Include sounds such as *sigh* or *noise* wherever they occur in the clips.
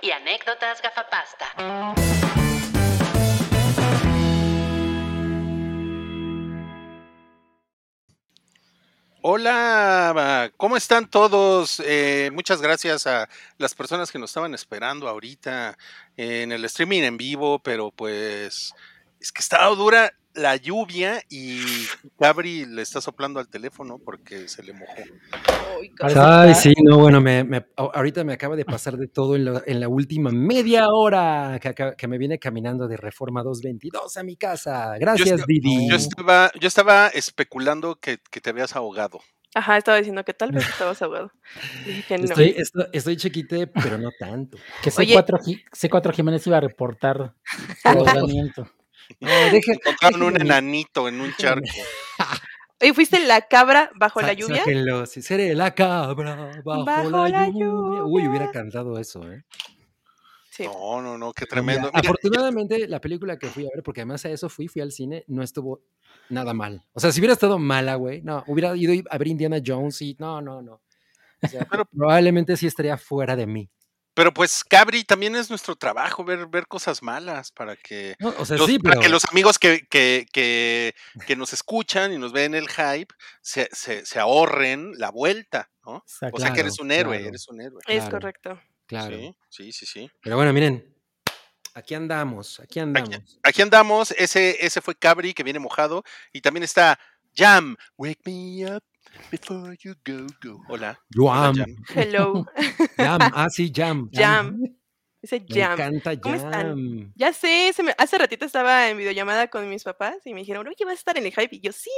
y anécdotas gafapasta. Hola, ¿cómo están todos? Eh, muchas gracias a las personas que nos estaban esperando ahorita en el streaming en vivo, pero pues es que estaba dura la lluvia y Gabri le está soplando al teléfono porque se le mojó. Ay, sí, no, bueno, me, ahorita me acaba de pasar de todo en la, en la última media hora que, me viene caminando de Reforma 222 a mi casa. Gracias, esta- Didi. Yo estaba, yo estaba especulando que, que te habías ahogado. Ajá, estaba diciendo que tal vez estabas ahogado. Dije no. Estoy, estoy, estoy chiquite, pero no tanto. Que Oye. C4, Ji- C4 Jiménez iba a reportar *laughs* ahogamiento. No, deje- *laughs* un enanito en un *laughs* charco. Oye, ¿fuiste la cabra bajo la lluvia? sáquenlo, si seré la cabra bajo, Bajo la, la lluvia. Uy, hubiera cantado eso, ¿eh? Sí. No, no, no, qué tremendo. Mira, afortunadamente, la película que fui a ver, porque además a eso fui, fui al cine, no estuvo nada mal. O sea, si hubiera estado mala, güey, no, hubiera ido a ver Indiana Jones y no, no, no. O sea, Pero- probablemente sí estaría fuera de mí. Pero pues, Gabri, también es nuestro trabajo ver, ver cosas malas para que No, o sea, los, sí, para que los amigos que, que, que, que nos escuchan y nos ven el hype se, se, se ahorren la vuelta, ¿no? Exacto. O sea que eres un héroe, claro. eres un héroe. Es claro. correcto. claro. Sí, sí, sí, sí. Pero bueno, miren, aquí andamos, aquí andamos. Aquí andamos, ese, ese fue Cabri que viene mojado y también está Jam, wake me up before you go, go. Hola. hola, Jam, Jam. Hello. *laughs* jam, ah, sí, *laughs* jam. Jam. Dice Me Jam. encanta ¿Cómo están? jam. Ya sé, se me- hace ratito estaba en videollamada con mis papás y me dijeron, oye, vas a estar en el hype. Y yo, sí.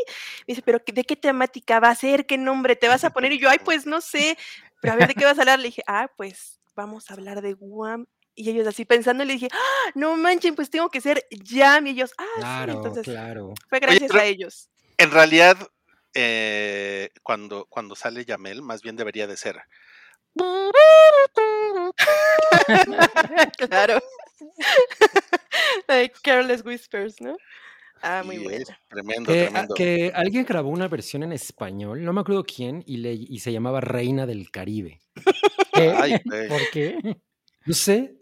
Me dice, pero ¿qué- ¿de qué temática va a ser? ¿Qué nombre te vas a poner? Y yo, ay, pues no sé. Pero a ver, ¿de qué vas a hablar? Le dije, ah, pues vamos a hablar de Guam. Y ellos así pensando, le dije, ah, no manchen, pues tengo que ser Jam. Y ellos, ah, sí. Entonces, claro. fue gracias pero- a ellos. En realidad, eh, cuando, cuando sale Yamel, más bien debería de ser. *laughs* claro. *laughs* Like Careless Whispers, ¿no? Ah, muy bueno. es tremendo, Que, a- tremendo. que alguien grabó una versión en español, no me acuerdo quién, y, le, y se llamaba Reina del Caribe. ¿Qué? Ay. *laughs* ¿Por qué? No sé.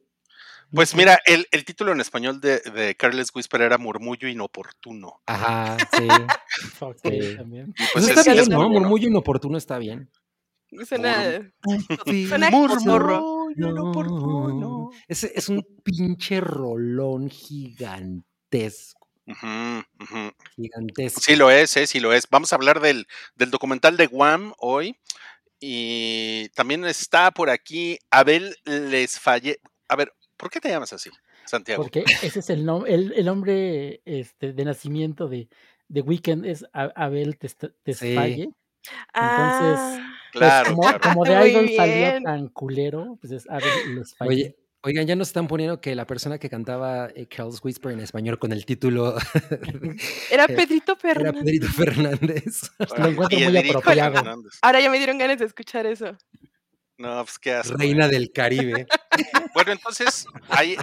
Pues mira, el, el título en español de, de Careless Whisper era Murmullo Inoportuno. Ajá, *laughs* sí. Ok, Sí. también. Pues pues está bien, es ¿no? Murmullo inoportuno está bien. Suena, Sí, suena. Murmullo inoportuno. Ese es un pinche rolón gigantesco. Gigantesco. Sí lo es, eh, sí lo es. Vamos a hablar del, del documental de Guam hoy. Y también está por aquí Abel Les Falle. A ver, ¿por qué te llamas así, Santiago? Porque ese es el, nom- el, el nombre este, de nacimiento de, de Weekend, es Abel Tesfaye. Ah, Pues Claro, como, claro. como *laughs* de Idol salía bien. tan culero, pues es Abel Tesfaye. Oye, oigan, ya nos están poniendo que la persona que cantaba eh, Carel's Whisper en español con el título *laughs* era *laughs* Pedrito era Fernández. Pedrito Fernández. Lo encuentro muy apropiado. Ahora ya me dieron ganas de escuchar eso. No, pues qué asco. Reina del Caribe. *laughs* Bueno, entonces, ahí,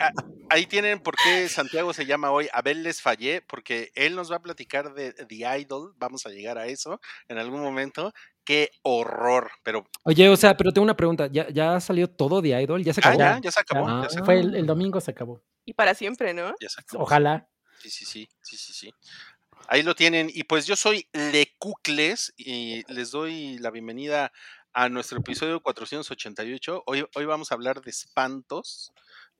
ahí tienen por qué Santiago se llama hoy Abel Les Fallé, porque él nos va a platicar de The Idol, vamos a llegar a eso en algún momento. Qué horror, pero Oye, o sea, pero tengo una pregunta. ¿Ya, ya salió todo de Idol? ¿Ya se ah, acabó? ya, ya se acabó. Ah. ya se acabó, Fue el, el domingo se acabó. Y para siempre, ¿no? ya se acabó. Ojalá. Sí, sí, sí, sí, sí, sí. Ahí lo tienen. Y pues yo soy Lecucles y les doy la bienvenida a nuestro episodio 488. Hoy, hoy vamos a hablar de espantos.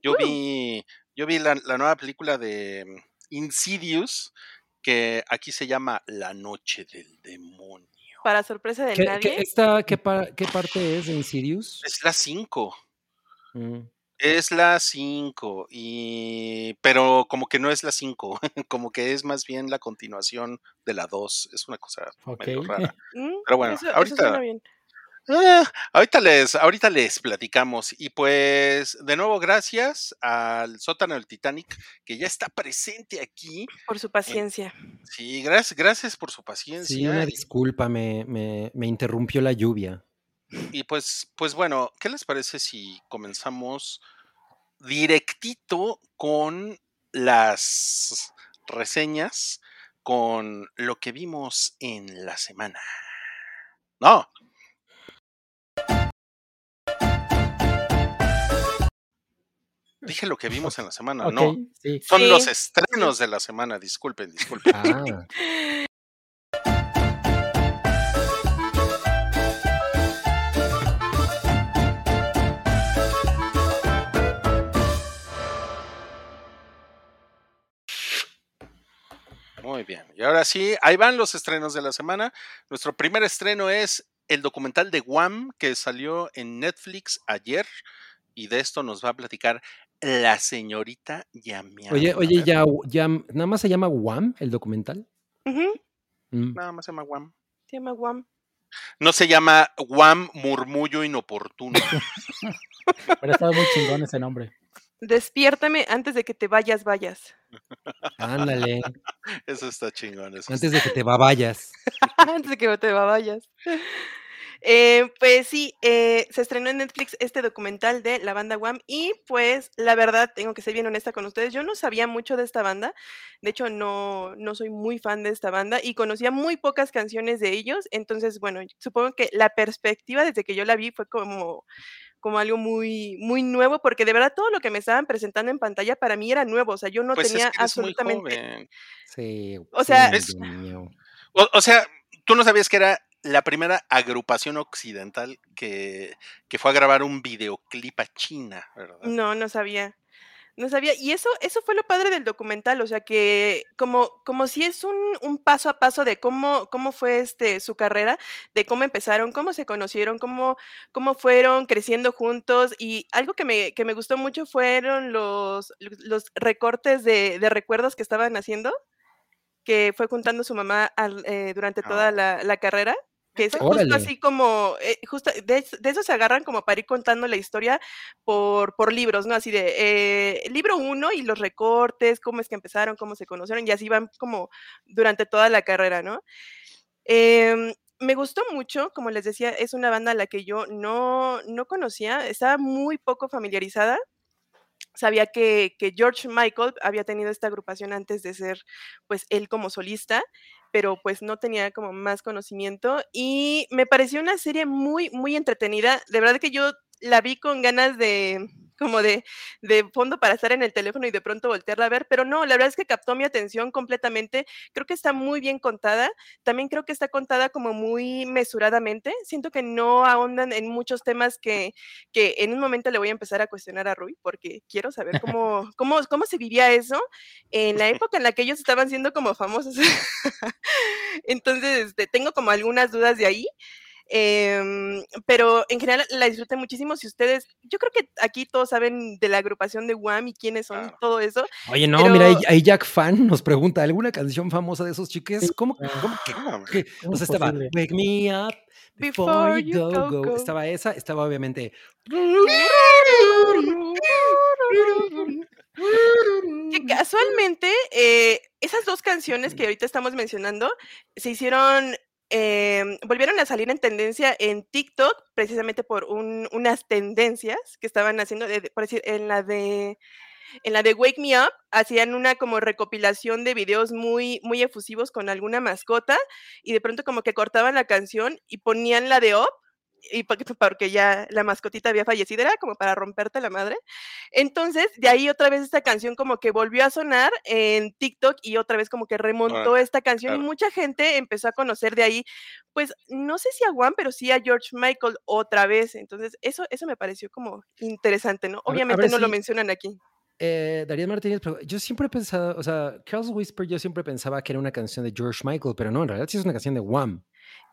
Yo Uh. vi, yo vi la, la nueva película de mm, Insidious, que aquí se llama La Noche del Demonio. Para sorpresa de ¿Qué, nadie. qué- esta, qué, pa- qué parte es de Insidious? Es la 5. Mm. Es la 5, y... pero como que no es la 5, *laughs* como que es más bien la continuación de la 2. Es una cosa medio Ok. rara. *laughs* Mm, Pero bueno, eso, ahorita- bien. Ah, ahorita les, ahorita les platicamos. Y pues, de nuevo, gracias al sótano del Titanic, que ya está presente aquí. Por su paciencia. Sí, gracias, gracias por su Sí, paciencia. una y- disculpa, me, me, me interrumpió la lluvia. Y pues, pues bueno, ¿qué les parece si comenzamos directito con las reseñas, con lo que vimos en la semana? No. Dije lo que vimos en la semana, no. Son los estrenos de la semana, disculpen, disculpen. Ah. *laughs* Muy bien. Y ahora sí, ahí van los estrenos de la semana. Nuestro primer estreno es el documental de Wham que salió en Netflix ayer. Y de esto nos va a platicar la señorita Yamiana. Oye, oye, ya, ya, nada más se llama Wham el documental. Mm. Nada más se llama Wham. Se llama Guam. No se llama Wham Murmullo Inoportuno. *laughs* Pero ha estado muy chingón ese nombre. Despiértame antes de que te vayas, vayas. Ándale, *laughs* Eso está chingón. Eso antes de que te vayas. *laughs* antes de que te vayas. *laughs* Eh, pues sí, eh, se estrenó en Netflix este documental de la banda Wham y pues la verdad tengo que ser bien honesta con ustedes, yo no sabía mucho de esta banda, de hecho no, no soy muy fan de esta banda y conocía muy pocas canciones de ellos, entonces bueno, supongo que la perspectiva desde que yo la vi fue como como algo muy muy nuevo porque de verdad todo lo que me estaban presentando en pantalla para mí era nuevo, o sea, yo no Pues es tenía que eres muy absolutamente joven. Sí, O sea, sí, es-. O, o sea, tú no sabías que era la primera agrupación occidental que, que fue a grabar un videoclip a China, ¿verdad? No, no sabía. No sabía. Y eso, eso fue lo padre del documental. O sea que como, como si es un, un paso a paso de cómo, cómo fue este su carrera, de cómo empezaron, cómo se conocieron, cómo, cómo fueron creciendo juntos. Y algo que me, que me gustó mucho fueron los, los recortes de, de recuerdos que estaban haciendo, que fue juntando su mamá al- eh, durante toda Ah. la, la carrera. Que es justo Órale. así como, eh, justo de, de eso se agarran como para ir contando la historia por, por libros, ¿no? Así de eh, libro uno y los recortes, cómo es que empezaron, cómo se conocieron, y así van como durante toda la carrera, ¿no? Em, me gustó mucho, como les decía, es una banda a la que yo no, no conocía, estaba muy poco familiarizada. Sabía que, que George Michael había tenido esta agrupación antes de ser, pues, él como solista, pero pues no tenía como más conocimiento y me pareció una serie muy, muy entretenida. De verdad que yo la vi con ganas de, como de, de fondo para estar en el teléfono y de pronto voltearla a ver, pero no, la verdad es que captó mi atención completamente. Creo que está muy bien contada. También creo que está contada como muy mesuradamente. Siento que no ahondan en muchos temas que, que en un momento le voy a empezar a cuestionar a Rui porque quiero saber *laughs* cómo, cómo, cómo se vivía eso en la *laughs* época en la que ellos estaban siendo como famosos. *laughs* Entonces, este, tengo como algunas dudas de ahí. Em, pero en general la disfruté muchísimo. Si ustedes, yo creo que aquí todos saben de la agrupación de Wham y quiénes son, Claro. todo eso. Oye, no, Pero- mira, ahí, Jack Fan nos pregunta, ¿alguna canción famosa de esos chiques? ¿Cómo, ah. cómo que? Que- ¿Cómo O sea, estaba posible? Wake Me Up Before Before you You Go, go, Go. go. Estaba esa, estaba obviamente. Que casualmente, eh, esas dos canciones que ahorita estamos mencionando se hicieron, em, volvieron a salir en tendencia en TikTok, precisamente por un- unas tendencias que estaban haciendo, de- por decir, en la de en la de Wake Me Up, hacían una como recopilación de videos muy, muy efusivos con alguna mascota, y de pronto como que cortaban la canción y ponían la de Up, y porque, porque ya la mascotita había fallecido, era como para romperte la madre. Entonces, de ahí otra vez esta canción como que volvió a sonar en TikTok y otra vez como que remontó Órale, esta canción y claro. mucha gente empezó a conocer de ahí, pues no sé si a Juan, pero sí a George Michael otra vez. Entonces, eso, eso me pareció como interesante, ¿no? A ver- a Obviamente ver no lo si- mencionan aquí. Eh, Darío Martínez, pero yo siempre he pensado, o sea, Carl's Whisper, yo siempre pensaba que era una canción de George Michael, pero no, en realidad sí es una canción de Wham.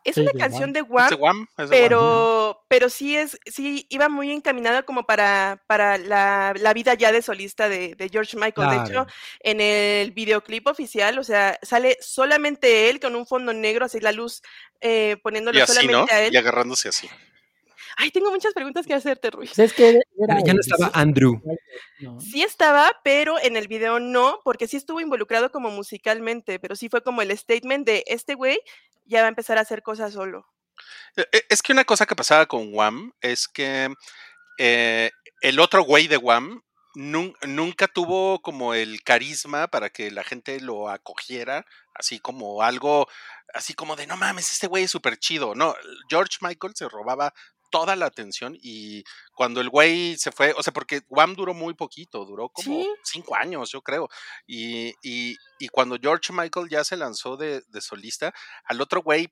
Es Sí, una de canción de ¿Es Wham, pero, pero sí es, sí iba muy encaminada como para, para la, la vida ya de solista de, de George Michael. De hecho, en el videoclip oficial, o sea, sale solamente él con un fondo negro, así la luz eh, poniéndolo Y así, ¿no? solamente a él. Y agarrándose así. Ay, tengo muchas preguntas que hacerte, Rui. Pues es que era Ya, no estaba Andrew. Sí estaba, pero en el video no, porque sí estuvo involucrado como musicalmente, pero sí fue como el statement de este güey ya va a empezar a hacer cosas solo. Eh, eh, Es que una cosa que pasaba con Wham es que eh, el otro güey de Wham nun- nunca tuvo como el carisma para que la gente lo acogiera, así como algo, así como de no mames, este güey es súper chido. No, George Michael se robaba toda la atención y cuando el güey se fue, o sea, porque Wham duró muy poquito, duró como Sí. cinco años, yo creo. Y, y, y cuando George Michael ya se lanzó de, de solista, al otro güey,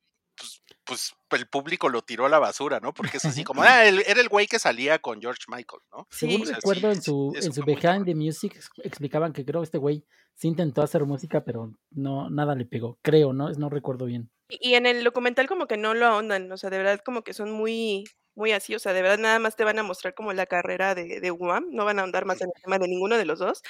pues, pues el público lo tiró a la basura, ¿no? Porque es así como, ah, el- era el güey que salía con George Michael, ¿no? Según o sea, recuerdo, sí, en su, en su Behind the Music ex- explicaban que creo que este güey sí intentó hacer música, pero no, nada le pegó. Creo, ¿no? No recuerdo bien. Y y en el documental como que no lo ahondan, o sea, de verdad como que son muy, muy así, o sea, de verdad nada más te van a mostrar como la carrera de, de Wham, no van a ahondar más en el tema de ninguno de los dos.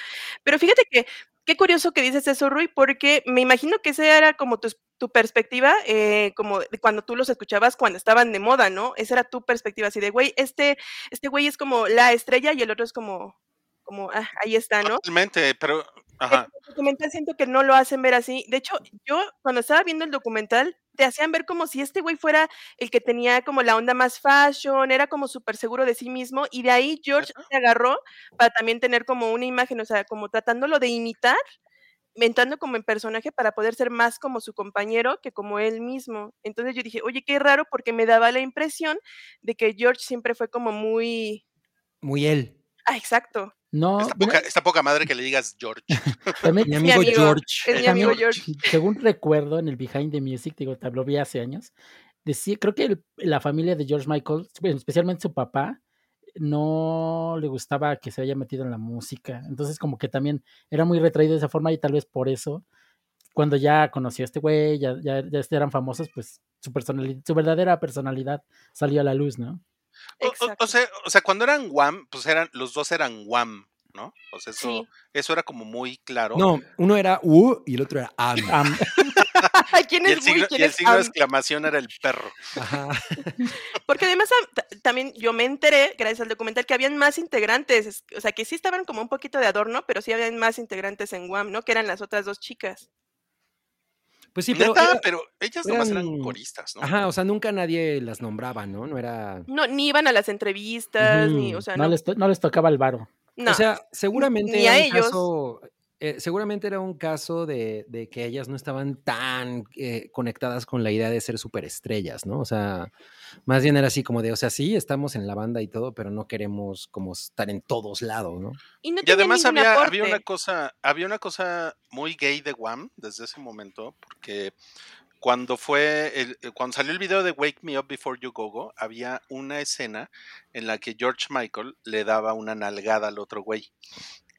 Pero fíjate que, qué curioso que dices eso, Rui, porque me imagino que esa era como tu, tu perspectiva, eh, como de cuando tú los escuchabas cuando estaban de moda, ¿no? Esa era tu perspectiva, así de, güey, este, este güey es como la estrella y el otro es como, como, ah, ahí está, ¿no? Totalmente, pero, ajá, el documental siento que no lo hacen ver así. De hecho, yo cuando estaba viendo el documental, te hacían ver como si este güey fuera el que tenía como la onda más fashion, era como súper seguro de sí mismo, y de ahí George se agarró para también tener como una imagen, o sea, como tratándolo de imitar, entrando como en personaje para poder ser más como su compañero que como él mismo. Entonces yo dije, oye, qué raro, porque me daba la impresión de que George siempre fue como muy... Muy él. Ah, exacto. No, está, poca, está poca madre que le digas George. *laughs* también- Mi amigo, amigo, George. es mi amigo George. según recuerdo en el Behind the Music, digo, te lo vi hace años, decía, creo que el- la familia de George Michael, bueno, especialmente su papá, no le gustaba que se haya metido en la música. Entonces, como que también era muy retraído de esa forma y tal vez por eso, cuando ya conoció a este güey, ya, ya, ya eran famosos, pues su personalidad, su verdadera personalidad salió a la luz, ¿no? O, o- o Exacto. sea, o sea, cuando eran Wham, pues eran, los dos eran Wham, ¿no? O sea, eso, Sí. eso era como muy claro. No, uno era U y el otro era Am. Am- *laughs* ¿Quién y es el Bui? signo, ¿Quién y el es signo de Am? exclamación era el perro. Ajá. Porque además am- ta- también yo me enteré, gracias al documental, que habían más integrantes, es- o sea, que sí estaban como un poquito de adorno, pero sí habían más integrantes en Guam, ¿no? Que eran las otras dos chicas. Pues sí, pero. Neta, era- pero ellas nomás eran eran- coristas, ¿no? Ajá, o sea, nunca nadie las nombraba, ¿no? No era. No, ni iban a las entrevistas, ni, o sea, no, no. les no les tocaba el varo. no. O sea, seguramente ni a era un ellos. caso. Eh, seguramente era un caso de, de que ellas no estaban tan eh, conectadas con la idea de ser superestrellas, ¿no? O sea, más bien era así como de, o sea, sí, estamos en la banda y todo, pero no queremos como estar en todos lados, ¿no? y no Y tenían además había, aporte. había una cosa, había una cosa muy gay de Wham desde ese momento, porque cuando fue el, eh, cuando salió el video de Wake Me Up Before You Go Go, había una escena en la que George Michael le daba una nalgada al otro güey.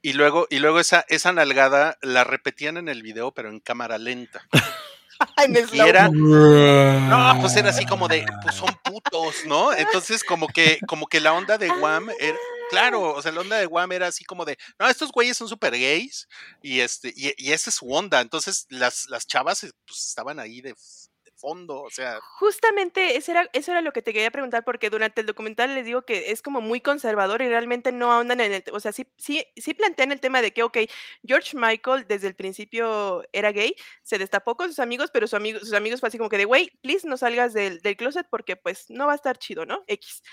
Y luego, y luego esa, esa nalgada la repetían en el video, pero en cámara lenta. *laughs* En Y era, no, pues era así como de, pues son putos, ¿no? *laughs* Entonces, como que, como que la onda de Guam era, claro, o sea, la onda de Guam era así como de, no, estos güeyes son súper gays, y este, y, y esa es su onda. Entonces, las, las chavas, pues, estaban ahí de fondo, o sea, Justamente eso era, eso era lo que te quería preguntar, porque durante el documental les digo que es como muy conservador y realmente no ahondan en el, o sea, sí, sí, sí plantean el tema de que, ok, George Michael desde el principio era gay, se destapó con sus amigos, pero su amigo, sus amigos fue así como que de, güey, please no salgas del, del closet porque pues no va a estar chido, ¿no? X.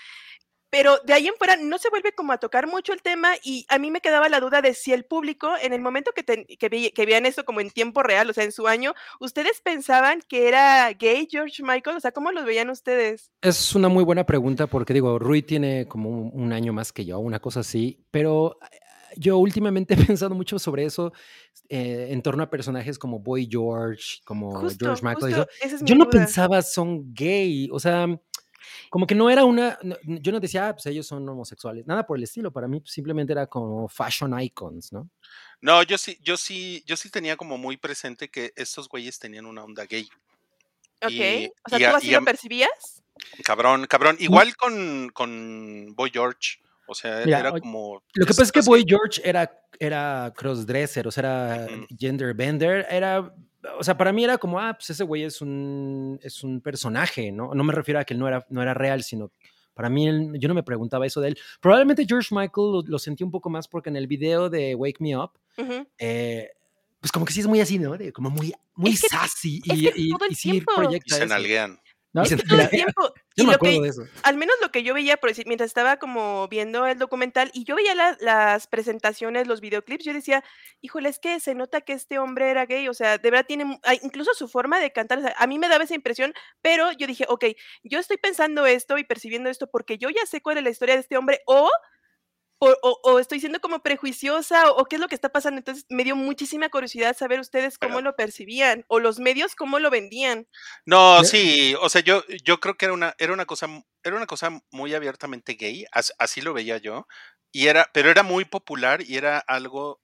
Pero de ahí en fuera no se vuelve como a tocar mucho el tema y a mí me quedaba la duda de si el público, en el momento que, ten- que, vi- que veían eso como en tiempo real, o sea, en su año, ¿ustedes pensaban que era gay George Michael? O sea, ¿cómo los veían ustedes? Es una muy buena pregunta porque digo, Rui tiene como un, un año más que yo, una cosa así, pero eh, yo últimamente *laughs* he pensado mucho sobre eso eh, en torno a personajes como Boy George, como Justo, George Michael. y justo, eso. esa es Yo no duda. pensaba son gay, o sea, como que no era una, no- yo no decía, ah, pues ellos son homosexuales, nada por el estilo, para mí pues, simplemente era como fashion icons, ¿no? no, yo sí, yo sí, yo sí tenía como muy presente que estos güeyes tenían una onda gay. Ok, y- o sea, y ¿tú a- así lo percibías? Cabrón, cabrón. Igual con, con Boy George. O sea, Mira, era como. Lo que pasa es que. Boy George era, era crossdresser, o sea, era Ujú. gender bender, era, o sea, para mí era como, ah, pues ese güey es un, es un personaje, ¿no? No me refiero a que él no era, no era real, sino para mí, él- yo no me preguntaba eso de él. Probablemente George Michael lo, lo sentí un poco más porque en el video de Wake Me Up, eh, pues como que sí es muy así, ¿no? De, como muy, muy Es que- sassy es y, que y- todo el y sí tiempo. Y proyecta se nalguean. ¿No? Y se- todo el mira, tiempo. Yo Y me que- acuerdo de eso. al menos lo que yo veía, por decir, mientras estaba como viendo el documental y yo veía la- las presentaciones, los videoclips, yo decía, híjole, es que se nota que este hombre era gay, o sea, de verdad tiene, incluso su forma de cantar, o sea, a mí me daba esa impresión, pero yo dije, ok, yo estoy pensando esto y percibiendo esto porque yo ya sé cuál es la historia de este hombre o... O, o- o estoy siendo como prejuiciosa o, o qué es lo que está pasando. Entonces me dio muchísima curiosidad saber ustedes cómo Pero- lo percibían o los medios cómo lo vendían. No, Le- sí, o sea, yo, yo creo que era una, era una cosa, era una cosa muy abiertamente gay, as- así lo veía yo, y era, pero era muy popular y era algo,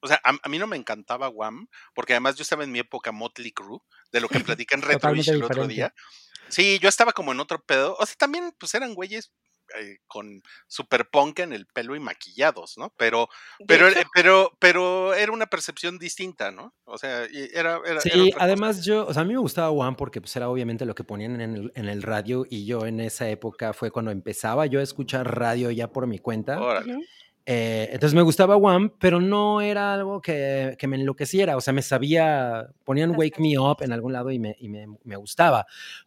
o sea, a, a mí no me encantaba Wham, porque además yo estaba en mi época Motley Crue, de lo que *laughs* platiqué en Totalmente el otro día. Sí, yo estaba como en otro pedo, o sea, también pues eran güeyes eh, con super punk en el pelo y maquillados, ¿no? Pero, pero, hecho, eh, pero, pero era una percepción distinta, ¿no? O sea, era, era, era Sí, cosa. además yo, o sea, a mí me gustaba One porque pues era obviamente lo que ponían en el, en el radio y yo en esa época fue cuando empezaba yo a escuchar radio ya por mi cuenta. Órale. ujú. Eh, entonces me gustaba One, pero no era algo que, que me enloqueciera. O sea, me sabía, ponían Wake Me Up en algún lado y me, y me, me gustaba.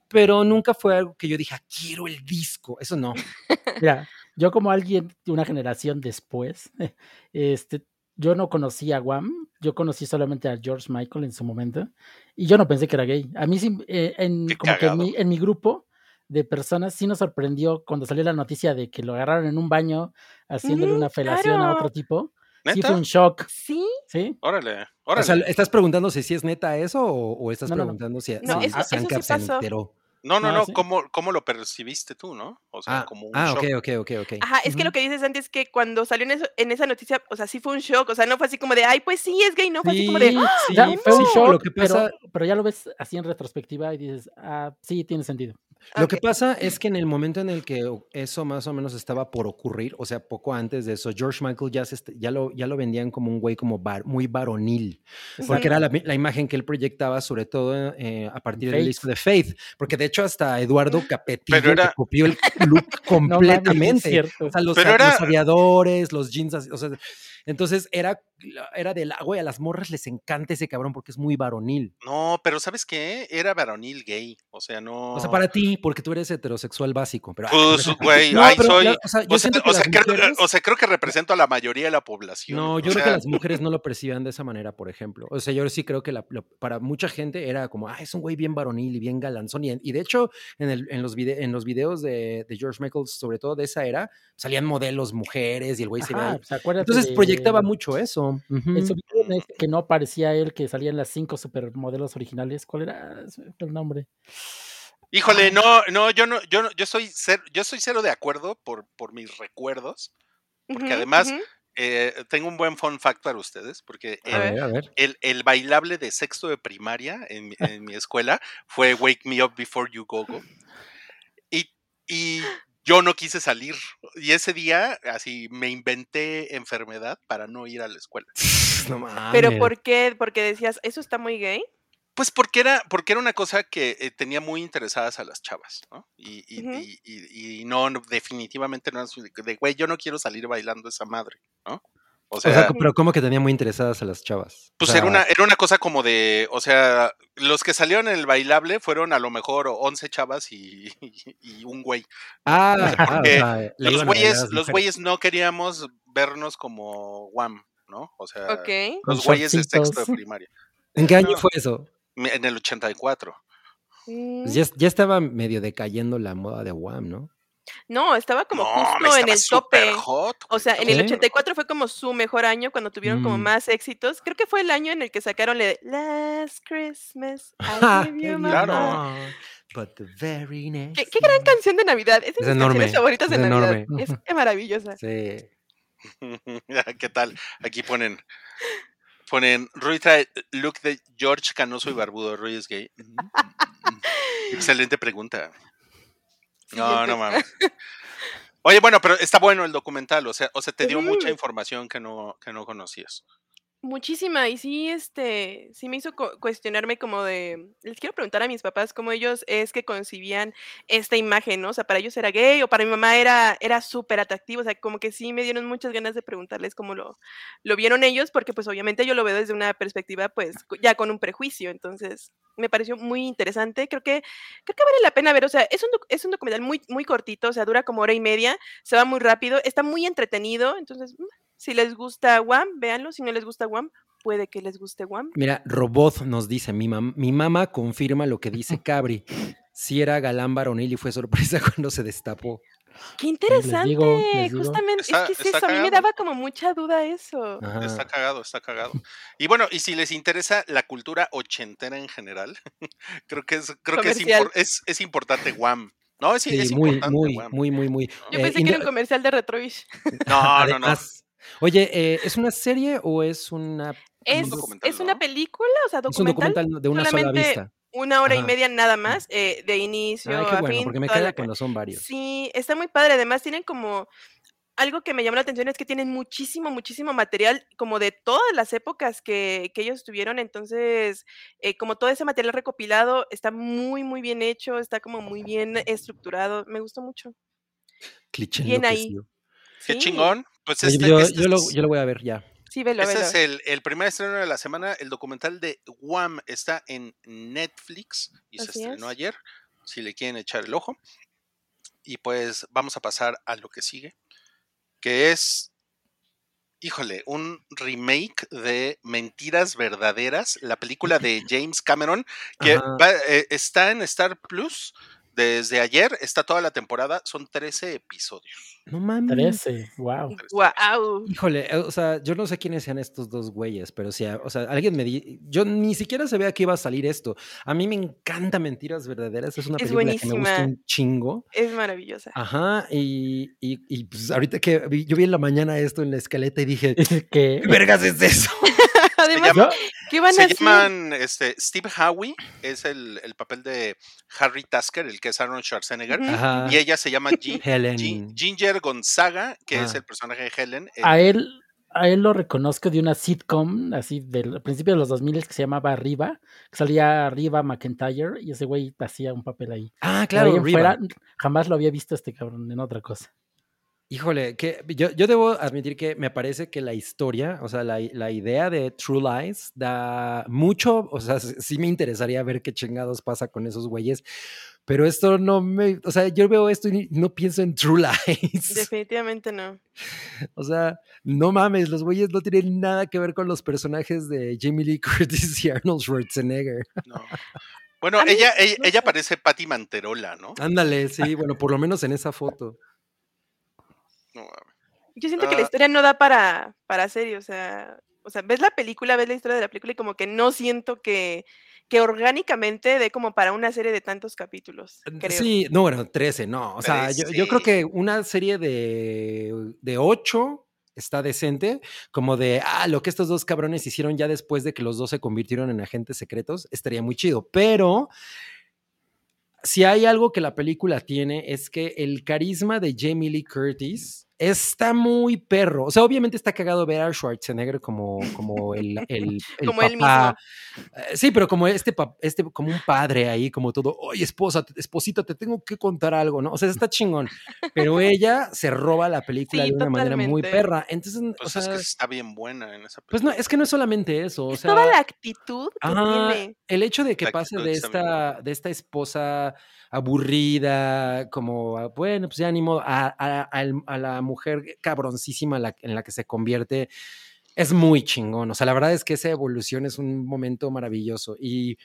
Pero nunca fue algo que yo dije, "Ah, quiero el disco. Eso no. *laughs* Mira, yo como alguien de una generación después, *laughs* este, yo no conocía a Guam, yo conocí solamente a George Michael en su momento, y yo no pensé que era gay. A mí sí, eh, en, como que en mi, en mi grupo de personas sí nos sorprendió cuando salió la noticia de que lo agarraron en un baño haciéndole una felación a otro tipo. Sí fue un shock, Sí, ¿sí? Órale, O órale. sea, ¿estás preguntando si sí es neta eso o, o estás No, no, no. preguntando si, No, si eso- eso se enteró? No, no, no, no. ¿cómo, ¿cómo lo percibiste tú, no? O sea, Ah, como un ah ok, shock. ok, ok, ok. Ajá, es que lo que dices antes es que cuando salió en, eso, en esa noticia, o sea, sí fue un shock, o sea, no fue así como de, ay, pues sí, es gay, no, fue así como de, Sí, "Ah, sí, Ya, fue un sí, shock, Lo que pasa, pero, pero ya lo ves así en retrospectiva y dices, ah, sí, tiene sentido. Lo que ok". pasa es que en el momento en el que eso más o menos estaba por ocurrir, o sea, poco antes de eso, George Michael ya, se ya, lo, ya lo vendían como un güey como var- muy varonil, porque era la, imagen que él proyectaba sobre todo eh, a partir del Faith. disco de Faith, porque de hecho hasta Eduardo Capetillo era- que copió el look *laughs* No completamente. o sea, los, Pero a- era- los aviadores, los jeans, así, o sea, entonces era, era del, güey, a las morras les encanta ese cabrón porque es muy varonil. No, pero ¿sabes qué? Era varonil gay. O sea, no. O sea, para ti, porque tú eres heterosexual básico, pero... Pues, güey, *laughs* No, pero soy. la- o sea, yo o, sea, que o sea, creo, mujeres- o sea, creo que represento a la mayoría de la población. No, yo creo que las mujeres no lo percibían de esa manera, por ejemplo. O sea, yo sí creo que la- para mucha gente era como, ah, es un güey bien varonil y bien galanzón. Y, y de hecho, en, el- en los vide- en los videos de, de George Michael, sobre todo de esa era, salían modelos mujeres y el güey se veía. pues, Entonces de- proyectaba mucho eso. Video en este que no aparecía él, que salían las cinco supermodelos originales. ¿Cuál era el nombre? Híjole, no, no, yo no, yo no, yo soy cero, yo soy cero de acuerdo por, por mis recuerdos. porque Ujú, además- ujú. Eh, tengo un buen fun fact para ustedes, porque el, ver. ver, a ver. el, el bailable de sexto de primaria en, mi- en mi escuela fue Wake Me Up Before You Go Go. Y, y yo no quise salir. Y ese día, así, me inventé enfermedad para no ir a la escuela. *laughs* No Pero mames. ¿por qué? Porque decías, ¿eso está muy gay? Pues porque era, porque era una cosa que eh, tenía muy interesadas a las chavas, ¿no? Y, y, Ujú. y- y- y no, no, definitivamente no es de, güey, yo no quiero salir bailando esa madre, ¿no? O O sea, sea, pero como que tenía muy interesadas a las chavas. O pues sea, era, una, era una cosa como de, o sea, los que salieron en el bailable fueron a lo mejor 11 chavas y, y- *laughs* y un güey. Ah, ah, o porque sea, le Los güeyes, los güeyes no queríamos vernos como Wham, ¿no? O sea, Ok. Con los güeyes de sexto de primaria, ¿En qué año No. fue eso? en el 84. Mm. Pues ya, ya estaba medio decayendo la moda de Wham, ¿no? No, estaba como no, justo en el tope. hot, O sea, en ¿Sí? el 84 fue como su mejor año cuando tuvieron como Mm. más éxitos. Creo que fue el año en el que sacaron le de Last Christmas. I you my Claro. heart". But the very next ¿Qué, qué gran canción de Navidad. Es de Es mis enorme, canciones favoritas de es Navidad. enorme. Es *laughs* maravillosa. Sí. *laughs* ¿Qué tal? Aquí ponen. Ponen. Rui trae look de George Canoso y Barbudo. Rui es gay. *laughs* Excelente pregunta. No, no mames. Oye, bueno, pero está bueno el documental. O sea, o sea te dio mucha información que no, que no conocías. Muchísima, y sí, este, sí me hizo cuestionarme como de, les quiero preguntar a mis papás cómo ellos es que concibían esta imagen, ¿no? O sea, para ellos era gay o para mi mamá era, era súper atractivo, o sea, como que sí me dieron muchas ganas de preguntarles cómo lo, lo vieron ellos, porque pues obviamente yo lo veo desde una perspectiva pues ya con un prejuicio, entonces me pareció muy interesante, creo que, creo que vale la pena ver, o sea, es un, es un documental muy, muy cortito, o sea, dura como hora y media, se va muy rápido, está muy entretenido, entonces mm, si les gusta Wham, véanlo. Si no les gusta Wham, puede que les guste Wham. Mira, Robot nos dice, mi, mam- mi mamá confirma lo que dice *laughs* Cabri. Si era galán varonil y fue sorpresa *laughs* cuando se destapó. Qué les interesante. digo, les digo. Justamente, Está- es que es eso. A mí me daba como mucha duda eso. Ajá. Está cagado, está cagado. Y bueno, y si les interesa la cultura ochentera en general, *laughs* creo que es, creo que es, impor- es, es importante Guam. No, es, Sí, es muy, importante muy, Guam. muy, muy, muy. Yo Eh, pensé que era un comercial de Retrovish. No, no, no. además- Oye, eh, ¿es una serie o es una Es, documental, es una película, o sea, es un documental. documental de una sola vista? Una hora y media nada más, eh, de inicio Ay, qué a bueno, fin. porque me queda la cuando son varios. Sí, está muy padre. Además, tienen como. Algo que me llamó la atención es que tienen muchísimo, muchísimo material, como de todas las épocas que, que ellos tuvieron. Entonces, eh, como todo ese material recopilado está muy, muy bien hecho, está como muy bien estructurado. Me gustó mucho. Cliché bien ahí. Qué Sí, chingón. Pues este, yo, este yo lo, yo lo voy a ver ya. Sí, velo, este velo. es el, el primer estreno de la semana. El documental de Guam está en Netflix y se Así estrenó es. ayer. Si le quieren echar el ojo. Y pues vamos a pasar a lo que sigue, que es, híjole, un remake de Mentiras Verdaderas, la película *laughs* de James Cameron, que va- eh, está en Star Plus desde ayer, está toda la temporada, son 13 episodios. No mames. 13, wow. Wow. Híjole, eh, o sea, yo no sé quiénes sean estos dos güeyes, pero si, o sea, alguien me di, yo ni siquiera sabía que iba a salir esto. A mí me encanta Mentiras Verdaderas, es una Es película que me gusta un chingo. Es maravillosa. Ajá, y, y, y, pues ahorita que vi- yo vi en la mañana esto en la escaleta y dije, *laughs* que ¿qué vergas es eso? *laughs* Además, llama- ¿qué van a Se hacer? llaman este, Steve Howie, es el, el papel de Harry Tasker, el que es Arnold Schwarzenegger. Ajá, y ella se llama Helen. Gi- Ginger Gonzaga, que es Ah. el personaje de Helen. eh, a él, a él lo reconozco de una sitcom así del principio de los 2000 que se llamaba Arriba, que salía Arriba McIntyre y ese güey hacía un papel ahí. Ah, claro, en Riva. fuera, jamás lo había visto este cabrón en otra cosa. Híjole, que yo, yo debo admitir que me parece que la historia, o sea, la, la idea de True Lies da mucho, o sea, sí me interesaría ver qué chingados pasa con esos güeyes, pero esto no me, o sea, yo veo esto y no pienso en True *laughs* Lies. Definitivamente no. O sea, no mames, los güeyes no tienen nada que ver con los personajes de Jamie Lee *laughs* Curtis y Arnold Schwarzenegger. no. Bueno, ella, ella, no ella parece Patty Manterola, ¿no? Ándale, sí, bueno, por lo menos en esa foto. No, mames. Yo siento que la Ah. historia no da para, para serie, o sea, o sea, ves la película, ves la historia de la película y como que no siento que, que orgánicamente dé como para una serie de tantos capítulos, creo. Sí, no, bueno, 13, no. O sea, yo, yo creo que una serie de, de 8 está decente, como de, ah, lo que estos dos cabrones hicieron ya después de que los dos se convirtieron en agentes secretos, estaría muy chido. Pero si hay algo que la película tiene es que el carisma de Jamie Lee Curtis está muy perro. O sea, obviamente está cagado ver a Schwarzenegger como, como el, el, *laughs* el Como él papá. Eh, Sí, pero como este, este, como un padre ahí, como todo, oye, esposa, esposita, te tengo que contar algo, ¿no? O sea, está chingón. Pero ella se roba la película Sí, de una manera muy perra. Entonces, Pues o es sea, que está bien buena en esa pues no, película. es que no es solamente eso. O Es sea, toda la actitud que tiene. el hecho de que La pase de esta, de esta esposa aburrida, como, ah, bueno, pues ya ni modo, a, a- a la mujer cabroncísima en la que se convierte, es muy chingón. O sea, la verdad es que esa evolución es un momento maravilloso. Y,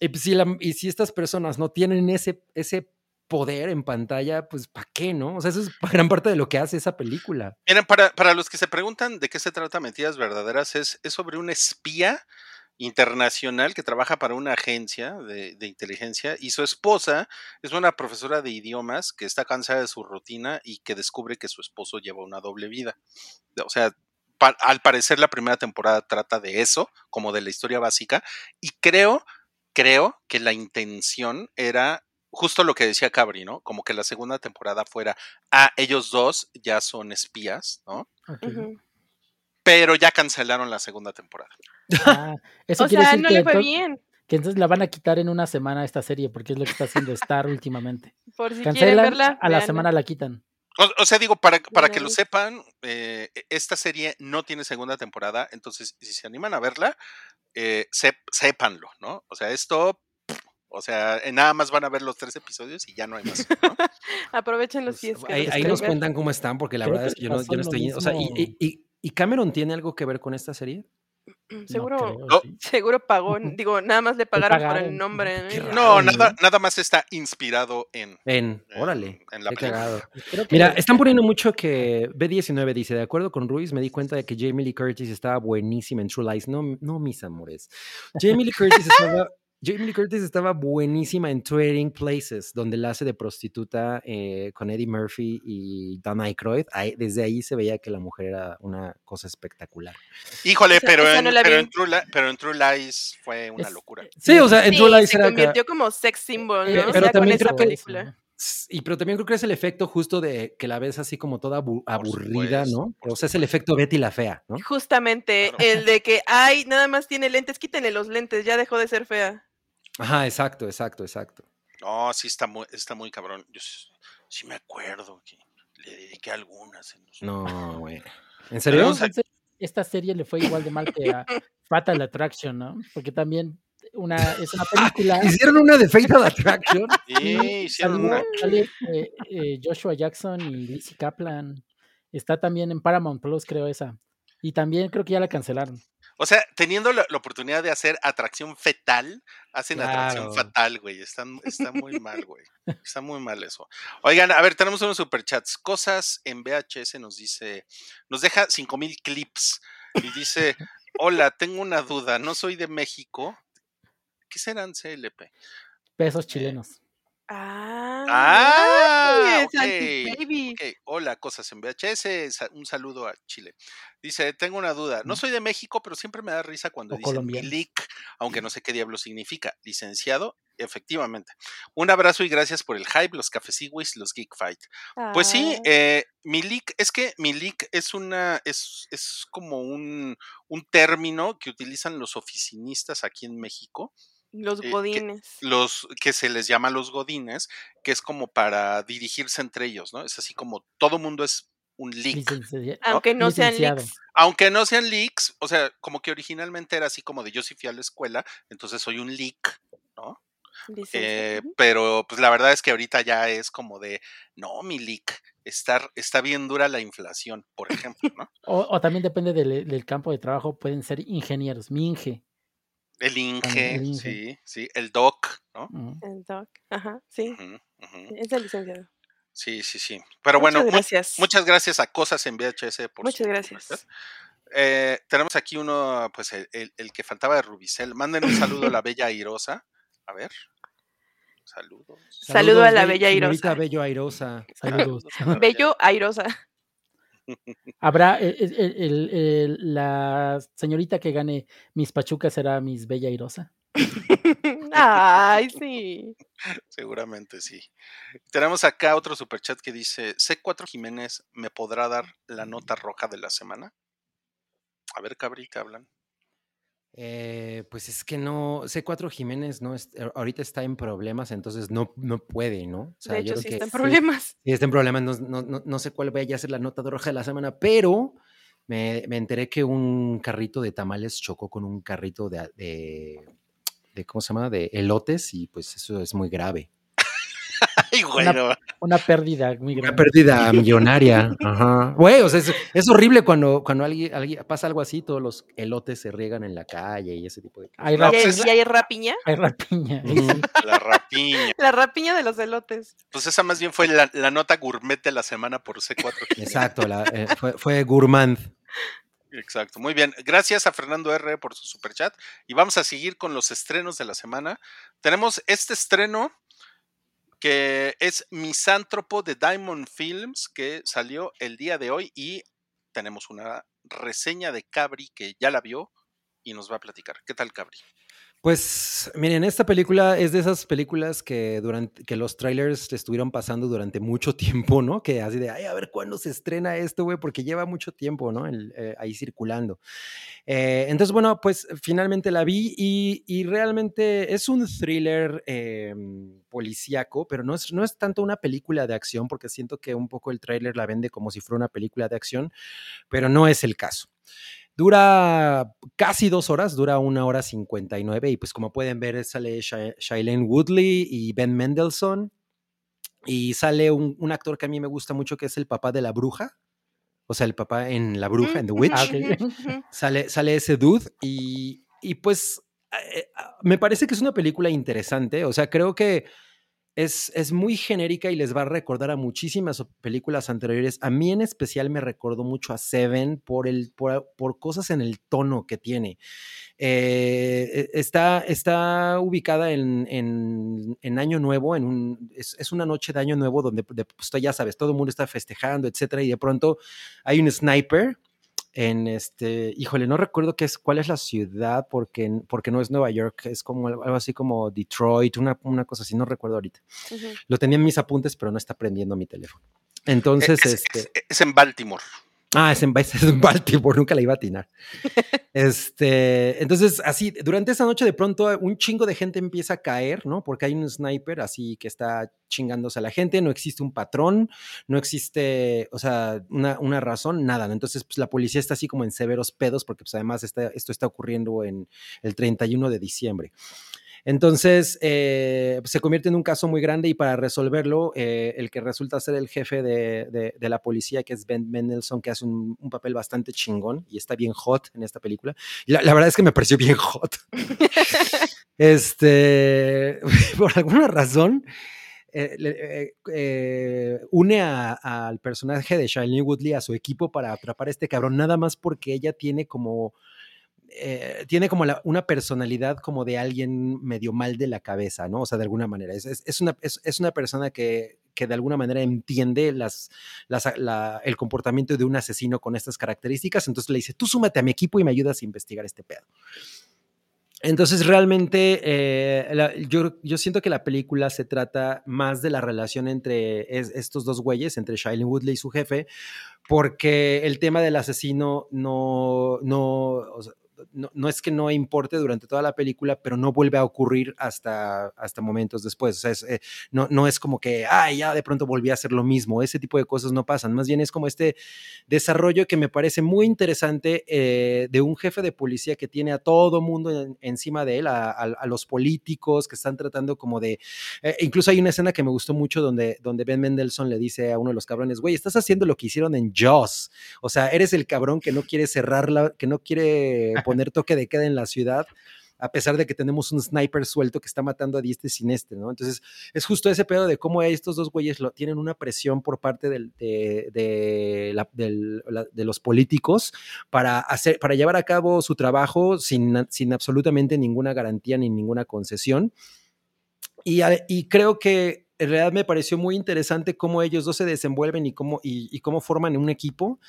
y, pues, si, la- y si estas personas no tienen ese, ese poder en pantalla, pues ¿para qué, no? O sea, eso es *laughs* gran parte de lo que hace esa película. Miren, para, para los que se preguntan de qué se trata Mentiras Verdaderas, es, es sobre un espía internacional que trabaja para una agencia de, de inteligencia y su esposa es una profesora de idiomas que está cansada de su rutina y que descubre que su esposo lleva una doble vida. O sea, pa- al parecer la primera temporada trata de eso, como de la historia básica, y creo, creo que la intención era justo lo que decía Cabri, ¿no? Como que la segunda temporada fuera, ah, ellos dos ya son espías, ¿no? Ok. Ujú. Pero ya cancelaron la segunda temporada. Ah, eso O quiere sea, decir no que, le fue entonces, bien. que entonces la van a quitar en una semana esta serie, porque es lo que está haciendo Star últimamente. Por si quieren Cancelan, verla. a la semana la quitan. O, o sea, digo, para, para que lo sepan, eh, esta serie no tiene segunda temporada, entonces si se animan a verla, eh, sep- sépanlo, ¿no? O sea, esto, o sea, eh, nada más van a ver los tres episodios y ya no hay más. ¿no? *laughs* Aprovechen los Pues, pies. que ahí quieren nos cuentan cómo están, porque la Creo verdad que es que yo no, yo no estoy. O sea, y, mismo. y- y- ¿y Cameron tiene algo que ver con esta serie? No Seguro, creo, No. sí. seguro pagó. *laughs* Digo, nada más le pagaron por pagaron. el nombre. Qué ¿no? nada, nada más está inspirado en, En, en- órale. en la película. que Mira, están poniendo mucho que B19 dice, de acuerdo con Ruiz, me di cuenta de que Jamie Lee Curtis estaba buenísima en True Lies. No, no mis amores. Jamie Lee Curtis estaba, Jamie Lee Curtis estaba buenísima en Trading Places, donde la hace de prostituta eh, con Eddie Murphy y Dan Aykroyd. Ahí- desde ahí se veía que la mujer era una cosa espectacular. Híjole, Esa- pero, esa en, no la pero, vi. en True Li- pero en True Lies fue una locura. Sí, o sea, en Sí, True Lies se era acá- convirtió como sex symbol, Eh, ¿no? O pero sea, con también esa película. Y pero también creo que es el efecto justo de que la ves así como toda abu- aburrida, supuesto, ¿no? O sea, es el efecto Betty la fea, ¿no? Justamente, Claro. el de que, ay, nada más tiene lentes, quítenle los lentes, ya dejó de ser fea. Ajá, exacto, exacto, exacto. No, sí está muy, está muy cabrón. Yo sí, sí me acuerdo que le dediqué algunas. en los- No, güey. ¿En serio? Entonces, esta serie le fue igual de mal que a Fatal Attraction, ¿no? Porque también una, es una *laughs* película. Hicieron una de Fatal Attraction. *laughs* Sí, hicieron una. sale, eh, eh, Joshua Jackson y Lizzie Kaplan. Está también en Paramount Plus, creo esa. Y también creo que ya la cancelaron. O sea, teniendo la, la oportunidad de hacer atracción fetal, hacen atracción fatal, güey. Están, está muy *laughs* mal, güey. Está muy mal eso. Oigan, a ver, tenemos unos superchats. Cosas en VHS nos dice, nos deja 5000 clips y dice, hola, tengo una duda, no soy de México. ¿Qué serán CLP? Pesos chilenos. Ah, Ah, es anti-baby. Ok, hola, cosas en VHS. Un saludo a Chile. Dice, tengo una duda. No soy de México, pero siempre me da risa cuando dicen. Milik, aunque no sé qué diablo significa. Licenciado, efectivamente. Un abrazo y gracias por el hype, los cafeciwis, los Geek Fight. Pues sí, Ah, eh, Milik, es que Milik es una, es, es como un, un término que utilizan los oficinistas aquí en México los eh, que- godines. los que se les llama los godines, que es como para dirigirse entre ellos, ¿no? Es así como todo mundo es un leak. Aunque no sean leaks. Aunque no sean leaks, o sea, como que originalmente era así como de yo sí fui a la escuela, entonces soy un leak, ¿no? Eh, pero pues la verdad es que ahorita ya es como de, no, mi leak, está, está bien dura la inflación, por ejemplo, ¿no? O, o también depende del, del campo de trabajo, pueden ser ingenieros, mi Inge. El Inge, el Inge. sí, sí, el doc, ¿no? El doc. Ajá, sí. Es el licenciado. Sí, sí, sí. Pero bueno, Muchas mu- gracias. muchas gracias a Cosas en VHS por Muchas su gracias. Eh, tenemos aquí uno, pues el, el- el que faltaba de Rubicel. Manden un saludo a la bella Airosa. A ver. Saludos. Saludo a la be- bella airosa. Bello Airosa. Saludos. Bello airosa. Habrá el- el- el- el- la señorita que gane mis pachucas será Miss Bella Irosa. *laughs* Ay, sí. Seguramente sí. Tenemos acá otro superchat que dice: C4 Jiménez me podrá dar la nota roja de la semana. A ver, cabrita, hablan. Eh, pues es que no, C4 Jiménez no es, eh, ahorita está en problemas, entonces no, no puede, ¿no? O sea, De yo hecho, creo sí que está en sí, problemas. sí está en problemas, no, no- no- no sé cuál vaya a ser la nota de roja de la semana, pero me, me enteré que un carrito de tamales chocó con un carrito de, de, de, ¿cómo se llama? De elotes y pues eso es muy grave. *laughs* Ay, güey, Una- no. Una pérdida muy Una pérdida *laughs* millonaria. Ajá. Güey, o sea, es, es horrible cuando, cuando alguien, alguien pasa algo así, todos los elotes se riegan en la calle y ese tipo de cosas. Hay, No, rap- ¿Y hay, pues es- y hay rapiña? hay rapiña. sí. La rapiña. La rapiña de los elotes. Pues esa más bien fue la, la nota gourmet de la semana por C4 Jiménez. *laughs* Exacto, la- eh, fue, fue gourmand. Exacto, muy bien. Gracias a Fernando R por su superchat. Y vamos a seguir con los estrenos de la semana. Tenemos este estreno que es Misántropo de Diamond Films, que salió el día de hoy y tenemos una reseña de Cabri que ya la vio y nos va a platicar. ¿Qué tal, Cabri? Pues miren, esta película es de esas películas que durante que los trailers le estuvieron pasando durante mucho *laughs* tiempo, ¿no? Que así de, ay, a ver cuándo se estrena esto, güey, porque lleva mucho tiempo, ¿no? Eh, ahí circulando. Eh, entonces, bueno, pues finalmente la vi y, y realmente es un thriller eh, policíaco, pero no es, no es tanto una película de acción, porque siento que un poco el trailer la vende como si fuera una película de acción, pero no es el caso. Dura casi dos horas, dura una hora cincuenta y nueve y pues como pueden ver sale Shailene Woodley y Ben Mendelssohn y sale un, un, actor que a mí me gusta mucho que es el papá de la bruja, o sea, el papá en La Bruja, en The Witch. Ah, okay. sale, sale ese dude y, y pues eh, me parece que es una película interesante, o sea, creo que es, es, muy genérica y les va a recordar a muchísimas películas anteriores. A mí en especial me recordó mucho a Seven por, el, por, por cosas en el tono que tiene. Eh, está, está ubicada en, en, en, Año Nuevo, en un, es, es, una noche de Año Nuevo donde, de, pues, ya sabes, todo el mundo está festejando, etcétera, y de pronto hay un sniper en este, híjole, no recuerdo qué es, cuál es la ciudad, porque, porque no es Nueva York, es como algo así como Detroit, una, una cosa así, no recuerdo ahorita. Uh -huh. Lo tenía en mis apuntes, pero no está prendiendo mi teléfono. Entonces, es, este... Es, es, en Baltimore. Ah, es en, *laughs* es en Baltimore, nunca la iba a atinar. *laughs* este, entonces, así, durante esa noche de pronto un chingo de gente empieza a caer, ¿no? Porque hay un sniper así que está chingándose a la gente, no existe un patrón, no existe, o sea, una, una razón, nada. ¿no? Entonces, pues la policía está así como en severos pedos porque pues además está, esto está ocurriendo en el 31 de diciembre. Entonces, eh, se convierte en un caso muy grande y para resolverlo, eh, el que resulta ser el jefe de, de, de, la policía, que es Ben Mendelssohn, que hace un, un, papel bastante chingón y está bien hot en esta película. Y la, la verdad es que me pareció bien hot. *laughs* este, *laughs* por alguna razón, eh, eh, eh, une al personaje de Shailene Woodley a su equipo para atrapar a este cabrón, nada más porque ella tiene como eh, tiene como una personalidad como de alguien medio mal de la cabeza, ¿no? O sea, de alguna manera. Es, una, es, una persona que, que, de alguna manera entiende el comportamiento de un asesino con estas características. Entonces le dice, tú súmate a mi equipo y me ayudas a investigar este pedo. Entonces, realmente, eh, yo, yo, siento que la película se trata más de la relación entre es, estos dos güeyes, entre Shailene Woodley y su jefe, porque el tema del asesino no, no, no, no, es que no importe durante toda la película, pero no vuelve a ocurrir hasta, hasta momentos después. O sea, es, eh, no, no, es como que, ay, ya de pronto volví a hacer lo mismo. Ese tipo de cosas no pasan. Más bien es como este desarrollo que me parece muy interesante eh, de un jefe de policía que tiene a todo mundo en, encima de él, a, a, a, los políticos que están tratando como de... Eh, incluso hay una escena que me gustó mucho donde, donde Ben Mendelssohn le dice a uno de los cabrones, güey, estás haciendo lo que hicieron en Jaws. O sea, eres el cabrón que no quiere cerrarla, que no quiere poner toque de queda en la ciudad, a pesar de que tenemos un sniper suelto que está matando a diestre y siniestre, ¿no? Entonces, es justo ese pedo de cómo estos dos güeyes lo, tienen una presión por parte del, de, de, la, del, la, de, los políticos para, hacer, para llevar a cabo su trabajo sin, sin absolutamente ninguna garantía ni ninguna concesión. Y, y creo que en realidad me pareció muy interesante cómo ellos dos se desenvuelven y cómo, y, y cómo forman un equipo.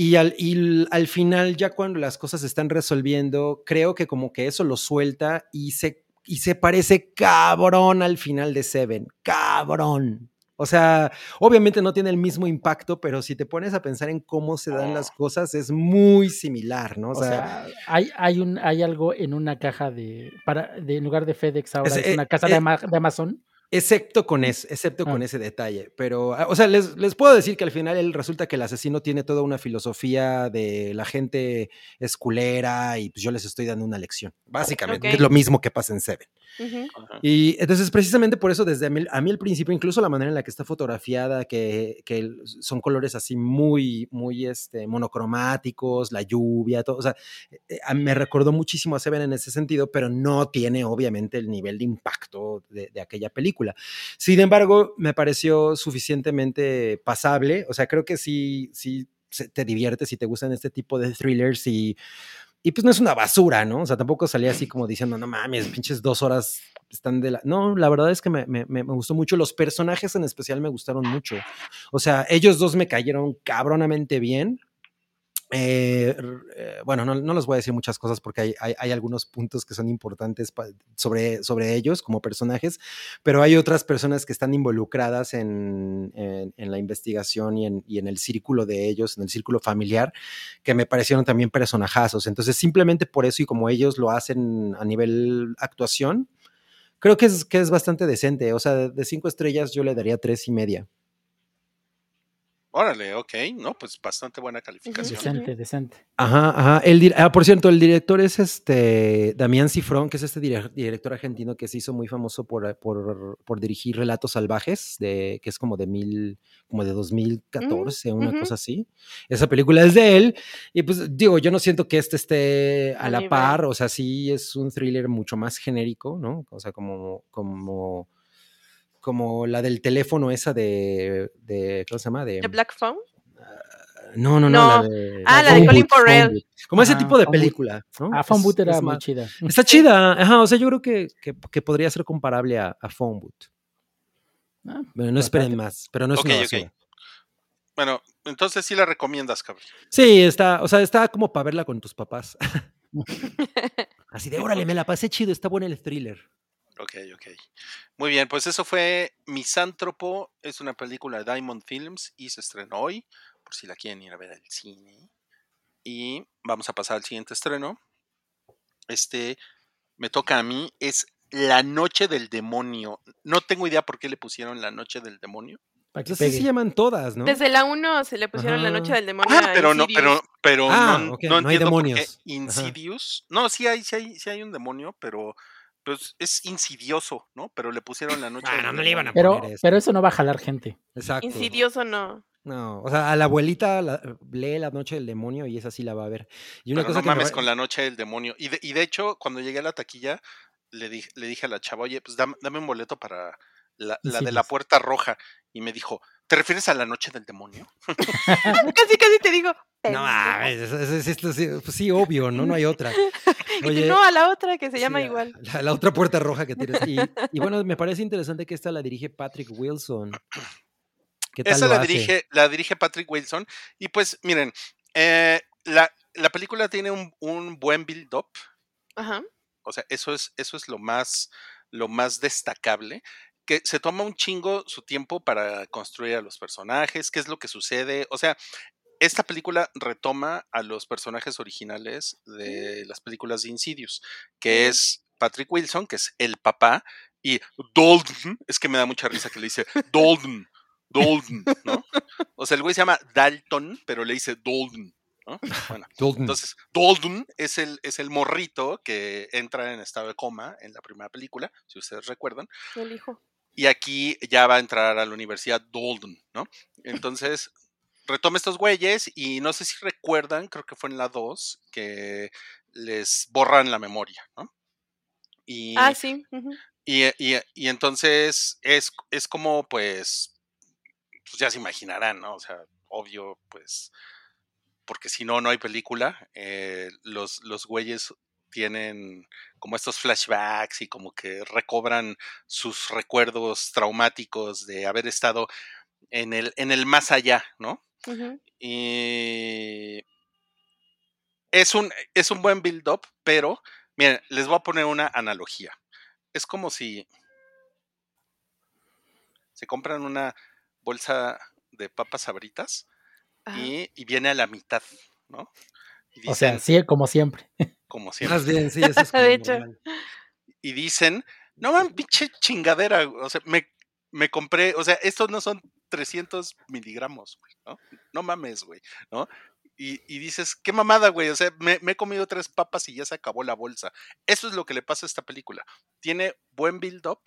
Y al, y al, final, ya cuando las cosas se están resolviendo, creo que como que eso lo suelta y se, y se parece cabrón al final de Seven. Cabrón. O sea, obviamente no tiene el mismo impacto, pero si te pones a pensar en cómo se dan las cosas, es muy similar, ¿no? O, o sea, sea, hay, hay, un, hay algo en una caja de, para, de en lugar de FedEx ahora, es, es una casa eh, de Amazon. Excepto con, es, excepto ah. con ese detalle. Pero, o sea, les, les, puedo decir que al final él resulta que el asesino tiene toda una filosofía de la gente es culera y pues yo les estoy dando una lección. Básicamente, okay. es lo mismo que pasa en Seven. Uh -huh. Y entonces, precisamente por eso, desde a mí, a mí, al principio, incluso la manera en la que está fotografiada, que, que son colores así muy, muy este, monocromáticos, la lluvia, todo. O sea, eh, me recordó muchísimo a Seven en ese sentido, pero no tiene, obviamente, el nivel de impacto de, de aquella película película. Sin embargo, me pareció suficientemente pasable. O sea, creo que sí, sí te diviertes si te gustan este tipo de thrillers y, y pues no es una basura, ¿no? O sea, tampoco salía así como diciendo, no mames, pinches dos horas están de la... No, la verdad es que me, me, me, gustó mucho. Los personajes en especial me gustaron mucho. O sea, ellos dos me cayeron cabronamente bien. Eh, eh, bueno, no, no les voy a decir muchas cosas porque hay, algunos puntos que son importantes sobre, sobre ellos como personajes, pero hay otras personas que están involucradas en, en- la investigación y en, y en el círculo de ellos, en el círculo familiar, que me parecieron también personajazos. Entonces, simplemente por eso y como ellos lo hacen a nivel actuación, creo que es, que es bastante decente. O sea, de cinco estrellas yo le daría tres y media. Órale, ok, no, pues bastante buena calificación. Decente, decente. Ajá, ajá. El, ah, por cierto, el director es este Damián Cifrón, que es este dire- director argentino que se hizo muy famoso por, por, por dirigir Relatos Salvajes, de, que es como de mil, como de 2014, una ujú. cosa así. Esa película es de él. Y pues digo, yo no siento que este esté a la par. O sea, sí es un thriller mucho más genérico, ¿no? O sea, como, como, como la del teléfono esa de, de ¿cómo se llama? De, ¿The Black Phone? no, no, no, No. la de. Ah, la de Phone Colin Farrell. Como ese tipo de película, ¿no? Ah, Phone Boot era es muy chida. *laughs* Está chida, ajá, o sea, yo creo que, que, que podría ser comparable a, a Phone Boot. Ah, Bueno, no esperen más, pero no es Ok, una ok. basura. Bueno, entonces sí la recomiendas, cabrón. Sí, está, o sea, está como para verla con tus papás. *laughs* Así de, órale, me la pasé chido, está bueno el thriller. Ok, ok. Muy bien, pues eso fue Misántropo, es una película de Diamond Films y se estrenó hoy, por si la quieren ir a ver al cine. Y vamos a pasar al siguiente estreno. Este me toca a mí, es La Noche del Demonio. No tengo idea por qué le pusieron La Noche del Demonio. Entonces así se llaman todas, ¿no? Desde la 1 se le pusieron la noche Ajá. del demonio. Ah, a pero no, pero, pero Ah, no, ok, no no hay entiendo por qué demonios. Ajá. Insidious. No, sí hay, sí hay, sí hay un demonio, pero pues es insidioso, ¿no? Pero le pusieron la noche. Ah, no, no le iban a. Pero, poner eso. pero eso no va a jalar gente. Exacto. Insidioso no. No, o sea, a la abuelita la- lee La Noche del Demonio y esa sí la va a ver. Y una Pero cosa no que me mames va- con la noche del demonio. Y de, y de hecho, cuando llegué a la taquilla, le dije, le dije a la chava, oye, pues dame, dame un boleto para la, la de la puerta roja. Y me dijo, ¿te refieres a la noche del demonio? *laughs* *laughs* casi, casi te digo. No, eso- sí, pues sí, obvio, ¿no? No hay otra. *laughs* Oye, no, a la otra que se llama igual. La, la otra puerta roja que tienes. Y, y bueno, me parece interesante que esta la dirige Patrick Wilson. *clears throat* ¿Qué tal Esa lo la hace? dirige, la dirige Patrick Wilson. Y pues, miren, eh, la, la película tiene un, un buen build-up. Ajá. O sea, eso es, eso es lo más, lo más destacable. Que se toma un chingo su tiempo para construir a los personajes, qué es lo que sucede. O sea, esta película retoma a los personajes originales de las películas de Insidious, que es Patrick Wilson, que es el papá, y Dalton, es que me da mucha risa que le dice Dalton, Dalton, ¿no? O sea, el güey se llama Dalton, pero le dice Dalton, ¿no? Bueno, Dalton. entonces, Dalton es el, es el morrito que entra en estado de coma en la primera película, si ustedes recuerdan, El hijo. Y aquí ya va a entrar a la universidad Dalton, ¿no? Entonces, retoma estos güeyes y no sé si recuerdan, creo que fue en la 2, que les borran la memoria, ¿no? Y, Ah, sí. y, y- y entonces es, es como, pues, pues ya se imaginarán, ¿no? O sea, obvio, pues, porque si no, no hay película. eh, los, los güeyes tienen como estos flashbacks y como que recobran sus recuerdos traumáticos de haber estado en el, en el más allá, ¿no? Ujú. Y es un, es un buen build-up, pero miren, les voy a poner una analogía. Es como si se compran una bolsa de papas sabritas Ajá. y, y viene a la mitad, ¿no? Y O sea, sí, como siempre. como *laughs* siempre, Más bien, sí, eso es *laughs* como De hecho. y dicen, no man, pinche chingadera, o sea, me, me compré, o sea, estos no son 300 miligramos, güey, ¿no? No mames, güey, ¿no? Y, y dices, qué mamada, güey, o sea, me, me he comido tres papas y ya se acabó la bolsa. Eso es lo que le pasa a esta película. Tiene buen build-up,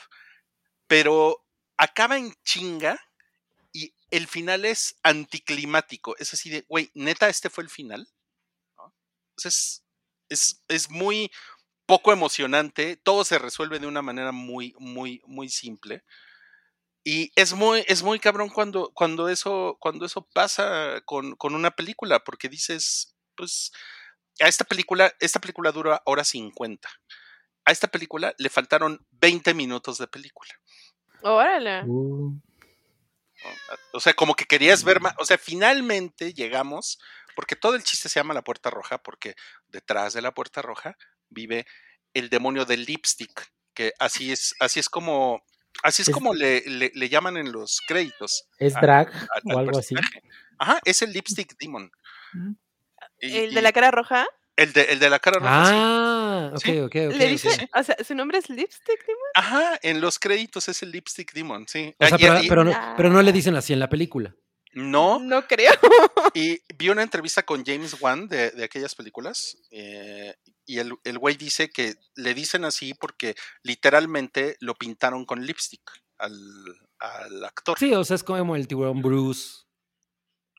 pero acaba en chinga y el final es anticlimático. Es así de, güey, neta, este fue el final. Entonces, es, es muy poco emocionante, todo se resuelve de una manera muy, muy, muy simple. Y es muy, es muy cabrón cuando, cuando, eso, cuando eso pasa con, con una película, porque dices, pues, a esta película, esta película dura hora 50. A esta película le faltaron 20 minutos de película. Órale. Uh. O sea, como que querías ver más, o sea, finalmente llegamos porque todo el chiste se llama la puerta roja, porque detrás de la puerta roja vive el demonio del lipstick, que así es, así es como, así es, Es- como le, le- le llaman en los créditos. ¿Es a- drag o al algo así? Ajá, es el lipstick demon. Mm. Y- El y- de la cara roja. el de, el de la cara roja, sí. Ah, ok, Sí. ok, ok. le ok. dice, o sea, su nombre es Lipstick, Demon? Ajá, en los créditos es el lipstick demon, sí. O sea, Ah, y- pero, y- pero no, Ah. pero no le dicen así en la película. No, No creo. *laughs* Y vi una entrevista con James Wan de, de aquellas películas eh, y el, el güey dice que le dicen así porque literalmente lo pintaron con lipstick al, al actor. Sí, o sea, es como el tiburón Bruce.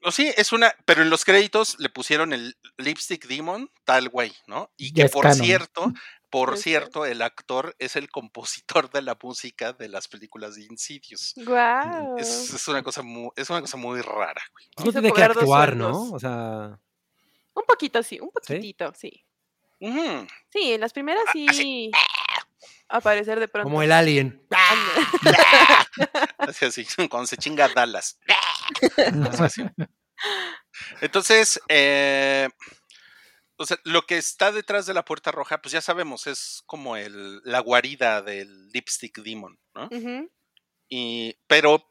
O sí, es una, pero en los créditos le pusieron el lipstick demon tal güey, ¿no? Y Ya que por canon. cierto, por cierto, el actor es el compositor de la música de las películas de Insidious. Guau. Es, es una cosa muy, es una cosa muy rara, güey. No tiene que actuar, ¿no? O sea, Un poquito, sí, un poquitito, sí. Sí, en las primeras Ah, sí. Aparecer de pronto. como el alien. *laughs* *laughs* Así, así, *laughs* cuando se chinga Dallas. Entonces, eh, o sea, lo que está detrás de la puerta roja, pues ya sabemos, es como el, la guarida del lipstick demon, ¿no? Y, pero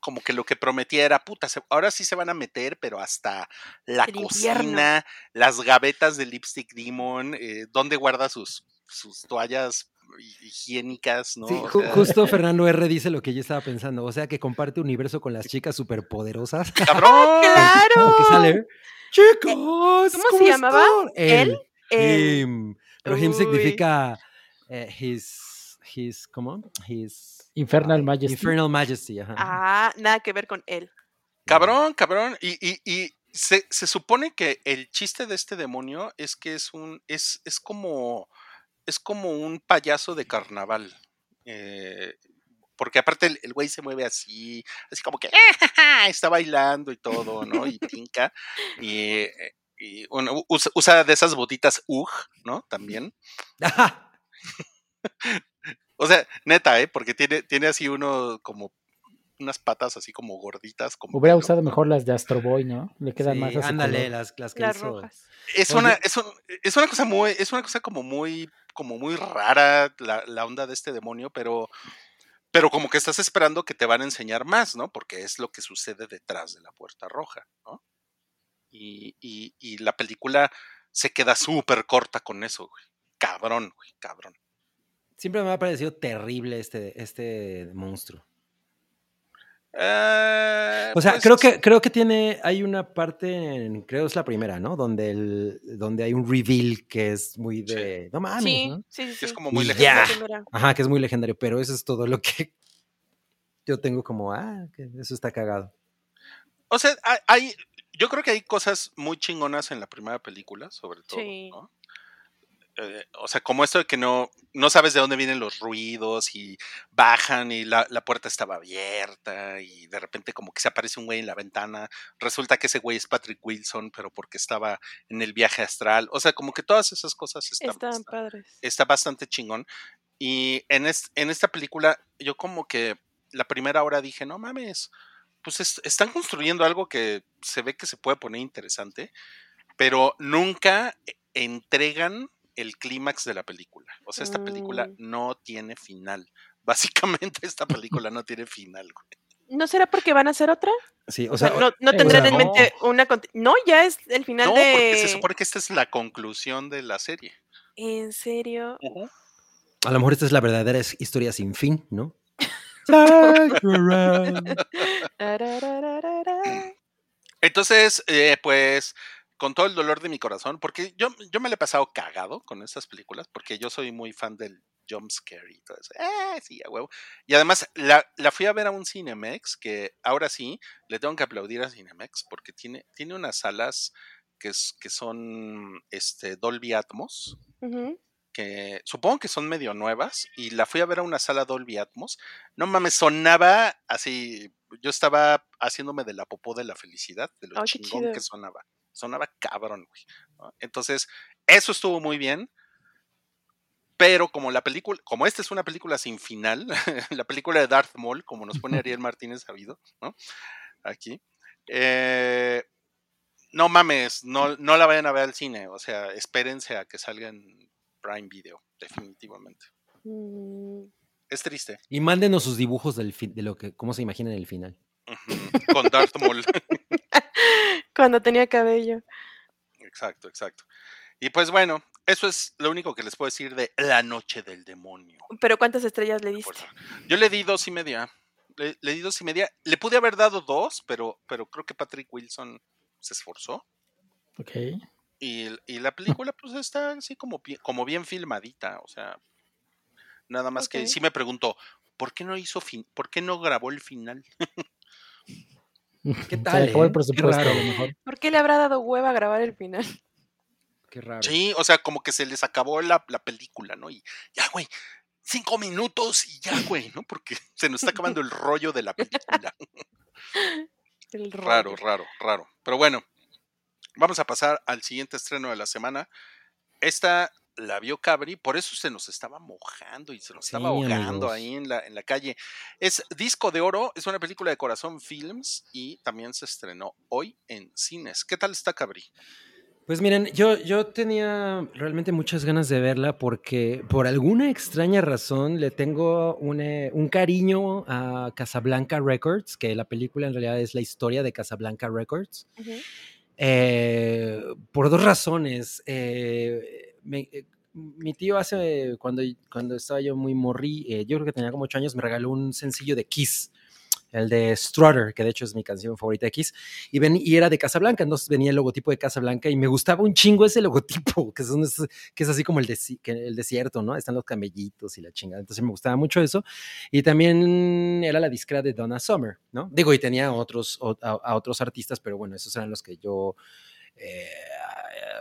como que lo que prometía era, puta, se- ahora sí se van a meter, pero hasta la El cocina, las gavetas del lipstick demon, eh, dónde guarda sus, sus toallas hi- higiénicas, ¿no? Sí, ju- justo *laughs* Fernando R. dice lo que yo estaba pensando. O sea, que comparte universo con las chicas superpoderosas. ¡Cabrón! *laughs* ¡Claro! *laughs* Porque sale. Chicos, ¿Cómo se llamaba? están?" ¿Él? El- Him. Pero him significa eh, his, his, ¿cómo? His Infernal Majesty. Infernal Majesty, ajá. Ah, nada que ver con él. Cabrón, cabrón. Y, y, y se, se supone que el chiste de este demonio es que es un. es, es como. es como un payaso de carnaval. Eh, porque aparte el, el güey se mueve así, así como que *laughs* está bailando y todo, ¿no? Y pinca. Y, eh, y bueno, usa, usa de esas botitas UG, ¿no? También. *laughs* *laughs* O sea, neta, ¿eh? Porque tiene, tiene así uno como unas patas así como gorditas. Como Hubiera pelo. usado mejor las de Astro Boy, ¿no? Le quedan Sí, más a su ándale, color. las, las que Las hizo. rojas. Es Oye. una, es, un- es una cosa muy, es una cosa como muy, como muy rara la, la onda de este demonio, pero, pero como que estás esperando que te van a enseñar más, ¿no? Porque es lo que sucede detrás de la puerta roja, ¿no? Y, y, y la película se queda súper corta con eso, güey. Cabrón, güey, cabrón. Siempre me ha parecido terrible este, este monstruo. Eh, O sea, pues, creo que creo que tiene hay una parte en, creo es la primera, ¿no? Donde el donde hay un reveal que es muy Sí. de no mames, Sí, ¿no? sí, sí. es como muy legendario. Ajá, que es muy legendario, pero eso es todo lo que *laughs* yo tengo como, ah, que eso está cagado. O sea, hay, hay- yo creo que hay cosas muy chingonas en la primera película, sobre todo. Sí. ¿no? Eh, o sea, como esto de que no, no sabes de dónde vienen los ruidos y bajan y la, la puerta estaba abierta y de repente como que se aparece un güey en la ventana. Resulta que ese güey es Patrick Wilson, pero porque estaba en el viaje astral. O sea, como que todas esas cosas están, están- padres. está bastante chingón. Y en, es- en esta película, yo como que la primera hora dije, no mames, pues es- están construyendo algo que se ve que se puede poner interesante, pero nunca e- entregan el clímax de la película. O sea, esta película Mm. no tiene final. *laughs* Básicamente esta película no tiene final. güey. ¿No será porque van a hacer otra? Sí, o sea, no, no tendrán o sea, en mente una... conti- No, ya es el final No, de... porque se supone que esta es la conclusión de la serie. ¿En serio? Ujú. a lo mejor esta es la verdadera historia sin fin, ¿no? *laughs* Entonces, eh, pues, con todo el dolor de mi corazón, porque yo, yo me le he pasado cagado con estas películas, porque yo soy muy fan del jump scare y todo eso. Eh, sí, a huevo. Y además, la, la fui a ver a un Cinemex, que ahora sí, le tengo que aplaudir a Cinemex, porque tiene, tiene unas salas que, es- que son este, Dolby Atmos, que supongo que son medio nuevas, y la fui a ver a una sala Dolby Atmos. No mames, sonaba así. Yo estaba haciéndome de la popó de la felicidad, de lo chingón que sonaba. Sonaba cabrón, güey. ¿no? Entonces, eso estuvo muy bien. Pero como la película, como esta es una película sin final, *laughs* la película de Darth Maul, como nos pone Ariel Martínez sabido, ¿no? Aquí. eh, No mames, no, no la vayan a ver al cine. O sea, espérense a que salga en Prime Video, definitivamente. Mm, Es triste. Y mándenos sus dibujos del fin, de lo que, cómo se imaginan el final. Con Darth Maul. *laughs* *laughs* Cuando tenía cabello. exacto, exacto. Y pues bueno, eso es lo único que les puedo decir de La Noche del Demonio. Pero ¿cuántas estrellas le diste? Yo le di dos y media. Le, le di dos y media. Le pude haber dado dos, pero, pero creo que Patrick Wilson se esforzó. Ok. Y, y la película, pues, está así como bien, como bien filmadita. O sea, nada más que sí me preguntó, ¿por qué no hizo fin, por qué no grabó el final? *laughs* *laughs* ¿Qué Se tal? le acabó el eh? Qué presupuesto, a raro. lo mejor. ¿Por qué le habrá dado hueva a grabar el final? Qué raro. Sí, o sea, como que se les acabó la, la película, ¿no? Y ya, güey, cinco minutos y ya, güey, ¿no? Porque *laughs* se nos está acabando el rollo de la película. *laughs* El Raro, raro, raro. Pero bueno, vamos a pasar al siguiente estreno de la semana. Esta la vio Cabri, por eso se nos estaba mojando y se nos estaba ahogando amigos. ahí en la, en la calle. Es Disco de Oro, es una película de Corazón Films y también se estrenó hoy en cines. ¿Qué tal está Cabri? Pues miren, yo, yo tenía realmente muchas ganas de verla porque por alguna extraña razón le tengo un, eh, un cariño a Casablanca Records, que la película en realidad es la historia de Casablanca Records. Eh, por dos razones. Eh, me- eh, mi tío hace, cuando, cuando estaba yo muy morrí, eh, yo creo que tenía como ocho años, me regaló un sencillo de Kiss, el de Strutter, que de hecho es mi canción favorita de Kiss, y, ven, y era de Casablanca, entonces venía el logotipo de Casablanca y me gustaba un chingo ese logotipo, *laughs* que, son, que es así como el, desi- que el desierto, ¿no? Están los camellitos y la chingada, entonces me gustaba mucho eso. Y también era la discra de Donna Summer, ¿no? Digo, y tenía otros, a, a otros artistas, pero bueno, esos eran los que yo eh,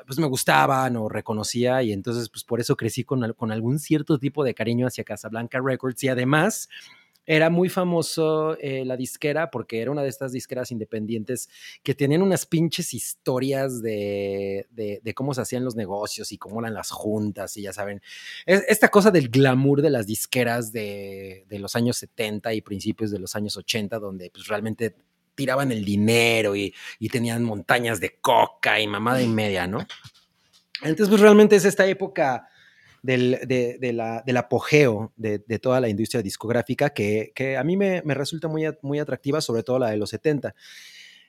pues me gustaban o reconocía y entonces pues por eso crecí con, con algún cierto tipo de cariño hacia Casablanca Records y además era muy famoso eh, la disquera porque era una de estas disqueras independientes que tenían unas pinches historias de, de- cómo se hacían los negocios y cómo eran las juntas y ya saben, es- esta cosa del glamour de las disqueras de, de los años 70 y principios de los años 80 donde pues realmente tiraban el dinero y, y tenían montañas de coca y mamada y media, ¿no? Entonces, pues realmente es esta época del, de- de la- del apogeo de, de toda la industria discográfica que, que a mí me, me resulta muy, muy atractiva, sobre todo la de los 70.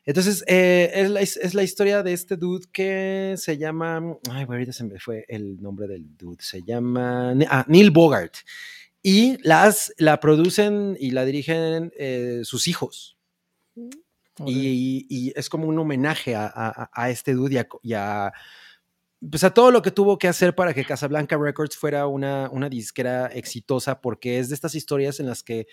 Entonces, eh, es, la, es la historia de este dude que se llama. Ay, ahorita se me fue el nombre del dude. Se llama. Ah, Neil Bogart. Y las, la producen y la dirigen eh, sus hijos. Y, y es como un homenaje a, a- a este dude y a, y a, pues a todo lo que tuvo que hacer para que Casablanca Records fuera una, una disquera exitosa, porque es de estas historias en las que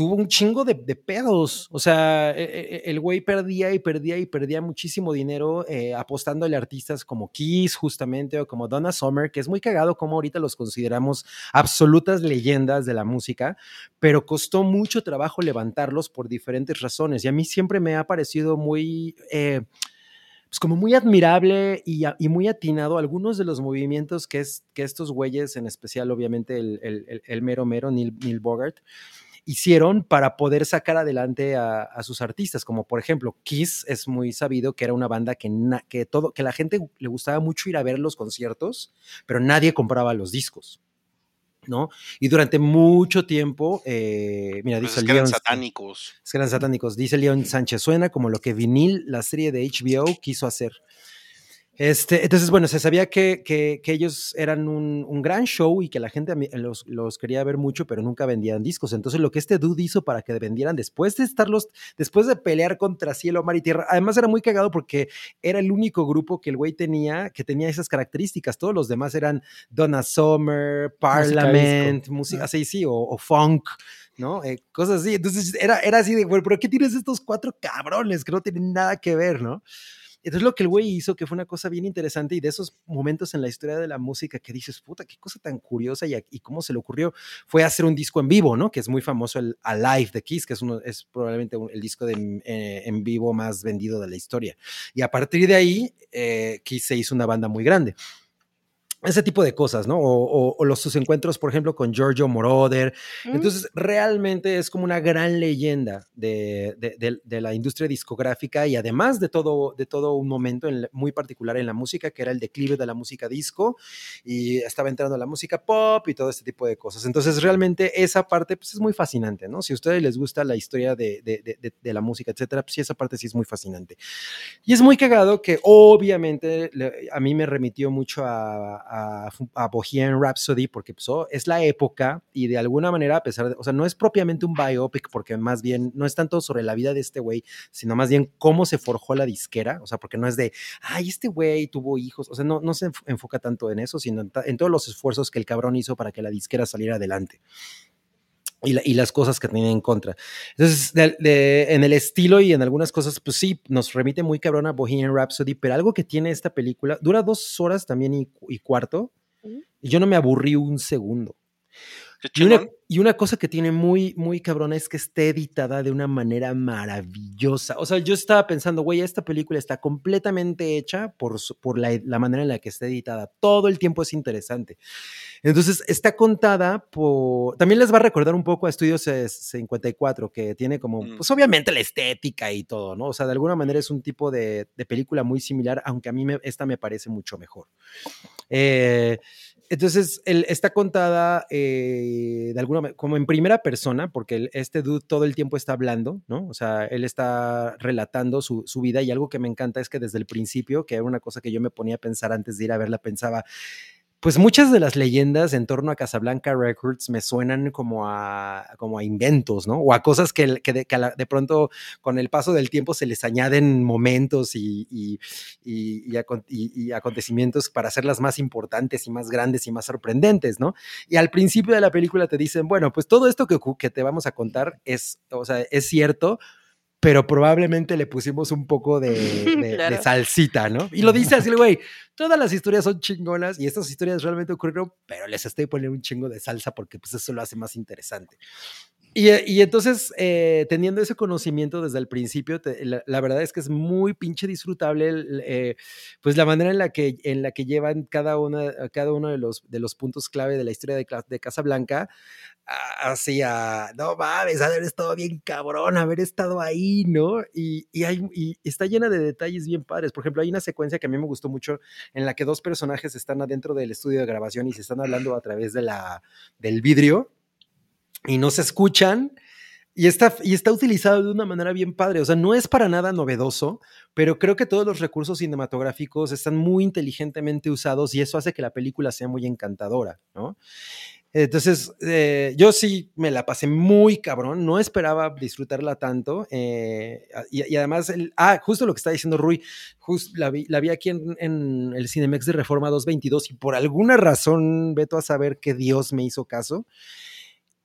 tuvo un chingo de, pedos. O sea, e- e- el güey perdía y perdía y perdía muchísimo dinero eh, apostándole a artistas como Kiss, justamente, o como Donna Summer, que es muy cagado como ahorita los consideramos absolutas leyendas de la música, pero costó mucho trabajo levantarlos por diferentes razones. Y a mí siempre me ha parecido muy... eh, pues como muy admirable y, muy atinado algunos de los movimientos que, es, que estos güeyes, en especial obviamente el, mero mero Neil Bogart, hicieron para poder sacar adelante a, a sus artistas, como por ejemplo Kiss es muy sabido que era una banda que, na- que, todo, que la gente le gustaba mucho ir a ver los conciertos, pero nadie compraba los discos. ¿No? Y durante mucho tiempo, eh, mira, Pues dice es que eran Leon- satánicos. es que eran satánicos. Dice León Sánchez, suena como lo que Vinil, la serie de HBO, quiso hacer. Este, entonces, bueno, se sabía que, que- que ellos eran un, un gran show y que la gente los, los quería ver mucho, pero nunca vendían discos. Entonces, lo que este dude hizo para que vendieran después de estarlos, después de pelear contra cielo, mar y tierra, además era muy cagado porque era el único grupo que el güey tenía que tenía esas características. Todos los demás eran Donna Summer, Parliament, música, así, sí, o, o funk. ¿no? Eh, cosas así. Entonces era, era así de, güey, ¿pero qué tienes estos cuatro cabrones que no tienen nada que ver, ¿no? Entonces lo que el güey hizo, que fue una cosa bien interesante y de esos momentos en la historia de la música que dices, puta, qué cosa tan curiosa y, y cómo se le ocurrió, fue hacer un disco en vivo, ¿no? Que es muy famoso el Alive de Kiss, que es, probablemente el disco de, eh, en vivo más vendido de la historia. Y a partir de ahí, eh, Kiss se hizo una banda muy grande. Ese tipo de cosas, ¿no? O, o- o los sus encuentros, por ejemplo, con Giorgio Moroder. Mm. Entonces, realmente es como una gran leyenda de, de- de- de la industria discográfica y además de todo, de todo un momento en muy particular en la música, que era el declive de la música disco y estaba entrando la música pop y todo este tipo de cosas. Entonces, realmente esa parte pues, es muy fascinante, ¿no? Si a ustedes les gusta la historia de, la música, etcétera, pues sí, esa parte sí es muy fascinante. Y es muy cagado que obviamente le- a mí me remitió mucho a, a, a Bohemian Rhapsody porque pues, oh, es la época y de alguna manera, a pesar de, o sea, no es propiamente un biopic porque más bien no es tanto sobre la vida de este güey, sino más bien cómo se forjó la disquera, o sea, porque no es de, ay, este güey tuvo hijos, o sea, no, no se enf- enfoca tanto en eso, sino en todos los esfuerzos que el cabrón hizo para que la disquera saliera adelante. Y, la- y las cosas que tenía en contra. Entonces, de- de- en el estilo y en algunas cosas, pues sí, nos remite muy cabrón a Bohemian Rhapsody, pero algo que tiene esta película, dura dos horas también y, y cuarto, y yo no me aburrí un segundo. Y una, y una cosa que tiene muy, muy cabrona es que esté editada de una manera maravillosa. O sea, yo estaba pensando, güey, esta película está completamente hecha por, su- por la, la manera en la que está editada. Todo el tiempo es interesante. Entonces, está contada por... También les va a recordar un poco a Estudios 54, que tiene como, Mm. pues obviamente la estética y todo, ¿no? O sea, de alguna manera es un tipo de, de película muy similar, aunque a mí me- esta me parece mucho mejor. Eh, entonces, él está contada eh, de alguna manera, como en primera persona, porque este dude todo el tiempo está hablando, ¿no? O sea, él está relatando su, su vida y algo que me encanta es que desde el principio, que era una cosa que yo me ponía a pensar antes de ir a verla, pensaba, pues muchas de las leyendas en torno a Casablanca Records me suenan como a, como a inventos, ¿no? O a cosas que, que de, pronto con el paso del tiempo se les añaden momentos y, y- y- y acon- y- y acontecimientos para hacerlas más importantes y más grandes y más sorprendentes, ¿no? Y al principio de la película te dicen, bueno, pues todo esto que, que te vamos a contar es, o sea, es cierto, pero probablemente le pusimos un poco de, *laughs* de- de Claro. salsita, ¿no? Y lo dice así, el güey, todas las historias son chingonas y estas historias realmente ocurrieron, pero les estoy poniendo un chingo de salsa porque pues eso lo hace más interesante. Y, eh, y entonces, eh, teniendo ese conocimiento desde el principio, la, verdad es que es muy pinche disfrutable, eh, pues la manera en la que, en la que llevan cada, una, cada uno de los, de los puntos clave de la historia de, de Casablanca hacia, no mames, haber estado bien cabrón, haber estado ahí, ¿no? Y, y, hay, está llena de detalles bien padres. Por ejemplo, hay una secuencia que a mí me gustó mucho en la que dos personajes están adentro del estudio de grabación y se están hablando a través de la, del vidrio y no se escuchan. Y está, y está utilizado de una manera bien padre. O sea, no es para nada novedoso, pero creo que todos los recursos cinematográficos están muy inteligentemente usados y eso hace que la película sea muy encantadora, ¿no? Entonces, eh, yo sí me la pasé muy cabrón, no esperaba disfrutarla tanto. eh, y, además, ah, justo lo que está diciendo Rui, la, vi, la aquí en, en el Cinemex de Reforma 222 y por alguna razón, veto a saber que Dios me hizo caso,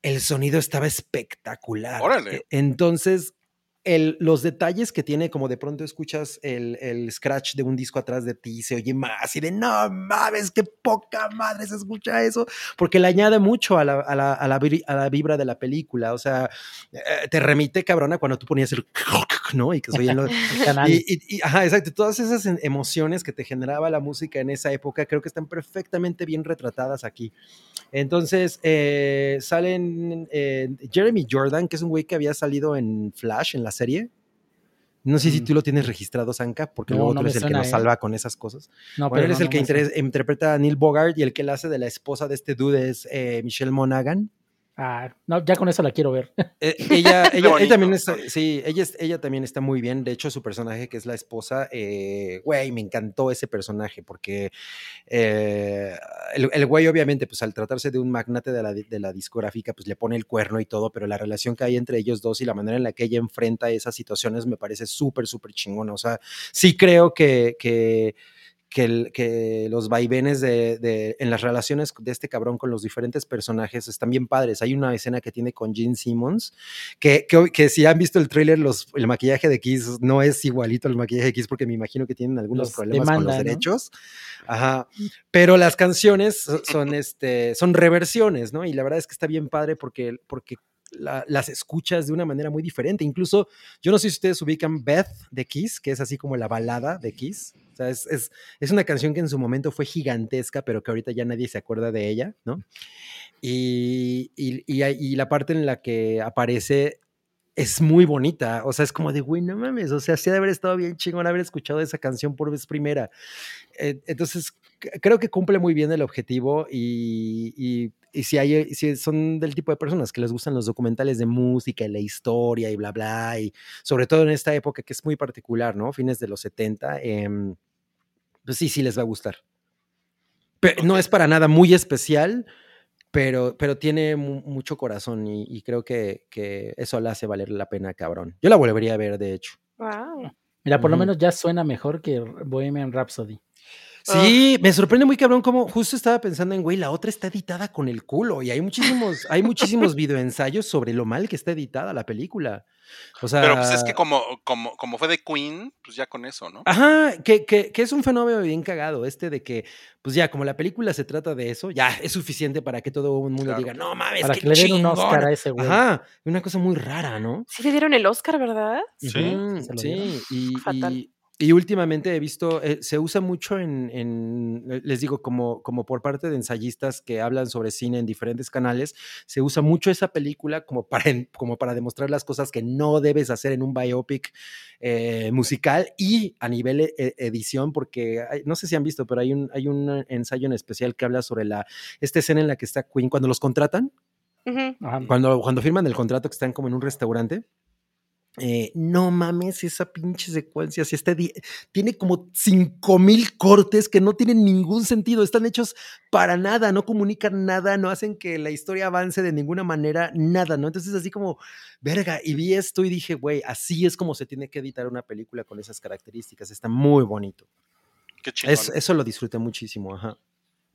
el sonido estaba espectacular. Órale. E- Entonces, el- los detalles que tiene, como de pronto escuchas el, el scratch de un disco atrás de ti, se oye más y de no mames, qué poca madre se escucha eso, porque le añade mucho a la, a la, a la, a la vibra de la película. O sea, eh, te remite cabrona cuando tú ponías el *laughs* ¿no? Y que se oyen los, *laughs* y, y- y- ajá, exacto. Todas esas en- emociones que te generaba la música en esa época creo que están perfectamente bien retratadas aquí. Entonces, eh, salen eh, Jeremy Jordan, que es un güey que había salido en Flash, en la serie. No sé si Mm. tú lo tienes registrado, Zanka, porque No, luego no tú eres el que nos ¿eh? salva con esas cosas. No, Bueno, él pero es no, el que interpreta a Neil Bogart y el que la hace de la esposa de este dude es eh, Michelle Monaghan. Ah, no, ya con eso la quiero ver. *laughs* Eh, ella, ella, también está, sí, ella, ella también está muy bien. De hecho, su personaje, que es la esposa, eh, güey, me encantó ese personaje porque eh, el, el güey, obviamente, pues al tratarse de un magnate de la, de la discográfica, pues le pone el cuerno y todo, pero la relación que hay entre ellos dos y la manera en la que ella enfrenta esas situaciones me parece súper, súper chingona. O sea, sí creo que, que, que, el- que los vaivenes de, de- en las relaciones de este cabrón con los diferentes personajes están bien padres. Hay una escena que tiene con Gene Simmons, que, que, que si han visto el tráiler, el maquillaje de Kiss no es igualito al maquillaje de Kiss porque me imagino que tienen algunos Los problemas con los demanda, ¿no? derechos. Ajá. Pero las canciones so- son, este, son reversiones, ¿no? Y la verdad es que está bien padre porque, porque la- las escuchas de una manera muy diferente. Incluso, yo no sé si ustedes ubican Beth de Kiss, que es así como la balada de Kiss. Es, es, es una canción que en su momento fue gigantesca, pero que ahorita ya nadie se acuerda de ella, ¿no? Y, y la parte en la que aparece es muy bonita. O sea, es como de, güey, no mames. O sea, sí de haber estado bien chingón haber escuchado esa canción por vez primera. Eh, entonces, creo que cumple muy bien el objetivo y, y- y si, hay, si son del tipo de personas que les gustan los documentales de música y la historia y bla, bla, y sobre todo en esta época que es muy particular, ¿no? Fines de los 70, em, pues sí, sí les va a gustar. Pe- No es para nada muy especial, pero, pero tiene mu- mucho corazón y, y creo que, que eso la hace valer la pena, cabrón. Yo la volvería a ver, de hecho. Wow. Mira, por lo menos ya suena mejor que Bohemian Rhapsody. Sí, me sorprende muy cabrón como justo estaba pensando en, güey, la otra está editada con el culo y hay muchísimos, hay muchísimos *laughs* videoensayos sobre lo mal que está editada la película. O sea, Pero pues es que como, como, como fue de Queen, pues ya con eso, ¿no? Ajá, que, que, que es un fenómeno bien cagado, este de que, pues ya, como la película se trata de eso, ya es suficiente para que todo el mundo Claro. diga, no mames, Para qué que le den un chingón". Oscar a ese güey. Ajá, una cosa muy rara, ¿no? Sí le dieron el Oscar, ¿verdad? Sí, se lo sí, y, Fatal. y- y últimamente he visto, eh, se usa mucho en, en, les digo, como, como por parte de ensayistas que hablan sobre cine en diferentes canales, se usa mucho esa película como para, en- como para demostrar las cosas que no debes hacer en un biopic eh, musical y a nivel e- e- edición, porque hay- no sé si han visto, pero hay un, hay un ensayo en especial que habla sobre la, esta escena en la que está Queen cuando los contratan, cuando, cuando firman el contrato que están como en un restaurante. Eh, no mames, esa pinche secuencia, si está di- tiene como 5000 cortes que no tienen ningún sentido, están hechos para nada, no comunican nada, no hacen que la historia avance de ninguna manera, nada, ¿no? Entonces, así como, verga, y vi esto y dije, güey, así es como se tiene que editar una película con esas características, está muy bonito. Qué. Es- eso lo disfruté muchísimo, ajá.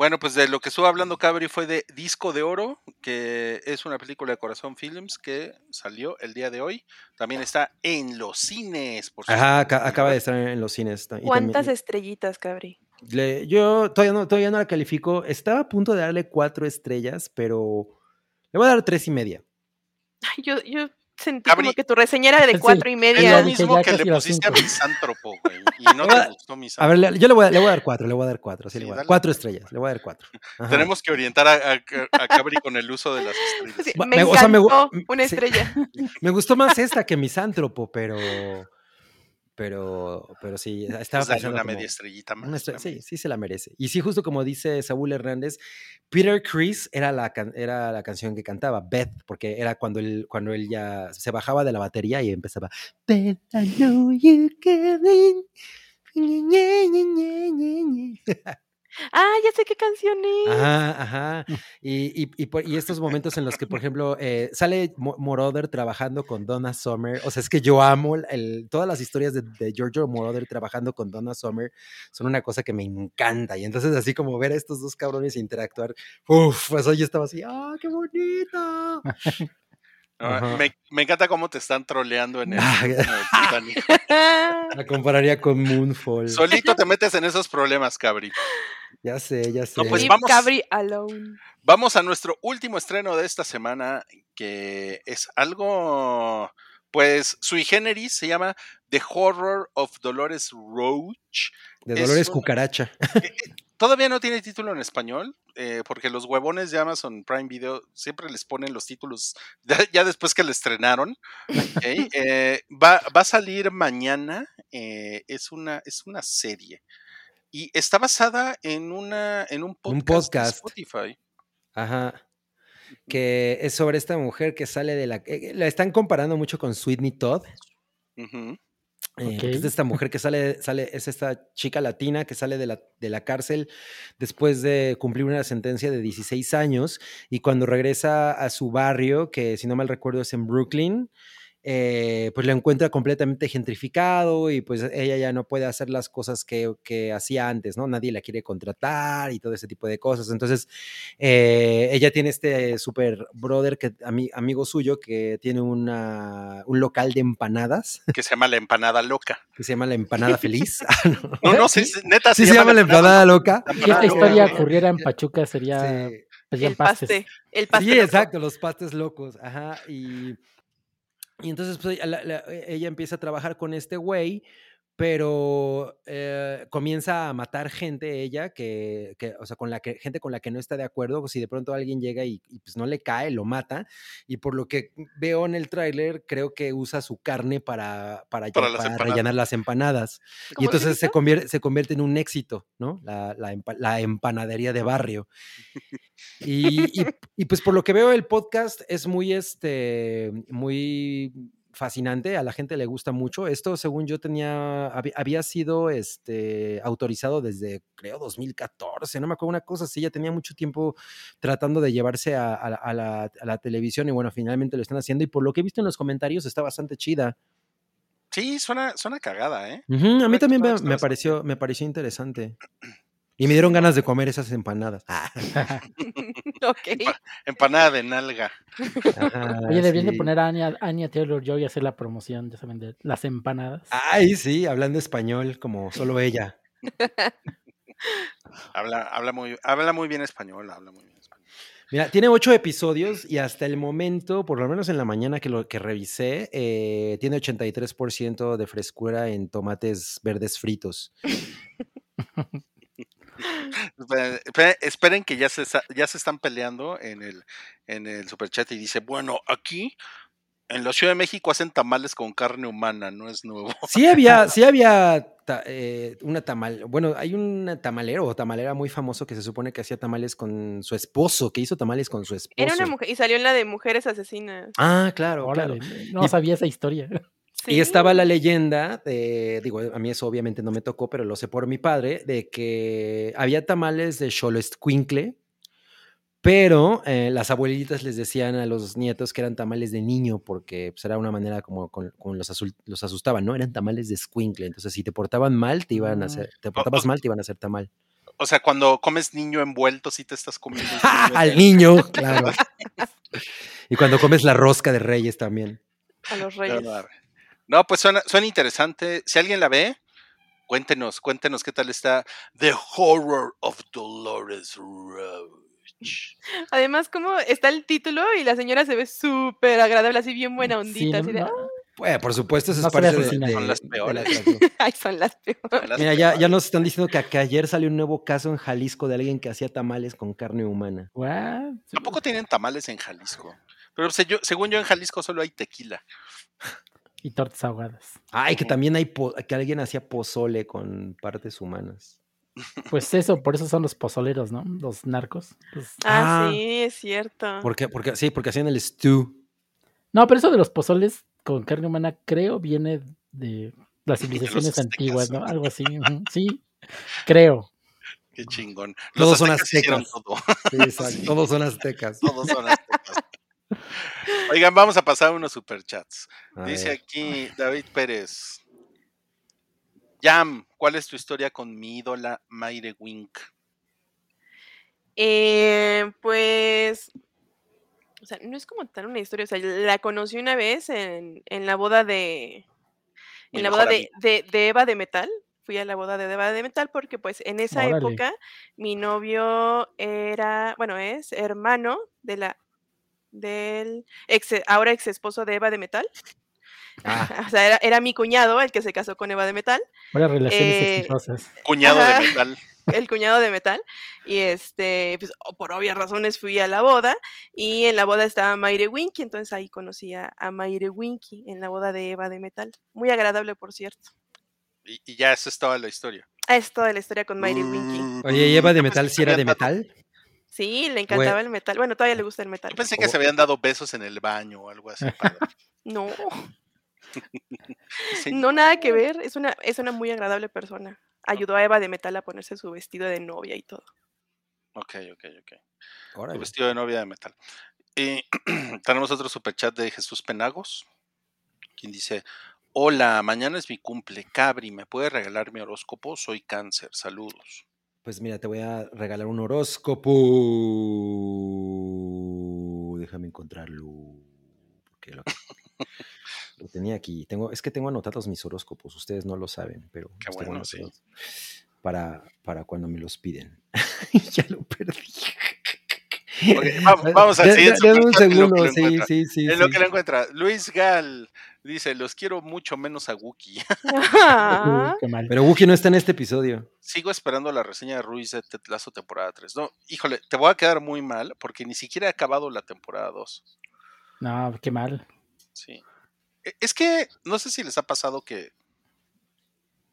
Bueno, pues de lo que estuvo hablando Cabri fue de Disco de Oro, que es una película de Corazón Films que salió el día de hoy. También está en los cines, por Ajá, acaba de estar en los cines. y ¿Cuántas también- estrellitas, Cabri? Le- yo todavía no, todavía no la califico. Estaba a punto de darle cuatro estrellas, pero le voy a dar tres y media. Ay, yo, yo sentí Cabri, como que tu reseña era de sí, cuatro y Es media. lo dije, mismo ya que le pusiste a. Misántropo, güey. *laughs* Y no te a- gustó A Misántropo. ver, le- yo le voy a, le voy a dar cuatro, le voy a dar cuatro. Sí, le Sí, voy a dar dale cuatro estrellas, le voy a dar cuatro. *laughs* Ajá. Tenemos que orientar a, a- a Cabri con el uso de las estrellas. Me me- encantó o sea, me gu- una sí. estrella. *laughs* Me gustó más esta que Misántropo, pero. Pero, pero sí, *laughs* estaba dale pensando una como- media estrellita más. una estre- sí, sí se la merece. Y sí, justo como dice Saúl Hernández, Peter Chris era la, era la canción que cantaba, Beth, porque era cuando él, cuando él ya se bajaba de la batería y empezaba, Beth, I know you. *laughs* *laughs* Ah, ya sé qué canción es. Ajá, ajá. Y, y- y por- y estos momentos en los que, por ejemplo, eh, sale Mo- Moroder trabajando con Donna Summer. O sea, es que yo amo el- todas las historias de, de Giorgio Moroder trabajando con Donna Summer. Son una cosa que me encanta. Y entonces, así como ver a estos dos cabrones interactuar, uff, pues hoy estaba así, ¡ah, qué bonito! Ah, me, me encanta cómo te están troleando en el, Ah, en el Titanic. *laughs* La compararía con Moonfall. Solito te metes en esos problemas, Cabri. Ya sé, ya sé. No, pues vamos. Cabri alone. Vamos a nuestro último estreno de esta semana, que es algo, pues, sui generis, se llama The Horror of Dolores Roach. de es Dolores Cucaracha. *laughs* Todavía no tiene título en español, eh, porque los huevones de Amazon Prime Video siempre les ponen los títulos *laughs* ya, ya después que le estrenaron. *laughs* Eh, va, va a salir mañana, eh, es, una, es una serie. Y está basada en, una, en un podcast, de podcast. Spotify. Ajá. Que es sobre esta mujer que sale de la. eh, la están comparando mucho con Sweetney Todd. Eh, es de esta mujer que sale, sale, es esta chica latina que sale de la, de la cárcel después de cumplir una sentencia de 16 años y cuando regresa a su barrio, que si no mal recuerdo es en Brooklyn, eh, pues lo encuentra completamente gentrificado y pues ella ya no puede hacer las cosas que, que hacía antes, ¿no? Nadie la quiere contratar y todo ese tipo de cosas. Entonces, eh, ella tiene este super brother, que, ami- amigo suyo, que tiene una, un local de empanadas que se llama La Empanada Loca. que se llama La Empanada Feliz. *laughs* Ah, no. No, no, sí, sí, neta, Sí, se llama La Empanada Loca. La Si esta Empanada historia Loca. ocurriera en Pachuca sería Sí. Pedían El pastes. paste. El paste. Sí, loco. exacto, los pastes locos. Ajá. Y, y entonces pues, la- la- ella empieza a trabajar con este güey, pero eh, comienza a matar gente ella, que, que, o sea, con la que, gente con la que no está de acuerdo. Pues, si de pronto alguien llega y, y, pues no le cae, lo mata. Y por lo que veo en el tráiler, creo que usa su carne para, para, las rellenar las empanadas. Y ¿Cómo entonces se convierte, se convierte en un éxito, ¿no? La, la empa- la empanadería de barrio. *laughs* Y, y- y, pues por lo que veo el podcast es muy, este, muy fascinante, a la gente le gusta mucho. Esto, según yo tenía, había sido este, autorizado desde, creo, 2014, no me acuerdo una cosa así, ya tenía mucho tiempo tratando de llevarse a, a la, a la- a la televisión y bueno, finalmente lo están haciendo y por lo que he visto en los comentarios está bastante chida. Sí, suena, suena cagada, ¿eh? A mí también me, pareció, me pareció interesante. Y me dieron ganas de comer esas empanadas. Ah. *laughs* *laughs* Empanada de nalga. Oye, deberían de poner a Anya, Anya Taylor Joy a hacer la promoción, ya saben, de las empanadas. Ay, sí, hablando español como solo ella. *laughs* Habla, habla, muy, habla muy bien español, habla muy bien español. Mira, tiene ocho episodios y hasta el momento, por lo menos en la mañana que lo que revisé, eh, tiene 83% de frescura en tomates verdes fritos. Esperen, que ya se, ya se están peleando en el, en el superchat y dice, bueno, aquí en la Ciudad de México hacen tamales con carne humana, no es nuevo. Sí había, *laughs* sí había ta- eh, una tamal, bueno, hay un tamalero o tamalera muy famoso que se supone que hacía tamales con su esposo, que hizo tamales con su esposo. Era una mujer y salió en la de mujeres asesinas. Ah, claro, Órale, claro. no Y- sabía esa historia. Y estaba la leyenda, de, digo, a mí eso obviamente no me tocó, pero lo sé por mi padre, de que había tamales de Xolescuincle, pero eh, las abuelitas les decían a los nietos que eran tamales de niño, porque pues, era una manera como con, con los, los asustaban, ¿no? Eran tamales de escuincle. Entonces, si te portaban mal, te iban a Mm. hacer, te portabas mal, te iban a hacer tamal. O sea, cuando comes niño envuelto, sí te estás comiendo. *laughs* Al niño, *laughs* claro. y cuando comes la rosca de reyes también. A los reyes. bárbaro. No, pues suena, suena interesante. Si alguien la ve, cuéntenos, cuéntenos qué tal está The Horror of Dolores Roach. Además, como está el título y la señora se ve súper agradable, así bien buena ondita. Sí, así de, no- Bueno, por supuesto, eso No es parte de, de- Son las peores. *laughs* Ay, son las peores. Mira, ya, ya nos están diciendo que, que ayer salió un nuevo caso en Jalisco de alguien que hacía tamales con carne humana. What? Tampoco tienen tamales en Jalisco. Pero se- yo- según yo, en Jalisco solo hay tequila. Y tortas ahogadas. Ay, que también hay po- que alguien hacía pozole con partes humanas. Pues eso, por eso son los pozoleros, ¿no? Los narcos. Los- Ah, Ah. sí, es cierto. ¿Por qué? Porque, sí, porque hacían el stew. No, pero eso de los pozoles con carne humana creo viene de las *laughs* civilizaciones antiguas, ¿no? Algo así. Sí, creo. Qué chingón. Todos Los son aztecas hicieron aztecas. todo. Sí, exacto. *laughs* Todos son aztecas. Todos son aztecas. Oigan, vamos a pasar unos superchats. Dice aquí David Pérez. Jam, ¿cuál es tu historia con mi ídola Mayre Wink? Eh, pues, o sea, no es como tal una historia, o sea, la conocí una vez en, en la boda de, Mi en la boda de, de, de Eva de Metal. Fui a la boda de Eva de Metal porque pues en esa Órale. época mi novio era, bueno, es hermano de la, del ex, ahora ex esposo de Eva de Metal. Ah, *laughs* O sea, era, era mi cuñado el que se casó con Eva de Metal. Buenas relaciones Eh, exitosas. Cuñado Ajá. de metal. *laughs* el cuñado de metal. Y este, pues o- por obvias razones fui a la boda. Y en la boda estaba Mayre Winky. Entonces ahí conocí a, a Mayre Winky en la boda de Eva de metal. Muy agradable, por cierto. Y, y ya eso es toda la historia. Ah, Es toda la historia con Mayre Winky. Mm, Oye, ¿y Eva de metal sí se era de metal? Sí, le encantaba el metal. Bueno, todavía le gusta el metal. Yo pensé que Oh. se habían dado besos en el baño o algo así. padre. No, *laughs* Sí, no nada que ver. Es una, es una muy agradable persona. Ayudó a Eva de metal a ponerse su vestido de novia y todo. Ok, ok, ok. Órale. vestido de novia de metal. Y *clears throat* tenemos otro superchat de Jesús Penagos, quien dice: Hola, mañana es mi cumple. Cabri, ¿me puede regalar mi horóscopo? Soy cáncer. Saludos. Pues mira, te voy a regalar un horóscopo. Déjame encontrarlo. Porque lo, *laughs* lo tenía aquí. Tengo, es que tengo anotados mis horóscopos. Ustedes no lo saben, pero Qué bueno, sí. para, para cuando me los piden. *laughs* ya lo perdí. Vamos, *laughs* vamos al De- siguiente de- deme un segundo, sí, sí. En lo que lo encuentra. Luis Gal dice, los quiero mucho menos a Wookie. Ah, Qué mal. Pero Wookie no está en este episodio. Sigo esperando la reseña de Ruiz de Ted Lasso temporada 3. No, híjole, te voy a quedar muy mal porque ni siquiera he acabado la temporada 2. No, qué mal. Sí. E- Es que no sé si les ha pasado que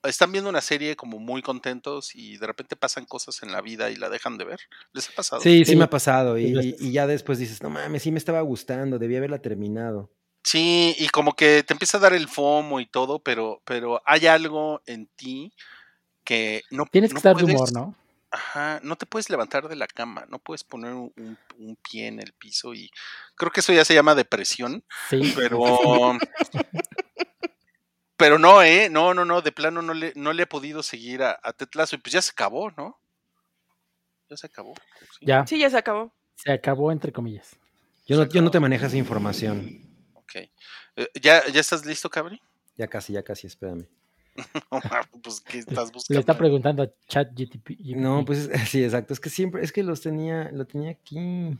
están viendo una serie como muy contentos y de repente pasan cosas en la vida y la dejan de ver. ¿Les ha pasado? Sí, sí, Sí, me ha pasado. Y, ya después dices, no mames, sí me estaba gustando, debí haberla terminado. Sí, y como que te empieza a dar el FOMO y todo, pero, pero hay algo en ti que no Tienes que no estar de humor, ¿no? Ajá, no te puedes levantar de la cama, no puedes poner un, un- un pie en el piso y creo que eso ya se llama depresión, Sí. pero *laughs* pero no, eh, no, no, no, de plano no le, no le he podido seguir a, Lasso y pues ya se acabó, ¿no? Ya se acabó. sí. Ya, sí, ya se acabó. se acabó entre comillas. Yo no, yo no te manejas información. Ok. Eh, ¿Ya, ¿Ya estás listo, Cabri? Ya casi, ya casi, espérame. *laughs* pues, ¿qué *laughs* estás Le buscando? está preguntando a ChatGTP. No, pues *laughs* sí, exacto. Es que siempre, es que los tenía, lo tenía aquí.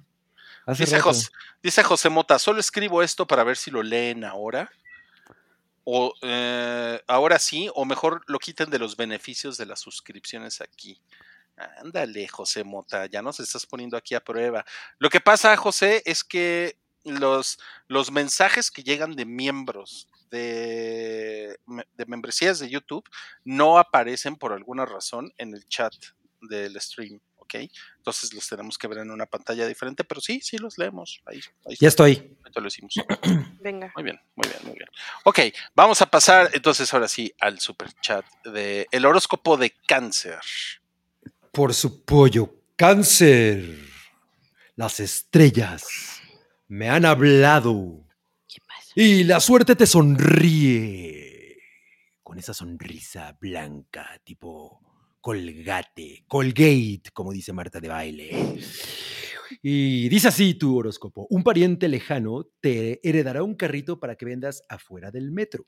Hace Dice rato. José, dice José Mota, solo escribo esto para ver si lo leen ahora. O eh, ahora sí, o mejor lo quiten de los beneficios de las suscripciones aquí. Ándale, José Mota, ya nos estás poniendo aquí a prueba. Lo que pasa, José, es que los, los mensajes que llegan de miembros de, de membresías de YouTube no aparecen por alguna razón en el chat del stream, ¿ok? Entonces los tenemos que ver en una pantalla diferente, pero sí, sí los leemos. Ahí, ahí Ya estoy. ahorita lo hicimos. *clears throat* Venga. Muy bien, muy bien, muy bien. Ok, vamos a pasar entonces ahora sí al super chat de el horóscopo de cáncer. Por su pollo, cáncer. Las estrellas me han hablado. ¿Qué pasa? Y la suerte te sonríe. Con esa sonrisa blanca, tipo colgate, colgate, como dice Marta de baile. Y dice así tu horóscopo. Un pariente lejano te heredará un carrito para que vendas afuera del metro.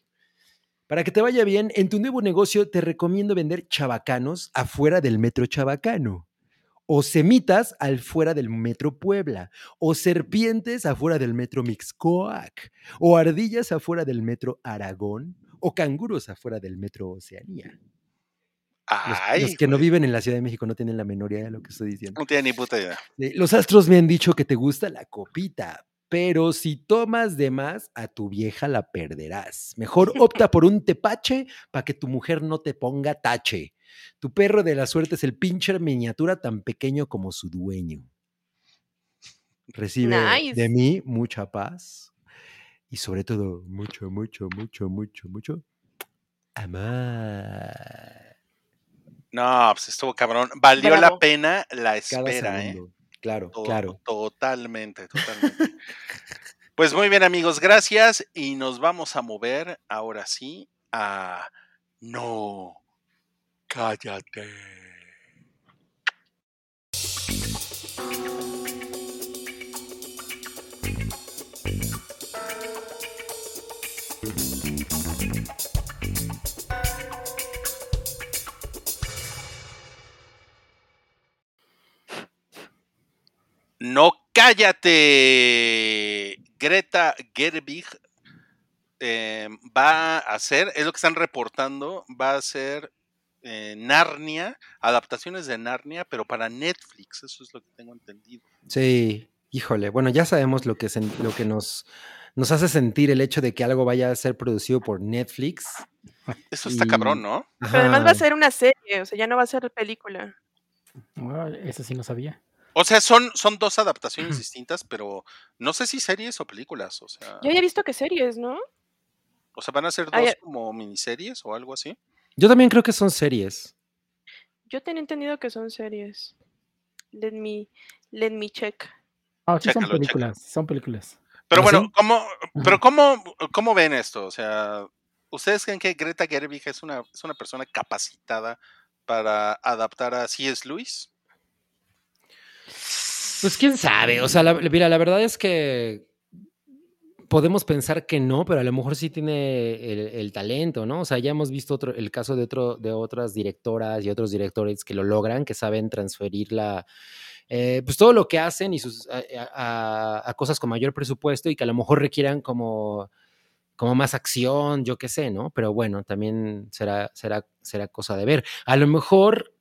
Para que te vaya bien, en tu nuevo negocio te recomiendo vender chabacanos afuera del metro chabacano. O semitas al fuera del metro Puebla. O serpientes afuera del metro Mixcoac. O ardillas afuera del metro Aragón. O canguros afuera del metro Oceanía. Los, Ay, los que no viven en la Ciudad de México no tienen la menor idea de lo que estoy diciendo. no tiene ni puta idea. Los astros me han dicho que te gusta la copita, pero si tomas de más, a tu vieja la perderás. Mejor opta por un tepache para que tu mujer no te ponga tache. Tu perro de la suerte es el pincher miniatura tan pequeño como su dueño. Recibe Nice. de mí mucha paz y sobre todo mucho, mucho, mucho, mucho, mucho amar. No, pues estuvo cabrón. Valió la pena la espera, ¿eh? Claro, claro. Totalmente, totalmente. pues muy bien, amigos, gracias. Y nos vamos a mover ahora sí a No, cállate. No cállate. Greta Gerwig eh, va a hacer, es lo que están reportando, va a hacer eh, Narnia, adaptaciones de Narnia, pero para Netflix, eso es lo que tengo entendido. Sí, híjole, bueno, ya sabemos lo que, sen- lo que nos, nos hace sentir el hecho de que algo vaya a ser producido por Netflix. Eso está Y- cabrón, ¿no? Pero además va a ser una serie, o sea, ya no va a ser película. Ah, eso sí no sabía. O sea, son, son dos adaptaciones distintas, pero no sé si series o películas, o sea, Yo había visto que series, ¿no? o sea, van a ser dos ya. como miniseries o algo así. Yo también creo que son series. Yo tenía entendido que son series. Let me, let me check. Ah, sí son películas, son películas. Pero ¿Ah, bueno, sí? ¿cómo, pero cómo, ¿cómo ven esto? O sea, ¿ustedes creen que Greta Gerwig es una, es una persona capacitada para adaptar a C.S. Lewis? Pues quién sabe, o sea, la, mira, la verdad es que podemos pensar que no, pero a lo mejor sí tiene el, talento, ¿no? O sea, ya hemos visto otro, el caso de, otro, de otras directoras y otros directores que lo logran, que saben transferir la, eh, pues todo lo que hacen y sus, a, a- a cosas con mayor presupuesto y que a lo mejor requieran como, como más acción, yo qué sé, ¿no? Pero bueno, también será, será, será cosa de ver. A lo mejor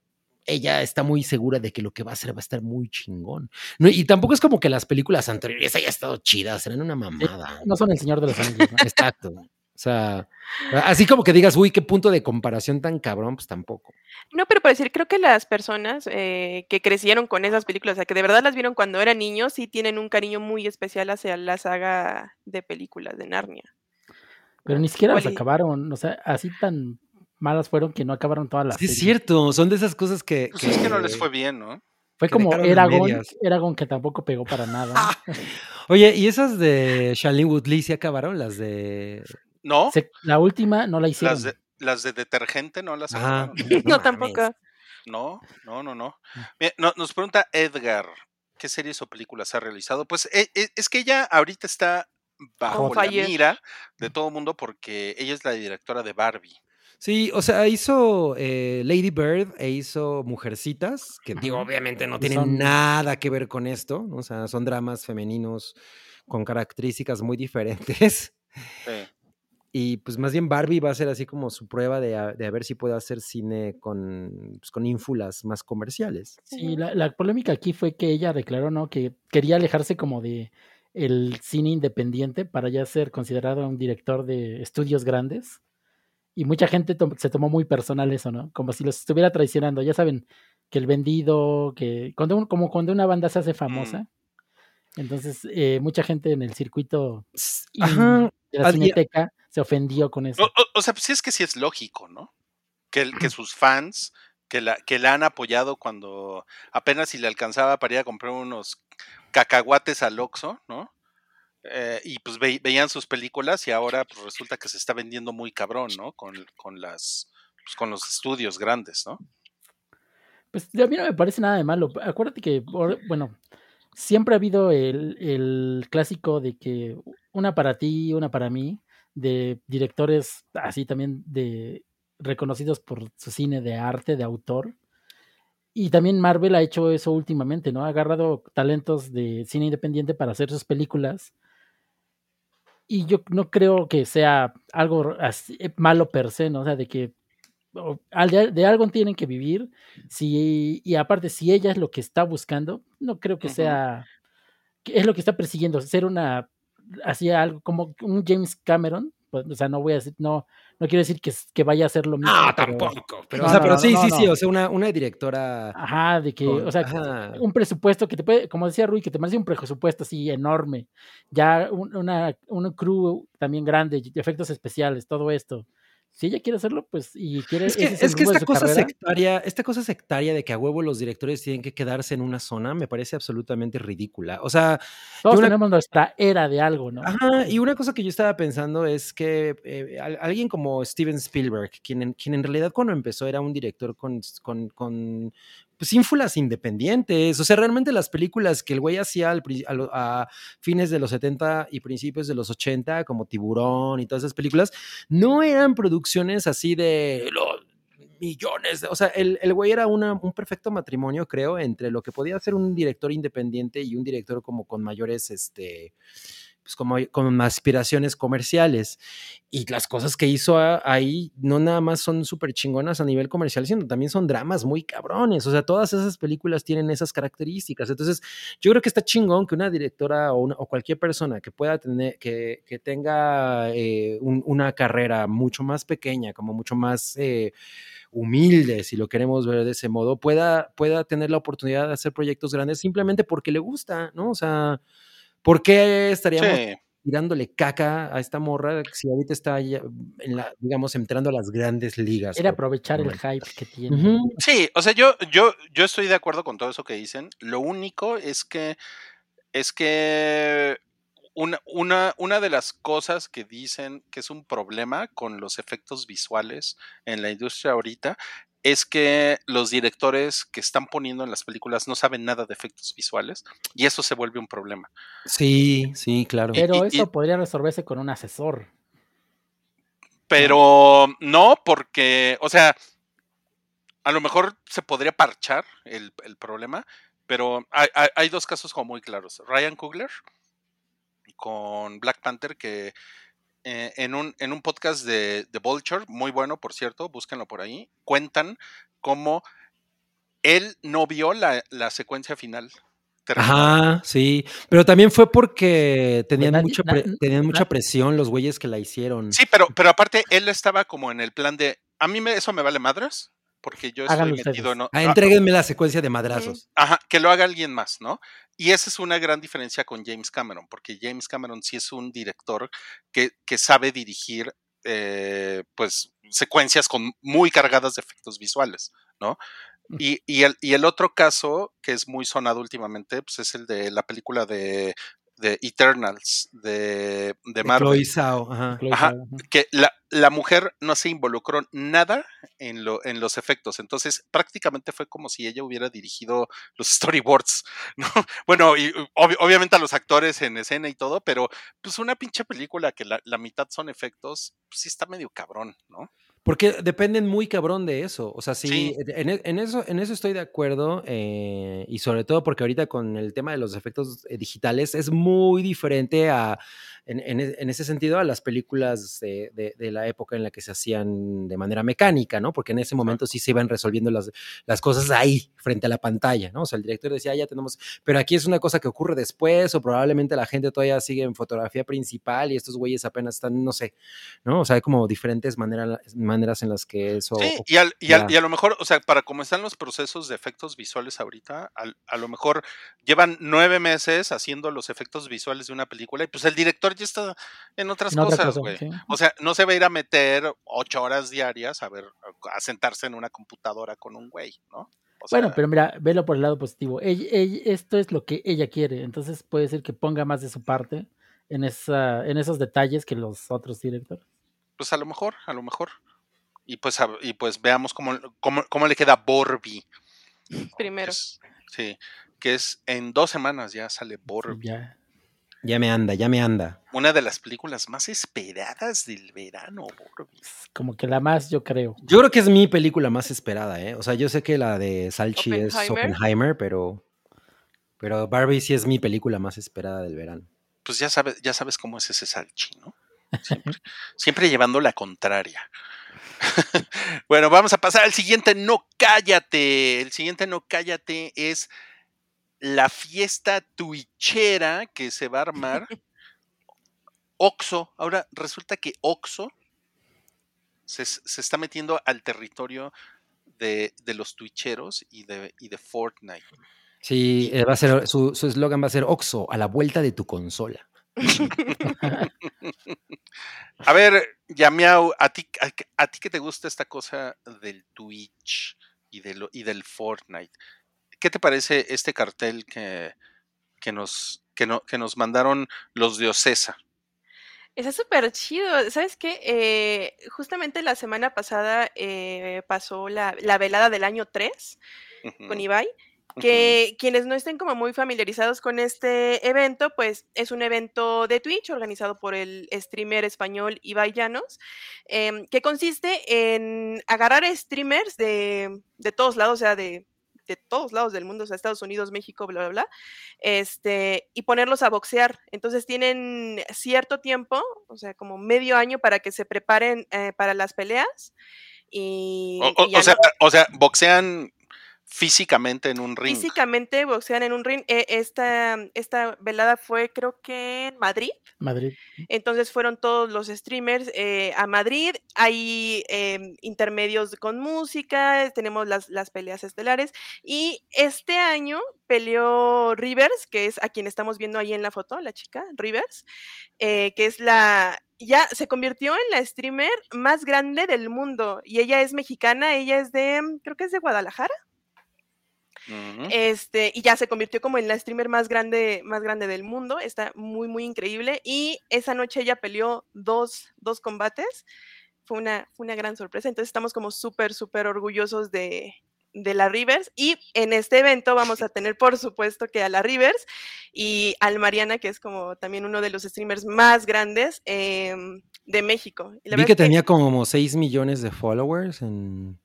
ella está muy segura de que lo que va a hacer va a estar muy chingón. No, y tampoco es como que las películas anteriores hayan estado chidas, eran una mamada. No son el Señor de los Anillos, ¿no? Exacto. O sea, así como que digas, uy, qué punto de comparación tan cabrón, pues tampoco. No, pero por decir, creo que las personas eh, que crecieron con esas películas, o sea, que de verdad las vieron cuando eran niños, sí tienen un cariño muy especial hacia la saga de películas de Narnia. Pero ni siquiera las acabaron. O sea, así tan malas fueron que no acabaron todas las Sí, es cierto, son de esas cosas que. Pues es que no les fue bien, ¿no? Fue como Eragon. Eragon que tampoco pegó para nada. *laughs* Oye, ¿y esas de Shailene Woodley se acabaron? Las de. No, Se- la última no la hicieron. las de, las de detergente no las Ah, acabaron. *laughs* No, tampoco. No, no, no, no. Mira, no- nos pregunta Edgar, ¿qué series o películas ha realizado? Pues e- e- es que ella ahorita está bajo la fire. mira de todo el mundo porque ella es la directora de Barbie. Sí, o sea, hizo eh, Lady Bird e hizo Mujercitas, que digo, obviamente no tienen son- nada que ver con esto, ¿no? o sea, son dramas femeninos con características muy diferentes. Sí. Y pues más bien Barbie va a ser así como su prueba de a, de a ver si puede hacer cine con, pues, con ínfulas más comerciales. Sí, la, la polémica aquí fue que ella declaró, ¿no? Que quería alejarse como de el cine independiente para ya ser considerado un director de estudios grandes. Y mucha gente to- se tomó muy personal eso, ¿no? Como si los estuviera traicionando. Ya saben, que el vendido, que cuando un- como cuando una banda se hace famosa. Entonces, eh, mucha gente en el circuito Ajá. de la cineteca se ofendió con eso. O, o- o sea, pues sí es que sí es lógico, ¿no? Que, el- que *clears throat* sus fans, que la, que la han apoyado cuando apenas si le alcanzaba para ir a comprar unos cacahuates al Oxxo, ¿no? Eh, y pues ve- veían sus películas y ahora pues resulta que se está vendiendo muy cabrón, ¿no? Con, con las pues, con los estudios grandes, ¿no? Pues a mí no me parece nada de malo. Acuérdate que, bueno, siempre ha habido el, el clásico de que una para ti, una para mí, de directores así también de reconocidos por su cine de arte, de autor. Y también Marvel ha hecho eso últimamente, ¿no? Ha agarrado talentos de cine independiente para hacer sus películas. Y yo no creo que sea algo así, eh, malo per se, ¿no? O sea, de que de, de algo tienen que vivir. Si, y aparte, si ella es lo que está buscando, no creo que sea. que es lo que está persiguiendo, ser una. Así algo como un James Cameron. Pues, o sea, no voy a decir, no, no quiero decir que, que vaya a ser lo mismo. No, pero- tampoco. Pero, No, o sea, no, pero no, sí, no, sí, no. sí. O sea, una, una directora. Ajá, de que, con- o sea, ajá. un presupuesto que te puede, como decía Rui, que te parece un presupuesto así enorme. Ya un, una, un crew también grande, y efectos especiales, todo esto. Si ella quiere hacerlo, pues, y quiere. Es que, ese el es que esta cosa carrera, sectaria, esta cosa sectaria de que a huevo los directores tienen que quedarse en una zona, me parece absolutamente ridícula. O sea, Todos una- tenemos nuestra era de algo, ¿no? Ajá, y una cosa que yo estaba pensando es que eh, al- alguien como Steven Spielberg, quien en, quien en realidad cuando empezó era un director con, con, con pues, ínfulas independientes, o sea, realmente las películas que el güey hacía al a, a fines de los 70 y principios de los 80, como Tiburón y todas esas películas, no eran producciones así de los millones, o sea, el, el güey era una- un perfecto matrimonio, creo, entre lo que podía ser un director independiente y un director como con mayores, este, pues como con aspiraciones comerciales. Y las cosas que hizo ahí no nada más son súper chingonas a nivel comercial, sino también son dramas muy cabrones. O sea, todas esas películas tienen esas características. Entonces, yo creo que está chingón que una directora o, una- o cualquier persona que pueda tener, que, que tenga eh, un- una carrera mucho más pequeña, como mucho más... eh, humilde, si lo queremos ver de ese modo, pueda, pueda tener la oportunidad de hacer proyectos grandes simplemente porque le gusta, ¿no? O sea, ¿por qué estaríamos Sí. tirándole caca a esta morra si ahorita está, ya en la, digamos, entrando a las grandes ligas? Era aprovechar el hype que tiene. Sí, o sea, yo, yo, yo estoy de acuerdo con todo eso que dicen. Lo único es que es que una, una, una de las cosas que dicen que es un problema con los efectos visuales en la industria ahorita es que los directores que están poniendo en las películas no saben nada de efectos visuales y eso se vuelve un problema. Sí, sí, claro. Pero y- eso podría resolverse con un asesor. Pero no porque, o sea, a lo mejor se podría parchar el, el problema, Pero hay, hay- hay dos casos como muy claros. Ryan Coogler con Black Panther, que eh, en, un, en un podcast de, de Vulture, muy bueno, por cierto, búsquenlo por ahí, cuentan cómo él no vio la, la secuencia final. terminada. Ajá, sí. Pero también fue porque tenían, nadie- mucha, pre- tenían mucha presión los güeyes que la hicieron. Sí, pero, pero aparte él estaba como en el plan de, a mí me, eso me vale madres, porque yo estoy Háganlo metido en... Ah, ah, entréguenme la secuencia de madrazos. Ajá, que lo haga alguien más, ¿no? Y esa es una gran diferencia con James Cameron, porque James Cameron sí es un director que, que sabe dirigir, eh, pues, secuencias con muy cargadas de efectos visuales, ¿no? Y, y el, y el otro caso, que es muy sonado últimamente, pues es el de la película de, de Eternals, de, de Marvel Chloe Zhao, ajá. Que la, la mujer no se involucró nada en, lo, en los efectos. Entonces, prácticamente fue como si ella hubiera dirigido los *laughs* storyboards, ¿no? Bueno, y ob- obviamente a los actores en escena y todo, pero pues una pinche película que la, la mitad son efectos, pues sí está medio cabrón, ¿no? Porque dependen muy cabrón de eso. O sea, sí, Sí. En, e- en eso, en eso estoy de acuerdo. eh, y sobre todo porque ahorita con el tema de los efectos eh, digitales es muy diferente a, en, en e- en ese sentido, a las películas de, de- de la época en la que se hacían de manera mecánica, ¿no? Porque en ese momento sí se iban resolviendo las, las cosas ahí, frente a la pantalla, ¿no? O sea, el director decía, "Ah, ya tenemos. Pero aquí es una cosa que ocurre después, o probablemente la gente todavía sigue en fotografía principal y estos güeyes apenas están, no sé, ¿no? O sea, hay como diferentes maneras, maneras en las que eso... Sí, y, al- y al- ya. y a lo mejor, o sea, para cómo están los procesos de efectos visuales ahorita, al- a lo mejor llevan nueve meses haciendo los efectos visuales de una película y pues el director ya está en otras En cosas, cosa, güey. sí. O sea, no se va a ir a meter ocho horas diarias a ver, a sentarse en una computadora con un güey, ¿no? O Bueno, pero mira, velo por el lado positivo. Ella- ella- esto es lo que ella quiere, entonces puede ser que ponga más de su parte en, esa, en esos detalles que los otros directores. pues a lo mejor, a lo mejor. Y pues, y pues veamos cómo, cómo, cómo le queda Borby. Primero. Es- sí, que es en dos semanas ya sale Borby. ya. Ya me anda, ya me anda. Una de las películas más esperadas del verano, Borby. Como que la más, yo creo. Yo creo que es mi película más esperada, ¿eh? O sea, yo sé que la de Salchi es Oppenheimer. Oppenheimer, pero, pero Barbie sí es mi película más esperada del verano. Pues ya sabes, ya sabes cómo es ese salchi, ¿no? Siempre, *laughs* siempre llevando la contraria. *laughs* bueno, vamos a pasar al siguiente No Cállate. El siguiente No Cállate es la fiesta twitchera que se va a armar. Oxo. Ahora resulta que Oxo se, se está metiendo al territorio de, de los twitcheros y de, y de Fortnite. Sí, eh, va a ser, su su eslogan va a ser Oxo, a la vuelta de tu consola. A ver, Yamiau, a ti, a, a ti que te gusta esta cosa del Twitch y, de lo- y del Fortnite, ¿qué te parece este cartel que, que, nos, que, no, que nos mandaron los de Ocesa? Está súper chido. ¿Sabes qué? Eh, justamente la semana pasada eh, pasó la, la velada del año 3 con Ujú, Que quienes no estén como muy familiarizados con este evento, pues es un evento de Twitch organizado por el streamer español Ibai Llanos, em, que consiste en agarrar streamers de, de todos lados, o sea, de, de todos lados del mundo, o sea, Estados Unidos, México, bla, bla, bla, este, y ponerlos a boxear. Entonces tienen cierto tiempo, o sea, como medio año para que se preparen eh, para las peleas. Y, O, y sea, o sea, boxean físicamente en un ring. Físicamente boxean en un ring. Eh, esta, esta velada fue creo que en Madrid. Madrid. Entonces fueron todos los streamers eh, a Madrid. Hay em, intermedios con música, tenemos las, las peleas estelares. Y este año peleó Rivers, que es a quien estamos viendo ahí en la foto, la chica Rivers, eh, que es la... Ya se convirtió en la streamer más grande del mundo. Y ella es mexicana, ella es de, creo que es de Guadalajara. Este, y ya se convirtió como en la streamer más grande, más grande del mundo. Está muy, muy increíble. Y esa noche ella peleó dos, dos combates. Fue una, fue una gran sorpresa. Entonces estamos como súper, súper orgullosos de, de la Rivers. Y en este evento vamos a *laughs* tener, por supuesto, que a la Rivers y al Mariana, que es como también uno de los streamers más grandes em, de México. Y la Vi que que- tenía como 6 millones de followers en...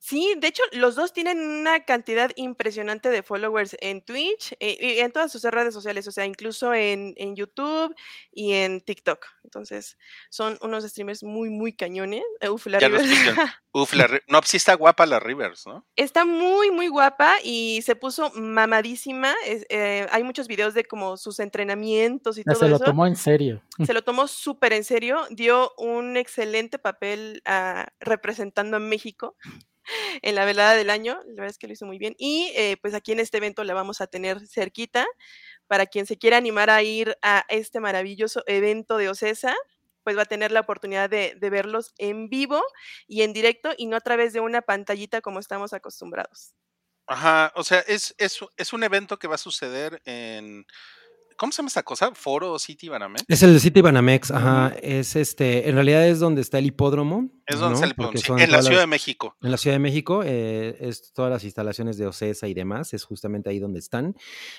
Sí, de hecho, los dos tienen una cantidad impresionante de followers en Twitch eh, y en todas sus redes sociales, o sea, incluso en, en YouTube y en TikTok. Entonces, son unos streamers muy, muy cañones. Eh, Uf, la Ya Rivers. *laughs* Uf, la Ri- no, pues sí está guapa la Rivers, ¿no? Está muy, muy guapa y se puso mamadísima. es- eh, hay muchos videos de como sus entrenamientos y Ya todo se lo eso. tomó en serio. Se lo tomó súper en serio, dio un excelente papel ah, representando a México en la velada del año, la verdad es que lo hizo muy bien. Y eh, pues aquí en este evento la vamos a tener cerquita. Para quien se quiera animar a ir a este maravilloso evento de Ocesa, pues va a tener la oportunidad de, verlos en vivo y en directo y no a través de una pantallita como estamos acostumbrados. Ajá, o sea, es, es un evento que va a suceder en. ¿Cómo se llama esta cosa? Foro City Banamex. Es el City Banamex, ajá. Es este, en realidad es donde está el hipódromo. Es donde ¿no? está el Porque sí, en la Ciudad de México. En la Ciudad de México, eh, es todas las instalaciones de OCESA y demás, es justamente ahí donde están.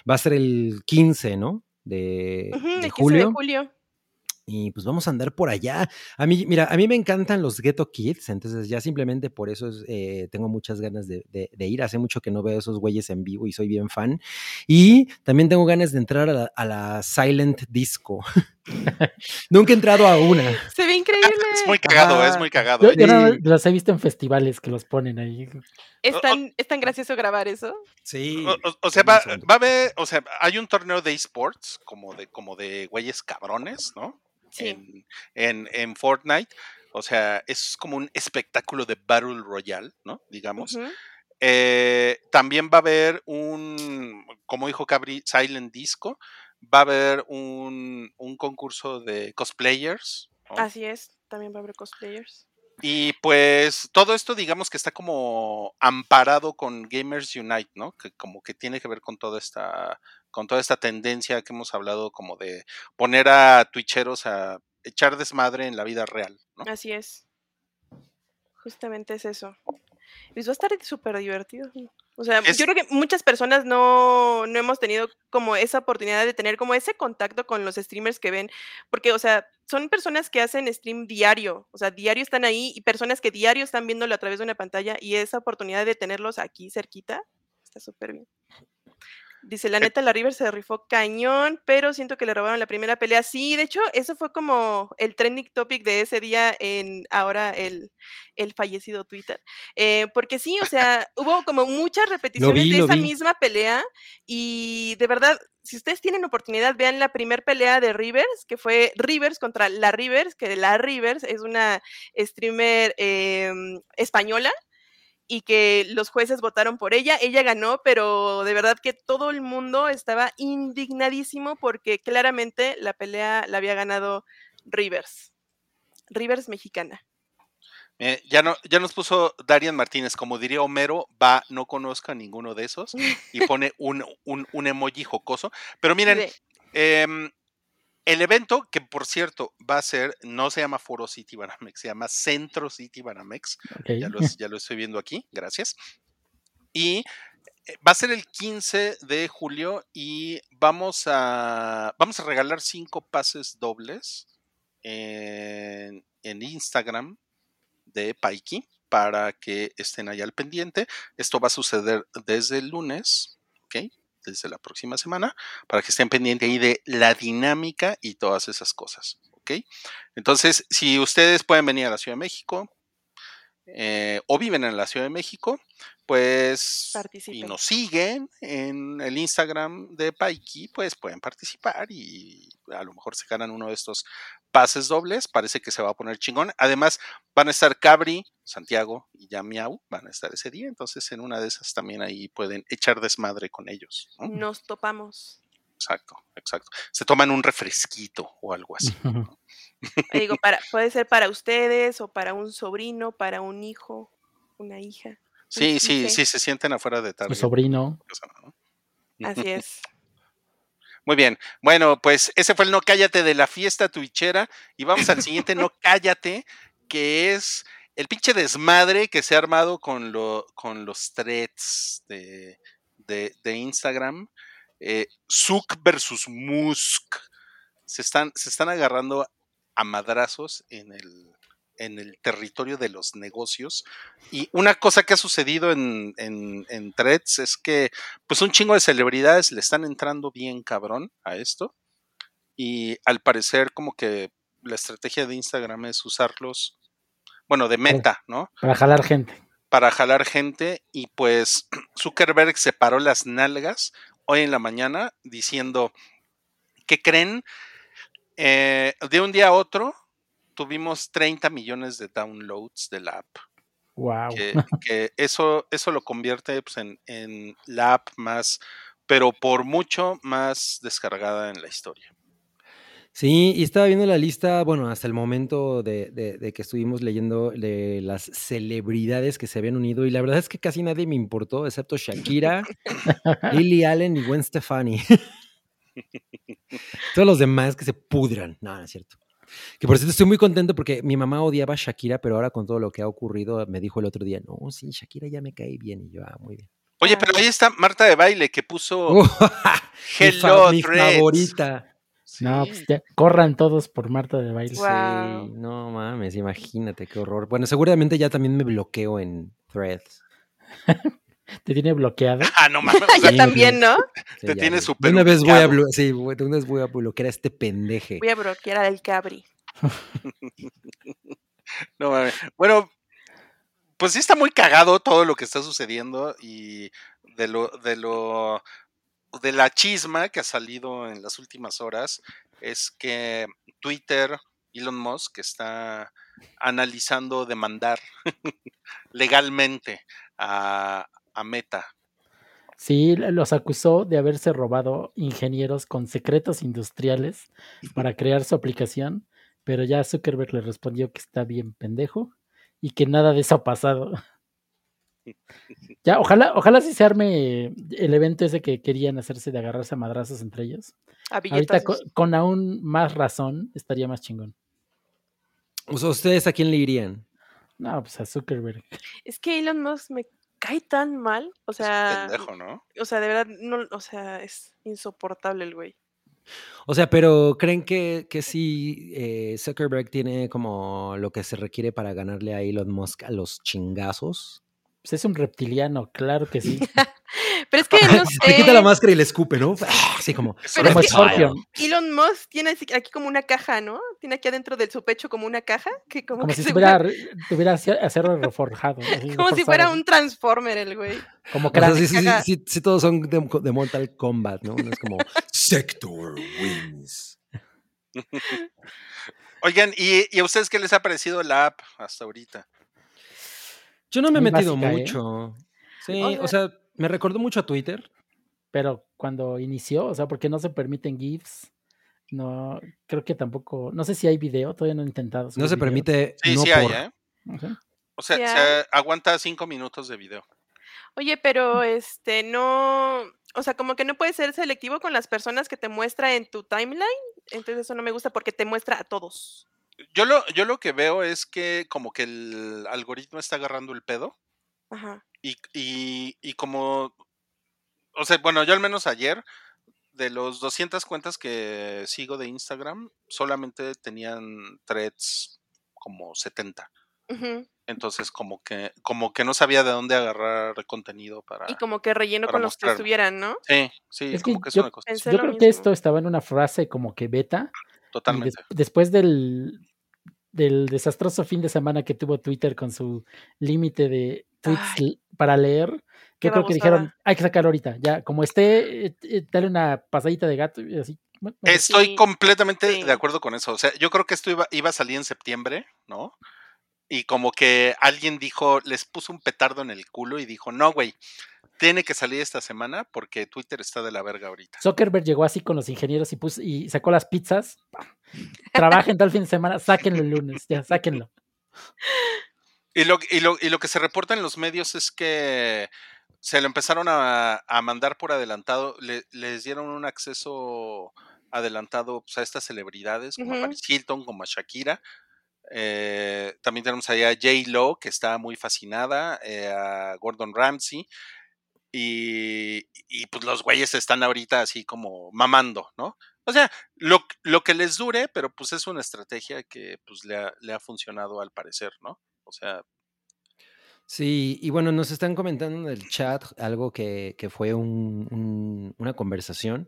Va a ser el 15, ¿no? De, Ujú, de el 15 julio. de julio. Y pues vamos a andar por allá. A mí, mira, a mí me encantan los Ghetto Kids, entonces ya simplemente por eso es, eh, tengo muchas ganas de, de- de ir. Hace mucho que no veo esos güeyes en vivo y soy bien fan. Y también tengo ganas de entrar a la, a la Silent Disco. *laughs* Nunca he entrado a una. *laughs* Se ve increíble. Es muy cagado, es muy cagado. Yo, los he visto en festivales que los ponen ahí. ¿Es tan, es tan gracioso grabar eso? Sí. O, o- o sea, va, va a haber, o sea, hay un torneo de esports, como de, como de güeyes cabrones, ¿no? Sí. En, en, en Fortnite. O sea, es como un espectáculo de Battle Royale, ¿no? Digamos. Eh, también va a haber un, como dijo Cabri, Silent Disco. Va a haber un, un concurso de cosplayers. ¿no? Así es, también va a haber cosplayers. Y pues todo esto digamos que está como amparado con Gamers Unite, ¿no? Que como que tiene que ver con toda esta con toda esta tendencia que hemos hablado como de poner a twitcheros a echar desmadre en la vida real, ¿no? Así es. Justamente es eso. Pues va a estar súper divertido. O sea, Es- yo creo que muchas personas no, no hemos tenido como esa oportunidad de tener como ese contacto con los streamers que ven, porque, o sea, son personas que hacen stream diario, o sea, diario están ahí y personas que diario están viéndolo a través de una pantalla y esa oportunidad de tenerlos aquí cerquita está súper bien. Dice, la Eh neta, la River se rifó cañón, pero siento que le robaron la primera pelea. Sí, de hecho, eso fue como el trending topic de ese día en ahora el, el fallecido Twitter. Eh, porque sí, o sea, *laughs* hubo como muchas repeticiones vi, de esa vi. misma pelea y de verdad, si ustedes tienen oportunidad, vean la primera pelea de Rivers, que fue Rivers contra la Rivers, que la Rivers es una streamer em, española y que los jueces votaron por ella. Ella ganó, pero de verdad que todo el mundo estaba indignadísimo porque claramente la pelea la había ganado Rivers. Rivers mexicana. Eh, ya no, ya nos puso Darian Martínez, como diría Homero, va, no conozco a ninguno de esos, y pone un, un, un emoji jocoso. Pero miren, Em, el evento, que por cierto va a ser, no se llama Foro City Banamex, se llama Centro City Banamex. Lo, ya lo estoy viendo aquí, gracias. Y eh, va a ser el 15 de julio y vamos a, vamos a regalar cinco pases dobles en, en Instagram de Paiki para que estén allá al pendiente. Esto va a suceder desde el lunes, ¿ok? Desde la próxima semana, para que estén pendientes ahí de la dinámica y todas esas cosas, ¿ok? Entonces, si ustedes pueden venir a la Ciudad de México eh, o viven en la Ciudad de México, pues y Participen. nos siguen en el Instagram de Paiki, pues pueden participar y a lo mejor se ganan uno de estos pases dobles. Parece que se va a poner chingón. Además, van a estar Cabri, Santiago y ya Miau, van a estar ese día. Entonces, en una de esas también ahí pueden echar desmadre con ellos. ¿no? Nos topamos. Exacto, exacto. Se toman un refresquito o algo así. *laughs* Digo, para, puede ser para ustedes o para un sobrino, para un hijo, una hija. Sí, sí, sí, se sienten afuera de tarde. sobrino. *laughs* Así es. Muy bien. Bueno, pues ese fue el no cállate de la fiesta twitchera. Y vamos al siguiente no cállate, que es el pinche desmadre que se ha armado con, lo, con los threads de, de, de Instagram. Eh, Zuck versus Musk. Se están, se están agarrando a madrazos en el, en el territorio de los negocios. Y una cosa que ha sucedido en, en, en threads es que pues un chingo de celebridades le están entrando bien cabrón a esto. Y al parecer como que la estrategia de Instagram es usarlos, bueno, de meta, ¿no? Para jalar gente. Para jalar gente y pues *clears throat* Zuckerberg se paró las nalgas hoy en la mañana diciendo, ¿qué creen? Eh, de un día a otro tuvimos 30 millones de downloads de la app. Wow. Que, que eso, eso lo convierte pues, en, en la app más, pero por mucho más descargada en la historia. Sí, y estaba viendo la lista, bueno, hasta el momento de, de- de que estuvimos leyendo de las celebridades que se habían unido, y la verdad es que casi nadie me importó, excepto Shakira, *laughs* Lily Allen y Gwen Stefani. *laughs* Todos los demás que se pudran. No, no es cierto. Que por cierto estoy muy contento porque mi mamá odiaba a Shakira, pero ahora con todo lo que ha ocurrido, me dijo el otro día, no, sí, Shakira ya me cae bien. Y yo, ah, muy bien. Oye, pero ahí está Marta de Baile que puso *laughs* mi, fa- Hello mi Threads. favorita. No, pues ya, corran todos por Marta de baile. Sí, no mames, imagínate qué horror. Bueno, seguramente ya también me bloqueo en threads. *laughs* Te tiene bloqueado. Ah, no mames. o *laughs* sea, también, ¿no? Sí, Te tiene súper una vez voy a sí, una vez voy a bloquear a este pendeje. Voy a bloquear al cabri. *laughs* No mames. Bueno, pues sí está muy cagado todo lo que está sucediendo y de lo, de lo, de la chisma que ha salido en las últimas horas es que Twitter, Elon Musk está analizando demandar *laughs* legalmente a, a Meta. Sí, los acusó de haberse robado ingenieros con secretos industriales para crear su aplicación, pero ya Zuckerberg le respondió que está bien pendejo y que nada de eso ha pasado. *laughs* *laughs* Ya, ojalá, ojalá sí se arme el evento ese que querían hacerse de agarrarse a madrazos entre ellos. A Ahorita con, aún más razón estaría más chingón. O sea, ¿ustedes a quién le irían? No, pues a Zuckerberg. Es que Elon Musk me cae tan mal. O Es sea, pendejo, ¿no? o sea, de verdad, no, o sea, es insoportable el güey. O sea, pero ¿creen que, que sí eh, Zuckerberg tiene como lo que se requiere para ganarle a Elon Musk a los chingazos? Pues es un reptiliano, claro que sí. *laughs* Pero es que no Se quita la sé. máscara y le escupe, ¿no? Así como. Pero Como es que- Scorpion. Elon Musk tiene aquí como una caja, ¿no? Tiene aquí adentro de su pecho como una caja que como, Como que si se tuviera, tuviera ace- acero reforjado. *laughs* como si fuera un Transformer el güey. Como O sea, crack. sí, sí, sí, sí, sí, todos son de, de Mortal Kombat, ¿no? No es como Sector wins. *laughs* Oigan, ¿y, ¿y a ustedes qué les ha parecido la app hasta ahorita? Yo no me he metido básica, ¿eh? mucho. Sí, O o sea, me recordó mucho a Twitter. Pero cuando inició, o sea, porque no se permiten GIFs, no, creo que tampoco, no sé si hay video, todavía no he intentado. No se video. permite Sí, no sí hay. ¿eh? O sea, Sí se aguanta cinco minutos de video. Oye, pero este no, o sea, como que no puedes ser selectivo con las personas que te muestra en tu timeline. Entonces eso no me gusta porque te muestra a todos. Yo lo, yo lo que veo es que como que el algoritmo está agarrando el pedo Ajá. y, y, y como, o sea, bueno, yo al menos ayer, de los 200 cuentas que sigo de Instagram, solamente tenían threads como 70. Ujú. Entonces como que, como que no sabía de dónde agarrar contenido para... Y como que relleno para con los que estuvieran, ¿no? Sí, sí, Es que como que es yo- una cosa Yo creo que esto estaba en una frase como que beta, totalmente. des- después del, del desastroso fin de semana que tuvo Twitter con su límite de tweets Ay. para leer, yo creo que dijeron, hay que sacarlo ahorita, ya, como esté, eh, eh, dale una pasadita de gato y así. bueno, Estoy Sí, completamente sí. de acuerdo con eso. O sea, yo creo que esto iba, iba a salir en septiembre, ¿no? Y como que alguien dijo, les puso un petardo en el culo y dijo, no, güey, tiene que salir esta semana porque Twitter está de la verga ahorita. Zuckerberg llegó así con los ingenieros y, puso, y sacó las pizzas. *laughs* Trabajen todo el fin de semana, sáquenlo el lunes, ya, sáquenlo. Y lo, y, lo, y lo que se reporta en los medios es que se lo empezaron a, a mandar por adelantado, le- les dieron un acceso adelantado pues, a estas celebridades como a. Paris Hilton, como a Shakira. Eh, también tenemos allá a J. Lo, que está muy fascinada, eh, a Gordon Ramsay. Y, y, pues los güeyes están ahorita así como mamando, ¿no? O sea, lo, lo que les dure, pero pues es una estrategia que pues le ha, le ha funcionado al parecer, ¿no? O sea, Sí, y bueno, nos están comentando en el chat algo que, que fue un- un- una conversación.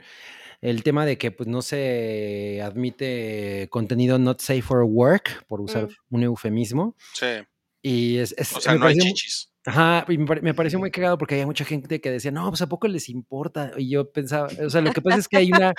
El tema de que pues, no se admite contenido not safe for work, por usar Mm. un eufemismo. sí. Y es, es- O sea, no hay pareció chichis. Ajá, y me, pare- me pareció muy cagado porque había mucha gente que decía, no, pues a poco les importa. Y yo pensaba, o sea, lo que pasa es que hay una,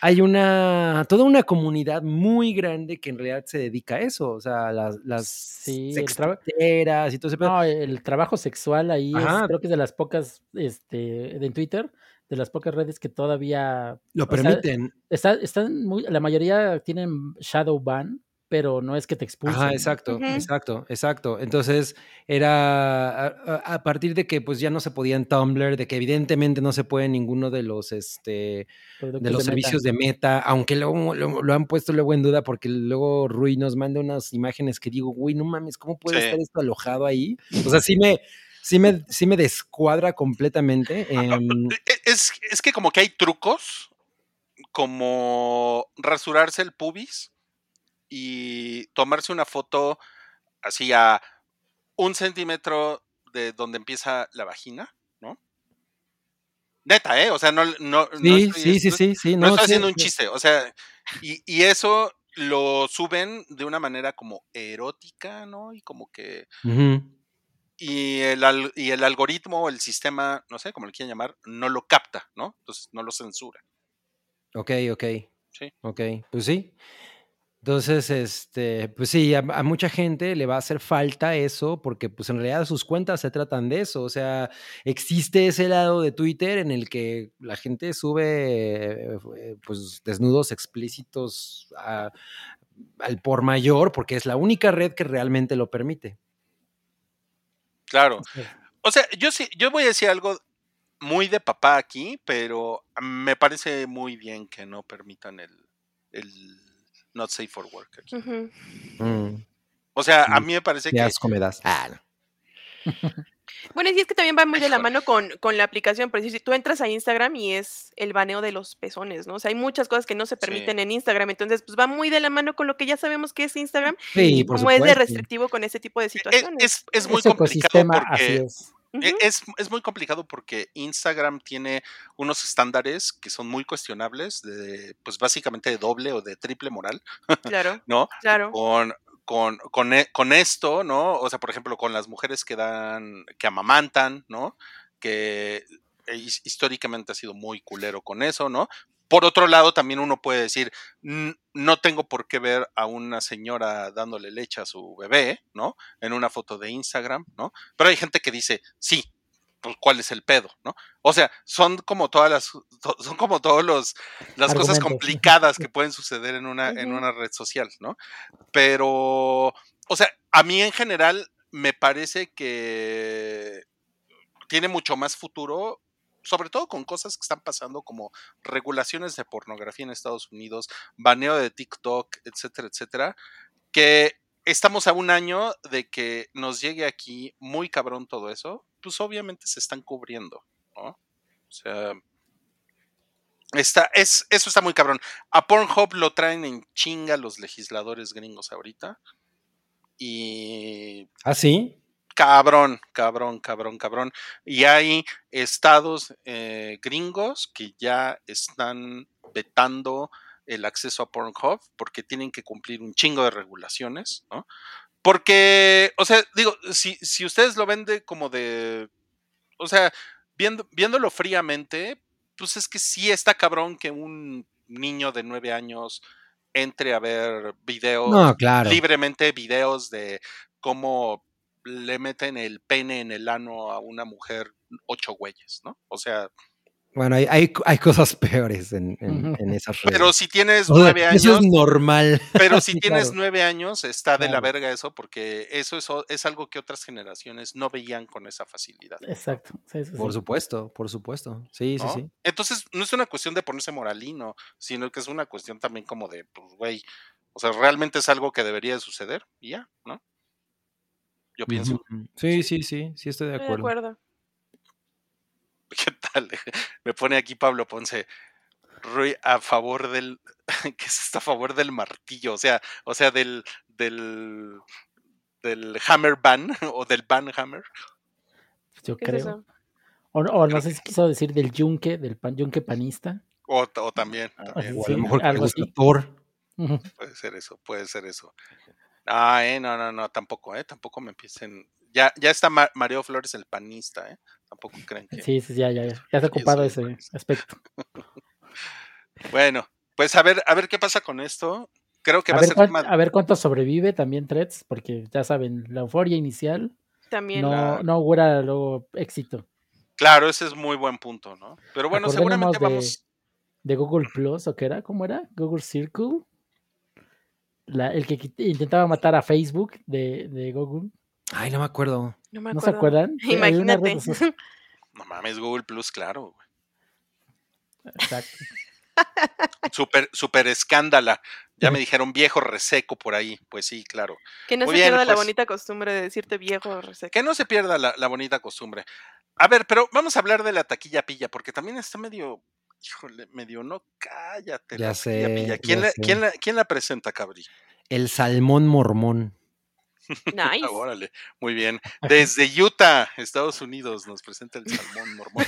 hay una, toda una comunidad muy grande que en realidad se dedica a eso. O sea, las, las Sí, sexteras y todo ese pedo. No, el trabajo sexual ahí es, creo que es de las pocas, este, en Twitter, de las pocas redes que todavía Lo o sea, permiten. está- están muy, la mayoría tienen shadow ban, pero no es que te expulsen. Exacto, exacto, exacto. Entonces, era a, partir de que pues ya no se podía en Tumblr, de que evidentemente no se puede en ninguno de los este Productos de los servicios de Meta, aunque luego lo, lo han puesto luego en duda porque luego Rui nos manda unas imágenes que digo, güey, no mames, ¿cómo puede Sí. estar esto alojado ahí? O sea, sí me, sí me, sí me descuadra completamente. em, E- Es, es que como que hay trucos, como rasurarse el pubis y tomarse una foto así a un centímetro de donde empieza la vagina, ¿no? Neta, ¿eh? O sea, no, no, no sí, estoy- sí, sí, no- sí. No, estoy sí, haciendo un chiste, o sea, y, y eso lo suben de una manera como erótica, ¿no? Y como que... Y el, y el algoritmo, el sistema, no sé cómo le quieran llamar, no lo capta, ¿no? Entonces no lo censura. Ok, ok. Sí. Ok, pues sí. Entonces, este, pues sí, a, a mucha gente le va a hacer falta eso porque pues en realidad sus cuentas se tratan de eso. O sea, existe ese lado de Twitter en el que la gente sube eh, pues desnudos explícitos a- al por mayor porque es la única red que realmente lo permite. Claro. O sea, yo sí, yo voy a decir algo muy de papá aquí, pero me parece muy bien que no permitan el, el not safe for work aquí. Mm, O sea, a Mm, mí me parece que asco me das. Ah, no. *laughs* Bueno, y sí es que también va muy de la mano con, con la aplicación. Por decir, si tú entras a Instagram y es el baneo de los pezones, ¿no? O sea, hay muchas cosas que no se Sí. permiten en Instagram. Entonces, pues va muy de la mano con lo que ya sabemos que es Instagram Sí, y por cómo es de restrictivo con ese tipo de es, situaciones. es, es muy Ese complicado ecosistema así es. E- es, es muy complicado porque Instagram tiene unos estándares que son muy cuestionables, de, pues básicamente de doble o de triple moral, Claro, *laughs* ¿no? claro. con, con, con, e- con esto, ¿no? O sea, por ejemplo, con las mujeres que dan, que amamantan, ¿no? Que eh, his- históricamente ha sido muy culero con eso, ¿no? Por otro lado, también uno puede decir, "N- no tengo por qué ver a una señora dándole leche a su bebé, ¿no? En una foto de Instagram, ¿no? Pero hay gente que dice, sí, pues, ¿cuál es el pedo, no? O sea, son como todas las, son como todos los, las cosas complicadas que *laughs* pueden suceder en una, en una red social, ¿no? Pero, o sea, a mí en general me parece que tiene mucho más futuro, sobre todo con cosas que están pasando como regulaciones de pornografía en Estados Unidos, baneo de TikTok, etcétera, etcétera, que estamos a un año de que nos llegue aquí muy cabrón todo eso, pues obviamente se están cubriendo, ¿no? O sea, está, es, eso está muy cabrón. A Pornhub lo traen en chinga los legisladores gringos ahorita. Y ¿Ah, sí? Cabrón, cabrón, cabrón, cabrón. Y hay estados eh, gringos que ya están vetando el acceso a Pornhub porque tienen que cumplir un chingo de regulaciones, ¿no? Porque, o sea, digo, si, si ustedes lo ven de como de, o sea, viendo, viéndolo fríamente, pues es que sí está cabrón que un niño de nueve años entre a ver videos No, claro. libremente videos de cómo le meten el pene en el ano a una mujer ocho güeyes, ¿no? O sea, Bueno, hay, hay, hay cosas peores en, en, en esas redes. pero si tienes O sea, nueve Eso años, es normal. pero *laughs* si tienes claro. nueve años, está de la verga eso, porque eso es, es algo que otras generaciones no veían con esa facilidad. Exacto. Sí, sí, Por sí. supuesto, por supuesto. Sí, sí, sí. Entonces, no es una cuestión de ponerse moralino, sino que es una cuestión también como de, pues, güey, o sea, realmente es algo que debería de suceder y ya, ¿no? Yo pienso. Sí, sí, sí, sí, estoy de Estoy de acuerdo. *laughs* ¿Qué tal? *laughs* Me pone aquí Pablo Ponce. Rui a favor del *laughs* que está a favor del martillo, o sea, o sea, del del del hammer ban o del ban hammer. Yo ¿Qué es creo. eso? O, o no sé si quiso decir del yunque, del pan, yunque panista. O, o también, Ah, también O a Sí, lo mejor que le algo así. Puede ser eso, puede ser eso. Ah, eh, no, no, no, tampoco, eh, tampoco me empiecen. Ya, ya está Ma- Mario Flores el panista, eh. Tampoco creen que. Sí, sí, ya, ya, ya. Ya se ha ocupado ese panista. aspecto. *laughs* Bueno, pues a ver, a ver qué pasa con esto. Creo que A va a ser tema- a ver cuánto sobrevive también Threads, porque ya saben, la euforia inicial También. no, no augura luego éxito. Claro, ese es muy buen punto, ¿no? Pero bueno, Acordémonos seguramente de- vamos. De Google Plus, ¿o qué era? ¿Cómo era? Google Circle. La- el que intentaba matar a Facebook de, de Google. Ay, no me acuerdo. No me ¿No se acuerdo. acuerdan? *laughs* Imagínate. No mames, Google Plus, claro. güey. Exacto. *laughs* Super, super escándala. Ya me *laughs* dijeron viejo reseco por ahí. Pues sí, claro. que no Muy se bien, pierda la pues. bonita costumbre de decirte viejo reseco. Que no se pierda la, la bonita costumbre. A ver, pero vamos a hablar de la taquilla pilla, porque también está medio. Híjole, medio no cállate. Ya la sé, pilla. ¿Quién, ya la, sé. quién la- quién la presenta, Cabri? El salmón mormón. Nice. Ah, *laughs* órale, muy bien. Desde Utah, Estados Unidos, nos presenta el salmón mormón.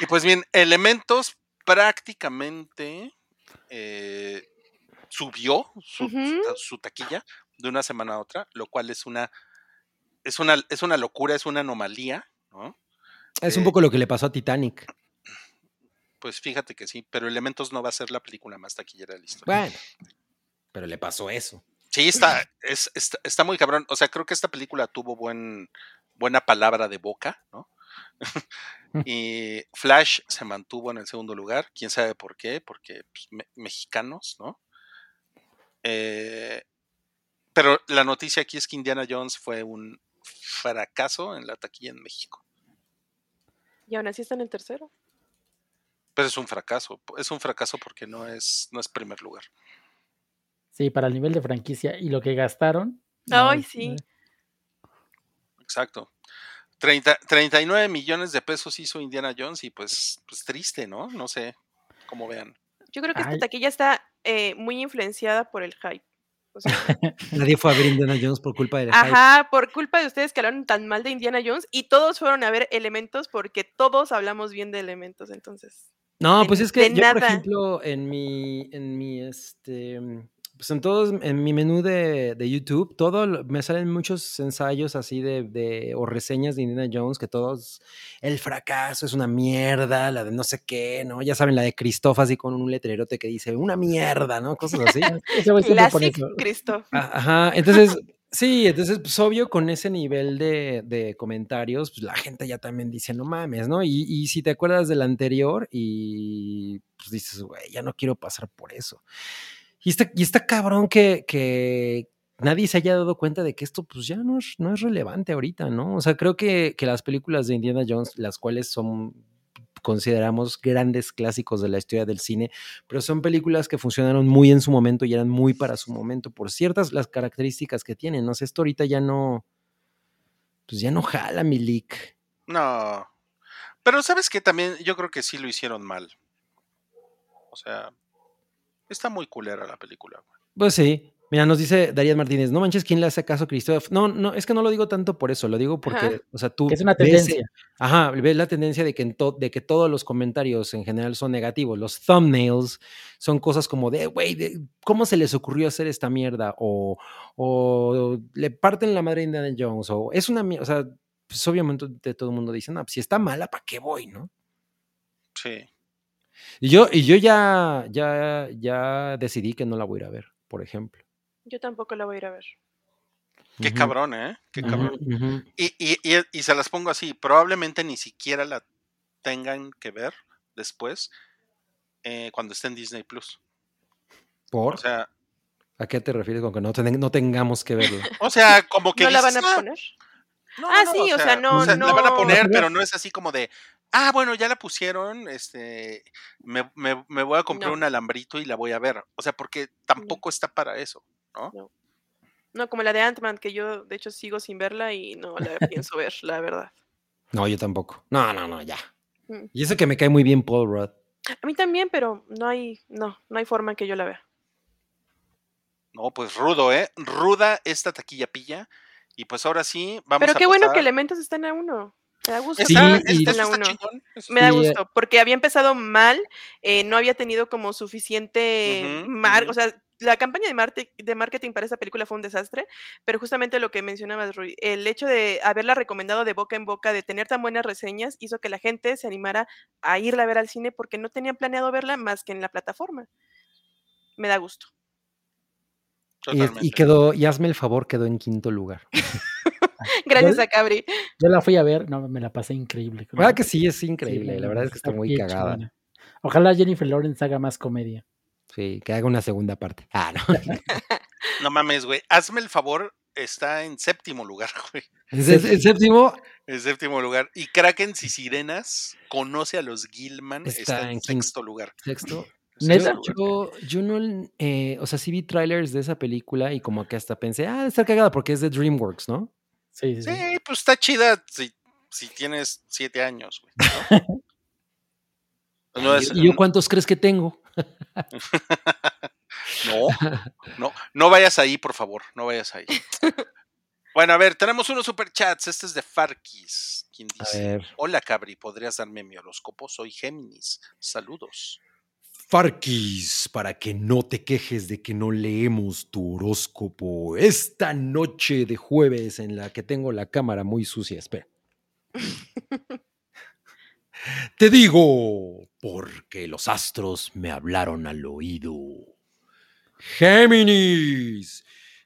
y pues bien, Elementos prácticamente eh, subió su, taquilla de una semana a otra, lo cual es una es una es una locura, es una anomalía, ¿no? Es Eh, un poco lo que le pasó a Titanic. Pues fíjate que sí, pero Elementos no va a ser la película más taquillera de la historia. Bueno, pero le pasó eso. Sí, está, es, está, está muy cabrón. O sea, creo que esta película tuvo buen, buena palabra de boca, ¿no? *laughs* y Flash se mantuvo en el segundo lugar. ¿Quién sabe por qué? Porque pues, me- mexicanos, ¿no? Eh, pero la noticia aquí es que Indiana Jones fue un fracaso en la taquilla en México. Y aún así está en el tercero. Pero es un fracaso. Es un fracaso porque no es, no es primer lugar. Sí, para el nivel de franquicia y lo que gastaron. no, Ay, es- sí. Exacto. 30, 39 millones de pesos hizo Indiana Jones y pues, pues triste, ¿no? No sé cómo vean. Yo creo que esta Ay. taquilla está eh, muy influenciada por el hype. O sea, *laughs* Nadie fue a ver Indiana Jones por culpa del hype. ajá, por culpa de ustedes que hablaron tan mal de Indiana Jones y todos fueron a ver elementos porque todos hablamos bien de elementos, entonces. No, de- pues es que yo, por ejemplo, en mi, en mi, este, pues en todos, en mi menú de, de YouTube, todo, me salen muchos ensayos así de, de, o reseñas de Indiana Jones, que todos, el fracaso es una mierda, la de no sé qué, ¿no? Ya saben, la de Christoph así con un letrerote que dice, una mierda, ¿no? Cosas así. *laughs* Ese güey siempre pone Classic eso. Cristo. A- Ajá, entonces, sí, entonces, pues obvio, con ese nivel de, de comentarios, pues la gente ya también dice, no mames, ¿no? Y, y si te acuerdas del anterior y pues dices, güey, ya no quiero pasar por eso. Y está, y está cabrón que, que nadie se haya dado cuenta de que esto pues ya no es, no es relevante ahorita, ¿no? O sea, creo que, que las películas de Indiana Jones, las cuales son consideramos grandes clásicos de la historia del cine, pero son películas que funcionaron muy en su momento y eran muy para su momento por ciertas las características que tienen. No sé, esto ahorita ya no, pues ya no jala mi leak. No. Pero sabes que también yo creo que sí lo hicieron mal. O sea, está muy culera la película. Pues sí. Mira, nos dice Darías Martínez, no manches, ¿quién le hace caso a Christoph? No, no, es que no lo digo tanto por eso, lo digo porque, Ajá. o sea, tú... Es una ves- tendencia. Ajá, ves la tendencia de que, en to- de que todos los comentarios en general son negativos. Los thumbnails son cosas como de, güey, de- ¿cómo se les ocurrió hacer esta mierda? O, o le parten la madre a Indiana Jones. O es una mierda. O sea, pues obviamente de todo el mundo dice, no, pues si está mala, ¿para qué voy, no? Sí. Y yo, y yo ya, ya, ya decidí que no la voy a ir a ver, por ejemplo. Yo tampoco la voy a ir a ver. Qué cabrón, ¿eh? Qué cabrón. Y, y, y, y se las pongo así, probablemente ni siquiera la tengan que ver después eh, cuando esté en Disney Plus. ¿Por? O sea, ¿A qué te refieres con que no, ten- no tengamos que verla? o sea, como que ¿No la van a "Ah, poner? no, Ah, no, sí, o sea, no, La van a no. poner, No, pero no es así como de, ah, bueno, ya la pusieron, este, me, me- me voy a comprar No. un alambrito y la voy a ver. O sea, porque tampoco está para eso, ¿no? No, como la de Ant-Man, que yo de hecho sigo sin verla y no la *laughs* pienso ver, la verdad. No, yo tampoco. No, no, no, ya. Mm. Y eso que me cae muy bien Paul Rudd. A mí también, pero no hay, no, no hay forma en que yo la vea. No, pues rudo, ¿eh? Ruda esta taquilla pilla. Y pues ahora sí, vamos Pero a qué bueno que Elementos está en la 1. Me da gusto Sí, Está, y- esté es- en eso la está 1. chingón. eso Me da eh. gusto, porque había empezado mal, eh, no había tenido como suficiente Ujú, mar, o sea, la campaña de, marte- de marketing para esta película fue un desastre, pero justamente lo que mencionabas, Rui, el hecho de haberla recomendado de boca en boca, de tener tan buenas reseñas, hizo que la gente se animara a irla a ver al cine porque no tenían planeado verla más que en la plataforma. Me da gusto. Y, Totalmente. y quedó, y hazme el favor, quedó en quinto lugar. *laughs* *laughs* Gracias Yo- a Cabri. Yo la fui a ver, no, me la pasé increíble. ¿Verdad que sí? Es increíble. la verdad es que está muy cagada. Ojalá Jennifer Lawrence haga más comedia. Sí, que haga una segunda parte. Ah, no. No mames, güey. Hazme el favor, está en séptimo lugar, *laughs* güey. En sé- en séptimo En séptimo lugar. Y Kraken y Sirenas conoce a los Gilman. Está, Está en quinto. sexto lugar. Sexto. *clears throat* ¿Neta? Yo, yo, yo no, eh, o sea, sí vi trailers de esa película y como que hasta pensé, ah, debe estar cagada porque es de DreamWorks, ¿no? Sí, sí, sí. Sí, pues está chida si, si tienes siete años, güey. ¿no? *laughs* No, es- ¿Y yo cuántos crees que tengo? *laughs* no, no, no vayas ahí, por favor, no vayas ahí. Bueno, a ver, tenemos unos superchats. Este es de Farkis, quien dice. Hola, Cabri, ¿podrías darme mi horóscopo? Soy Géminis. Saludos. Farkis, para que no te quejes de que no leemos tu horóscopo esta noche de jueves en la que tengo la cámara muy sucia. Espera. *laughs* Te digo, porque los astros me hablaron al oído. Géminis.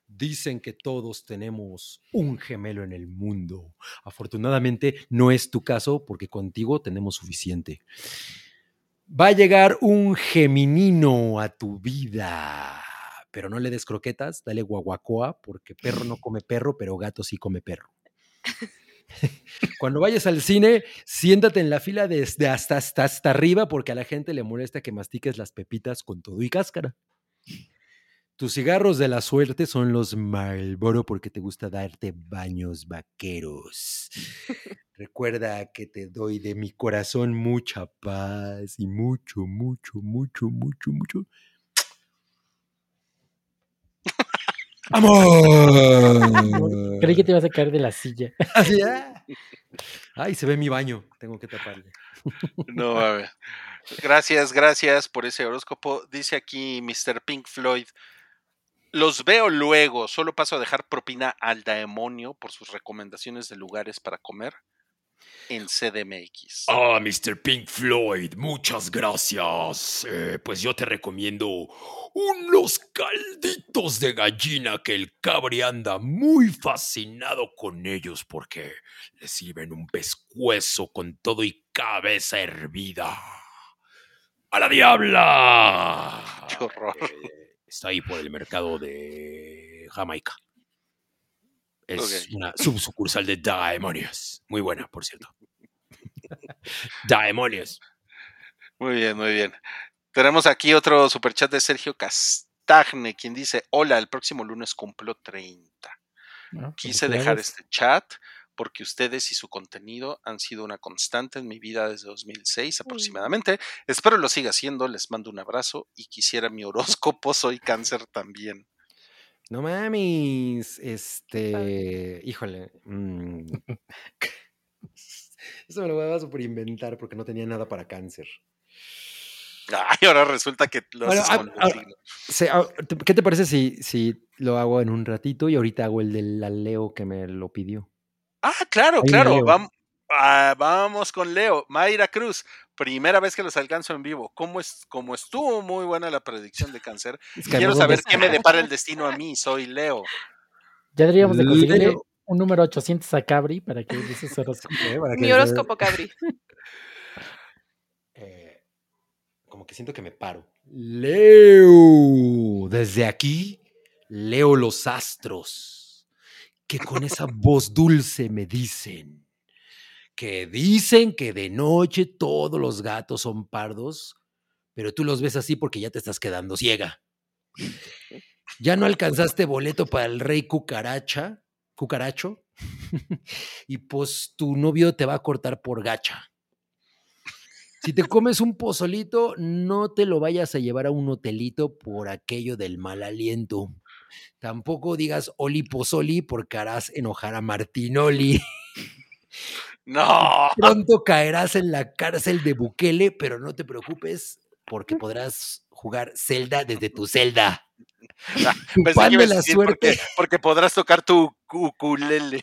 Dicen que todos tenemos un gemelo en el mundo. Afortunadamente no es tu caso porque contigo tenemos suficiente. Va a llegar un geminino a tu vida. Pero no le des croquetas, dale guaguacoa, porque perro no come perro, pero gato sí come perro. *laughs* Cuando vayas al cine, siéntate en la fila desde hasta, hasta, hasta arriba, porque a la gente le molesta que mastiques las pepitas con todo y cáscara. Tus cigarros de la suerte son los Marlboro porque te gusta darte baños vaqueros. Recuerda que te doy de mi corazón mucha paz y mucho, mucho, mucho, mucho, mucho. ¡Amor! Creí que te ibas a caer de la silla. *laughs* Así, ah. Ay, se ve mi baño. Tengo que taparle. No, a ver. Gracias, gracias por ese horóscopo. Dice aquí Mr. Pink Floyd. Los veo luego. Solo paso a dejar propina al demonio por sus recomendaciones de lugares para comer en CDMX. Ah, Mr. Pink Floyd, muchas gracias. Eh, pues yo te recomiendo unos calditos de gallina que el cabri anda muy fascinado con ellos porque le sirven un pescuezo con todo y cabeza hervida. ¡A la diabla! Qué horror. Eh, está ahí por el mercado de Jamaica. Es Ok. una subsucursal de Daemonios. Muy buena, por cierto. *laughs* Daemonios. Muy bien, muy bien. Tenemos aquí otro superchat de Sergio Castagne, quien dice: Hola, el próximo lunes cumplo 30. ¿no? Quise dejar este chat porque ustedes y su contenido han sido una constante en mi vida desde 2006 aproximadamente. Espero lo siga haciendo. Les mando un abrazo y quisiera mi horóscopo. Soy cáncer también. No mames. Este. Híjole. mm. *laughs* Eso me lo voy a super inventar porque no tenía nada para cáncer. Ay, ahora resulta que lo Bueno, haces con ah, te- ¿Qué te parece si, si lo hago en un ratito y ahorita hago el del Leo que me lo pidió? Ah, claro, Ahí claro. Leo. Ah, vamos con Leo. Mayra Cruz, primera vez que los alcanzo en vivo. ¿Cómo, es, cómo estuvo muy buena la predicción de cáncer? Es Y que quiero saber ¿dónde qué me depara el destino a mí. Soy Leo. Ya deberíamos de conseguirle Leo. un número 800 a Cabri para que dice su horóscopo. *laughs* Eh, para que Mi se- horóscopo, Cabri. *laughs* eh, como que siento que me paro. Leo, desde aquí leo los astros que con esa voz dulce me dicen que dicen que de noche todos los gatos son pardos, pero tú los ves así porque ya te estás quedando ciega. Ya no alcanzaste boleto para el rey cucaracha, cucaracho, y pues tu novio te va a cortar por gacha. Si te comes un pozolito, no te lo vayas a llevar a un hotelito por aquello del mal aliento. Tampoco digas Oli Pozoli porque harás enojar a Martinoli. No. Pronto caerás en la cárcel de Bukele, pero no te preocupes porque *laughs* podrás jugar Zelda desde tu celda. Tu *laughs* Pensé que la suerte. Porque, porque podrás tocar tu ukulele.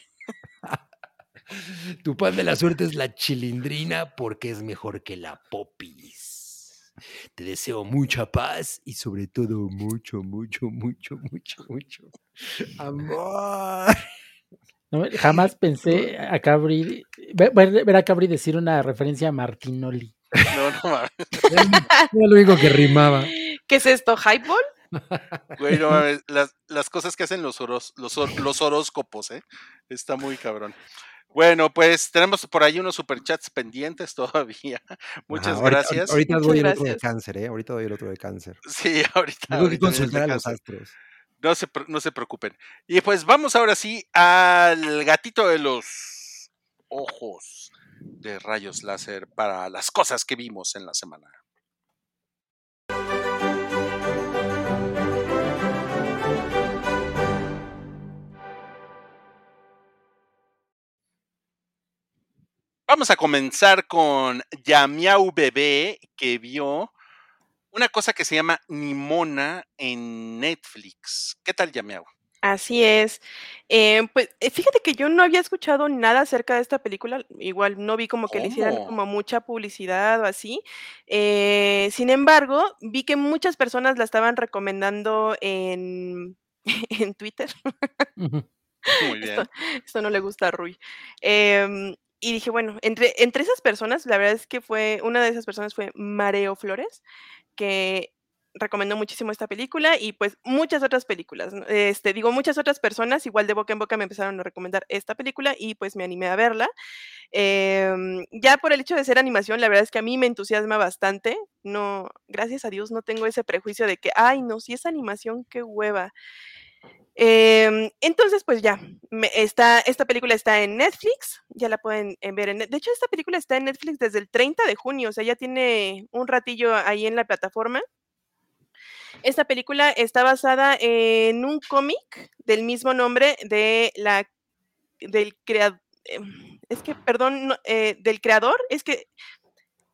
Tu pan de la suerte es la chilindrina porque es mejor que la popis. Te deseo mucha paz y sobre todo mucho, mucho, mucho, mucho, mucho *laughs* amor. No, jamás *laughs* pensé a Cabri, ver, ver- a Cabri decir una referencia a Martinoli. No, no mames. *laughs* Era lo único que rimaba. ¿Qué es esto? ¿Hypeball? *laughs* Güey, no mames, Las, las cosas que hacen los, horos- los, hor- los horóscopos, ¿eh? Está muy cabrón. Bueno, pues tenemos por ahí unos superchats pendientes todavía. Muchas Ajá, ahorita- gracias. Ahorita Muchas doy el otro de gracias. cáncer, ¿eh? Ahorita doy el otro de cáncer. Sí, ahorita. Tengo que consultar a los cáncer. astros. No se, no se preocupen. Y pues vamos ahora sí al gatito de los ojos de rayos láser para las cosas que vimos en la semana. Vamos a comenzar con Yamiau Bebé, que vio una cosa que se llama Nimona en Netflix. ¿Qué tal, Yamiau? Así es. Eh, pues eh, fíjate que yo no había escuchado nada acerca de esta película, igual no vi como que le hicieran ¿Cómo? como mucha publicidad o así. Eh, sin embargo, vi que muchas personas la estaban recomendando en, *laughs* en Twitter. Muy bien. Esto, esto no le gusta a Rui. Em, y dije, bueno, entre, entre esas personas, la verdad es que fue, una de esas personas fue Mareo Flores, que recomendó muchísimo esta película y pues muchas otras películas. Este, digo, muchas otras personas, igual de boca en boca me empezaron a recomendar esta película y pues me animé a verla. Em, ya por el hecho de ser animación, la verdad es que a mí me entusiasma bastante. No, gracias a Dios no tengo ese prejuicio de que, ay, no, si es animación, qué hueva. Em, entonces, pues ya, me- está, esta película está en Netflix, ya la pueden eh, ver en De hecho, esta película está en Netflix desde el 30 de junio, o sea, ya tiene un ratillo ahí en la plataforma. Esta película está basada en un cómic del mismo nombre de la del creador. Es que, perdón, no, eh, del creador, es que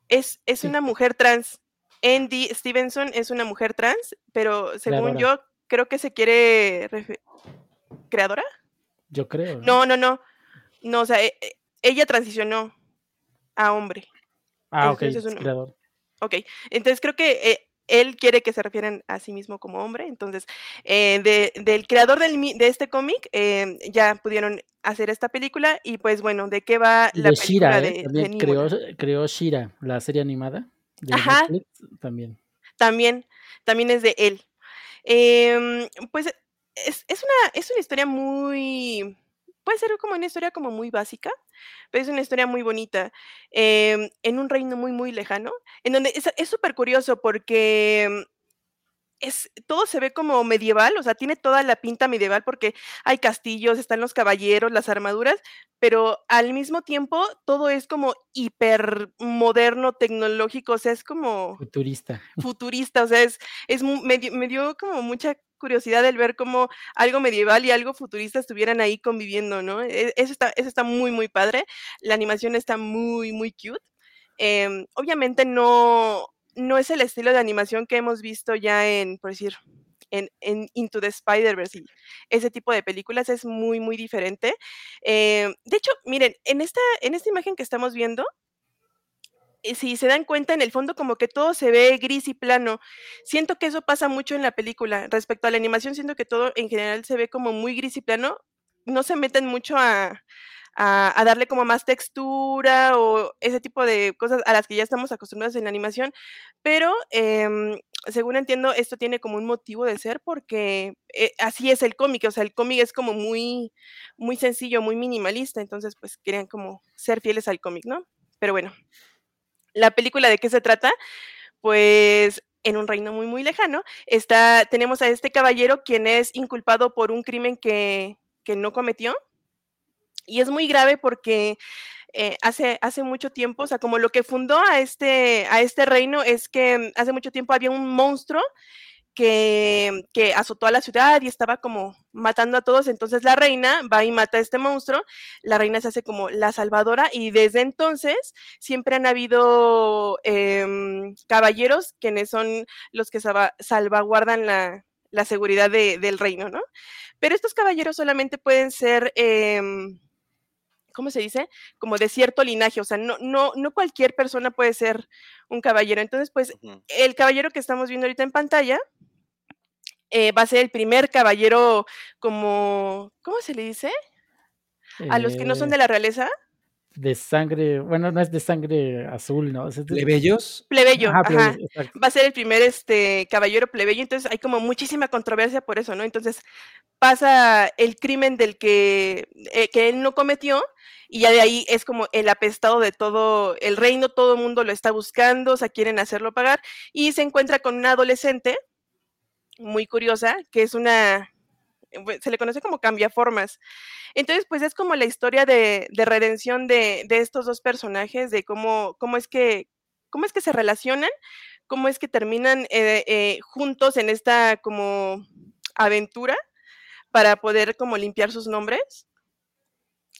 es, es una mujer trans. Andy Stevenson es una mujer trans, pero según yo, creo que se quiere. ¿Creadora? Yo creo. No, no, no. No, o sea, e- e- ella transicionó a hombre. Ah, ok, entonces es uno- creador. Ok, entonces creo que eh, él quiere que se refieran a sí mismo como hombre. Entonces, eh, de- del creador del de este cómic, eh, ya pudieron hacer esta película. Y pues bueno, ¿de qué va la de película Shira, de, de creó, creó Shira, la serie animada de Ajá. Netflix también. También, también es de él. Em, pues es, es una, es una historia muy, puede ser como una historia como muy básica, pero es una historia muy bonita, em, en un reino muy, muy lejano, en donde es súper curioso porque es, todo se ve como medieval, o sea, tiene toda la pinta medieval porque hay castillos, están los caballeros, las armaduras, pero al mismo tiempo todo es como hiper moderno, tecnológico, o sea, es como Futurista. *laughs* futurista, o sea, es, es me, dio, me dio como mucha curiosidad el ver cómo algo medieval y algo futurista estuvieran ahí conviviendo, ¿no? E- Eso está, eso está muy, muy padre. La animación está muy, muy cute. Em, obviamente no, no es el estilo de animación que hemos visto ya en, por decir, en, Into the Spider-Verse ese tipo de películas es muy, muy diferente. Em, de hecho, miren, en esta, en esta imagen que estamos viendo, eh, si se dan cuenta, en el fondo como que todo se ve gris y plano. Siento que eso pasa mucho en la película. Respecto a la animación, siento que todo en general se ve como muy gris y plano. No se meten mucho a, a- darle como más textura o ese tipo de cosas a las que ya estamos acostumbrados en la animación. Pero em, según entiendo, esto tiene como un motivo de ser porque eh, así es el cómic. O sea, el cómic es como muy, muy sencillo, muy minimalista. Entonces, pues querían como ser fieles al cómic, ¿no? Pero bueno, la película de qué se trata, pues en un reino muy muy lejano está tenemos a este caballero quien es inculpado por un crimen que, que no cometió y es muy grave porque eh, hace, hace mucho tiempo, o sea, como lo que fundó a este, a este reino es que hace mucho tiempo había un monstruo que, que, azotó a la ciudad y estaba como matando a todos. Entonces la reina va y mata a este monstruo. La reina se hace como la salvadora y desde entonces siempre han habido eh, caballeros quienes son los que salvaguardan la, la seguridad de, del reino, ¿no? Pero estos caballeros solamente pueden ser... Eh, ¿cómo se dice? Como de cierto linaje, o sea, no, no, no cualquier persona puede ser un caballero. Entonces, pues, uh -huh. el caballero que estamos viendo ahorita en pantalla eh, va a ser el primer caballero como, ¿cómo se le dice? A los que no son de la realeza. De sangre, bueno, no es de sangre azul, ¿no? Es de... ¿Plebeyos? Plebeyo, ajá. ajá. Va a ser el primer este, caballero plebeyo, entonces hay como muchísima controversia por eso, ¿no? Entonces pasa el crimen del que, eh, que él no cometió y ya de ahí es como el apestado de todo el reino, todo el mundo lo está buscando, o sea, quieren hacerlo pagar y se encuentra con una adolescente muy curiosa, que es una, se le conoce como cambiaformas. Entonces, pues es como la historia de, de redención de, de, estos dos personajes, de cómo, cómo, es que, cómo es que se relacionan, cómo es que terminan eh, eh, juntos en esta como aventura para poder como limpiar sus nombres.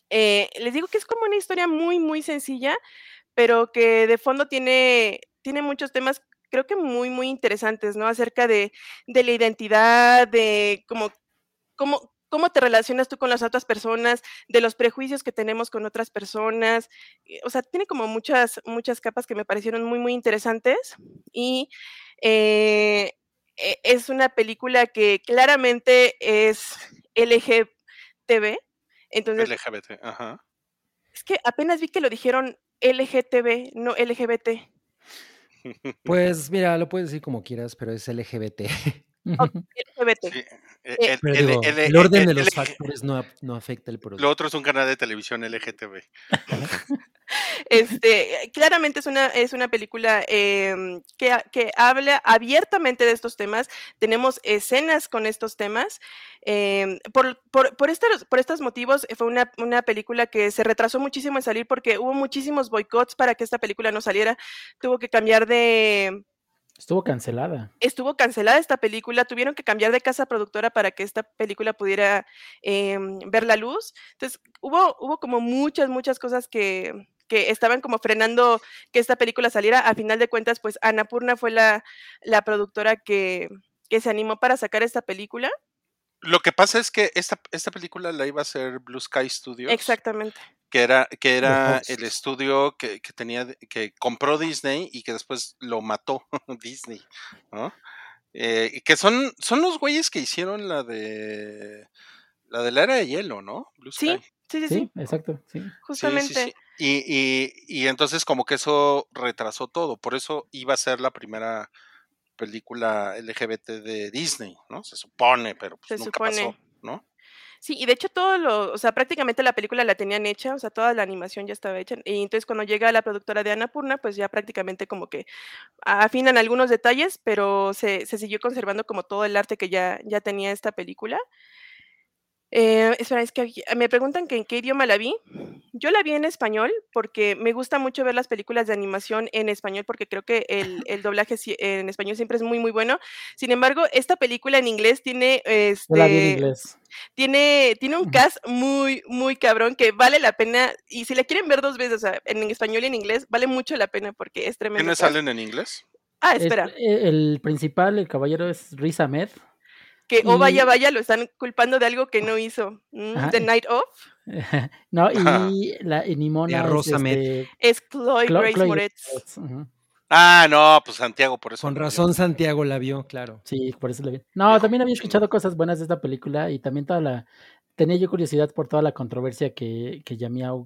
Eh, les digo que es como una historia muy, muy sencilla, pero que de fondo tiene, tiene muchos temas creo que muy, muy interesantes, ¿no? Acerca de, de la identidad, de cómo, cómo, cómo te relacionas tú con las otras personas, de los prejuicios que tenemos con otras personas. O sea, tiene como muchas, muchas capas que me parecieron muy, muy interesantes. Y eh, es una película que claramente es LGTB. Entonces, LGBT, ajá. Es que apenas vi que lo dijeron LGTB, no LGBT. *laughs* Pues mira, lo puedes decir como quieras, pero es LGBT. LGBT. Sí, Eh, el, pero el- digo, el- el orden de los el- factores no, no afecta el producto. Lo otro es un canal de televisión LGTB. *laughs* Este, claramente es una, es una película em, que, que habla abiertamente de estos temas. Tenemos escenas con estos temas. em, por, por, por, estos, por estos motivos, eh, fue una, una película que se retrasó muchísimo en salir porque hubo muchísimos boicots para que esta película no saliera. Tuvo que cambiar de, Estuvo cancelada. estuvo cancelada esta película, tuvieron que cambiar de casa productora para que esta película pudiera em, ver la luz. Entonces, hubo, hubo como muchas, muchas cosas que, que estaban como frenando que esta película saliera. A final de cuentas, pues Annapurna fue la, la productora que, que se animó para sacar esta película. Lo que pasa es que esta, esta película la iba a hacer Blue Sky Studios. Exactamente. Que era, que era el estudio que, que tenía, que compró Disney y que después lo mató *laughs* Disney, ¿no? Eh, y que son, son los güeyes que hicieron la de la de la era de hielo, ¿no? Blue Sí, Sky. sí, sí, Sí, sí, exacto, sí. Sí, sí, justamente. sí. Y, y, y entonces como que eso retrasó todo, por eso iba a ser la primera película LGBT de Disney, ¿no? Se supone, pero pues Se nunca supone. pasó, ¿no? Sí, y de hecho todo lo, o sea, prácticamente la película la tenían hecha, o sea, toda la animación ya estaba hecha. Y entonces cuando llega la productora de Annapurna, pues ya prácticamente como que afinan algunos detalles, pero se, se siguió conservando como todo el arte que ya, ya tenía esta película. Eh, espera, es que me preguntan que en qué idioma la vi. Yo la vi en español porque me gusta mucho ver las películas de animación en español porque creo que el, el doblaje en español siempre es muy, muy bueno. Sin embargo, esta película en inglés tiene, Yo la vi en este, inglés. tiene, tiene un cast muy, muy cabrón que vale la pena. Y si la quieren ver dos veces, o sea, en español y en inglés, vale mucho la pena porque es tremendo. ¿Quiénes salen en inglés? Ah, Es- espera, el principal, el caballero, es Riz Ahmed. Que oh vaya, y- vaya, lo están culpando de algo que no hizo. Mm, The Night Of *laughs* no, y la y Nimona Y a es este, es Chloe Clo- Grace Chloe Moretz. Ah, no, pues Santiago, por eso. Con razón Santiago la vio, claro. Sí, por eso la vi. No, también había escuchado cosas buenas de esta película y también toda la... Tenía yo curiosidad por toda la controversia que, que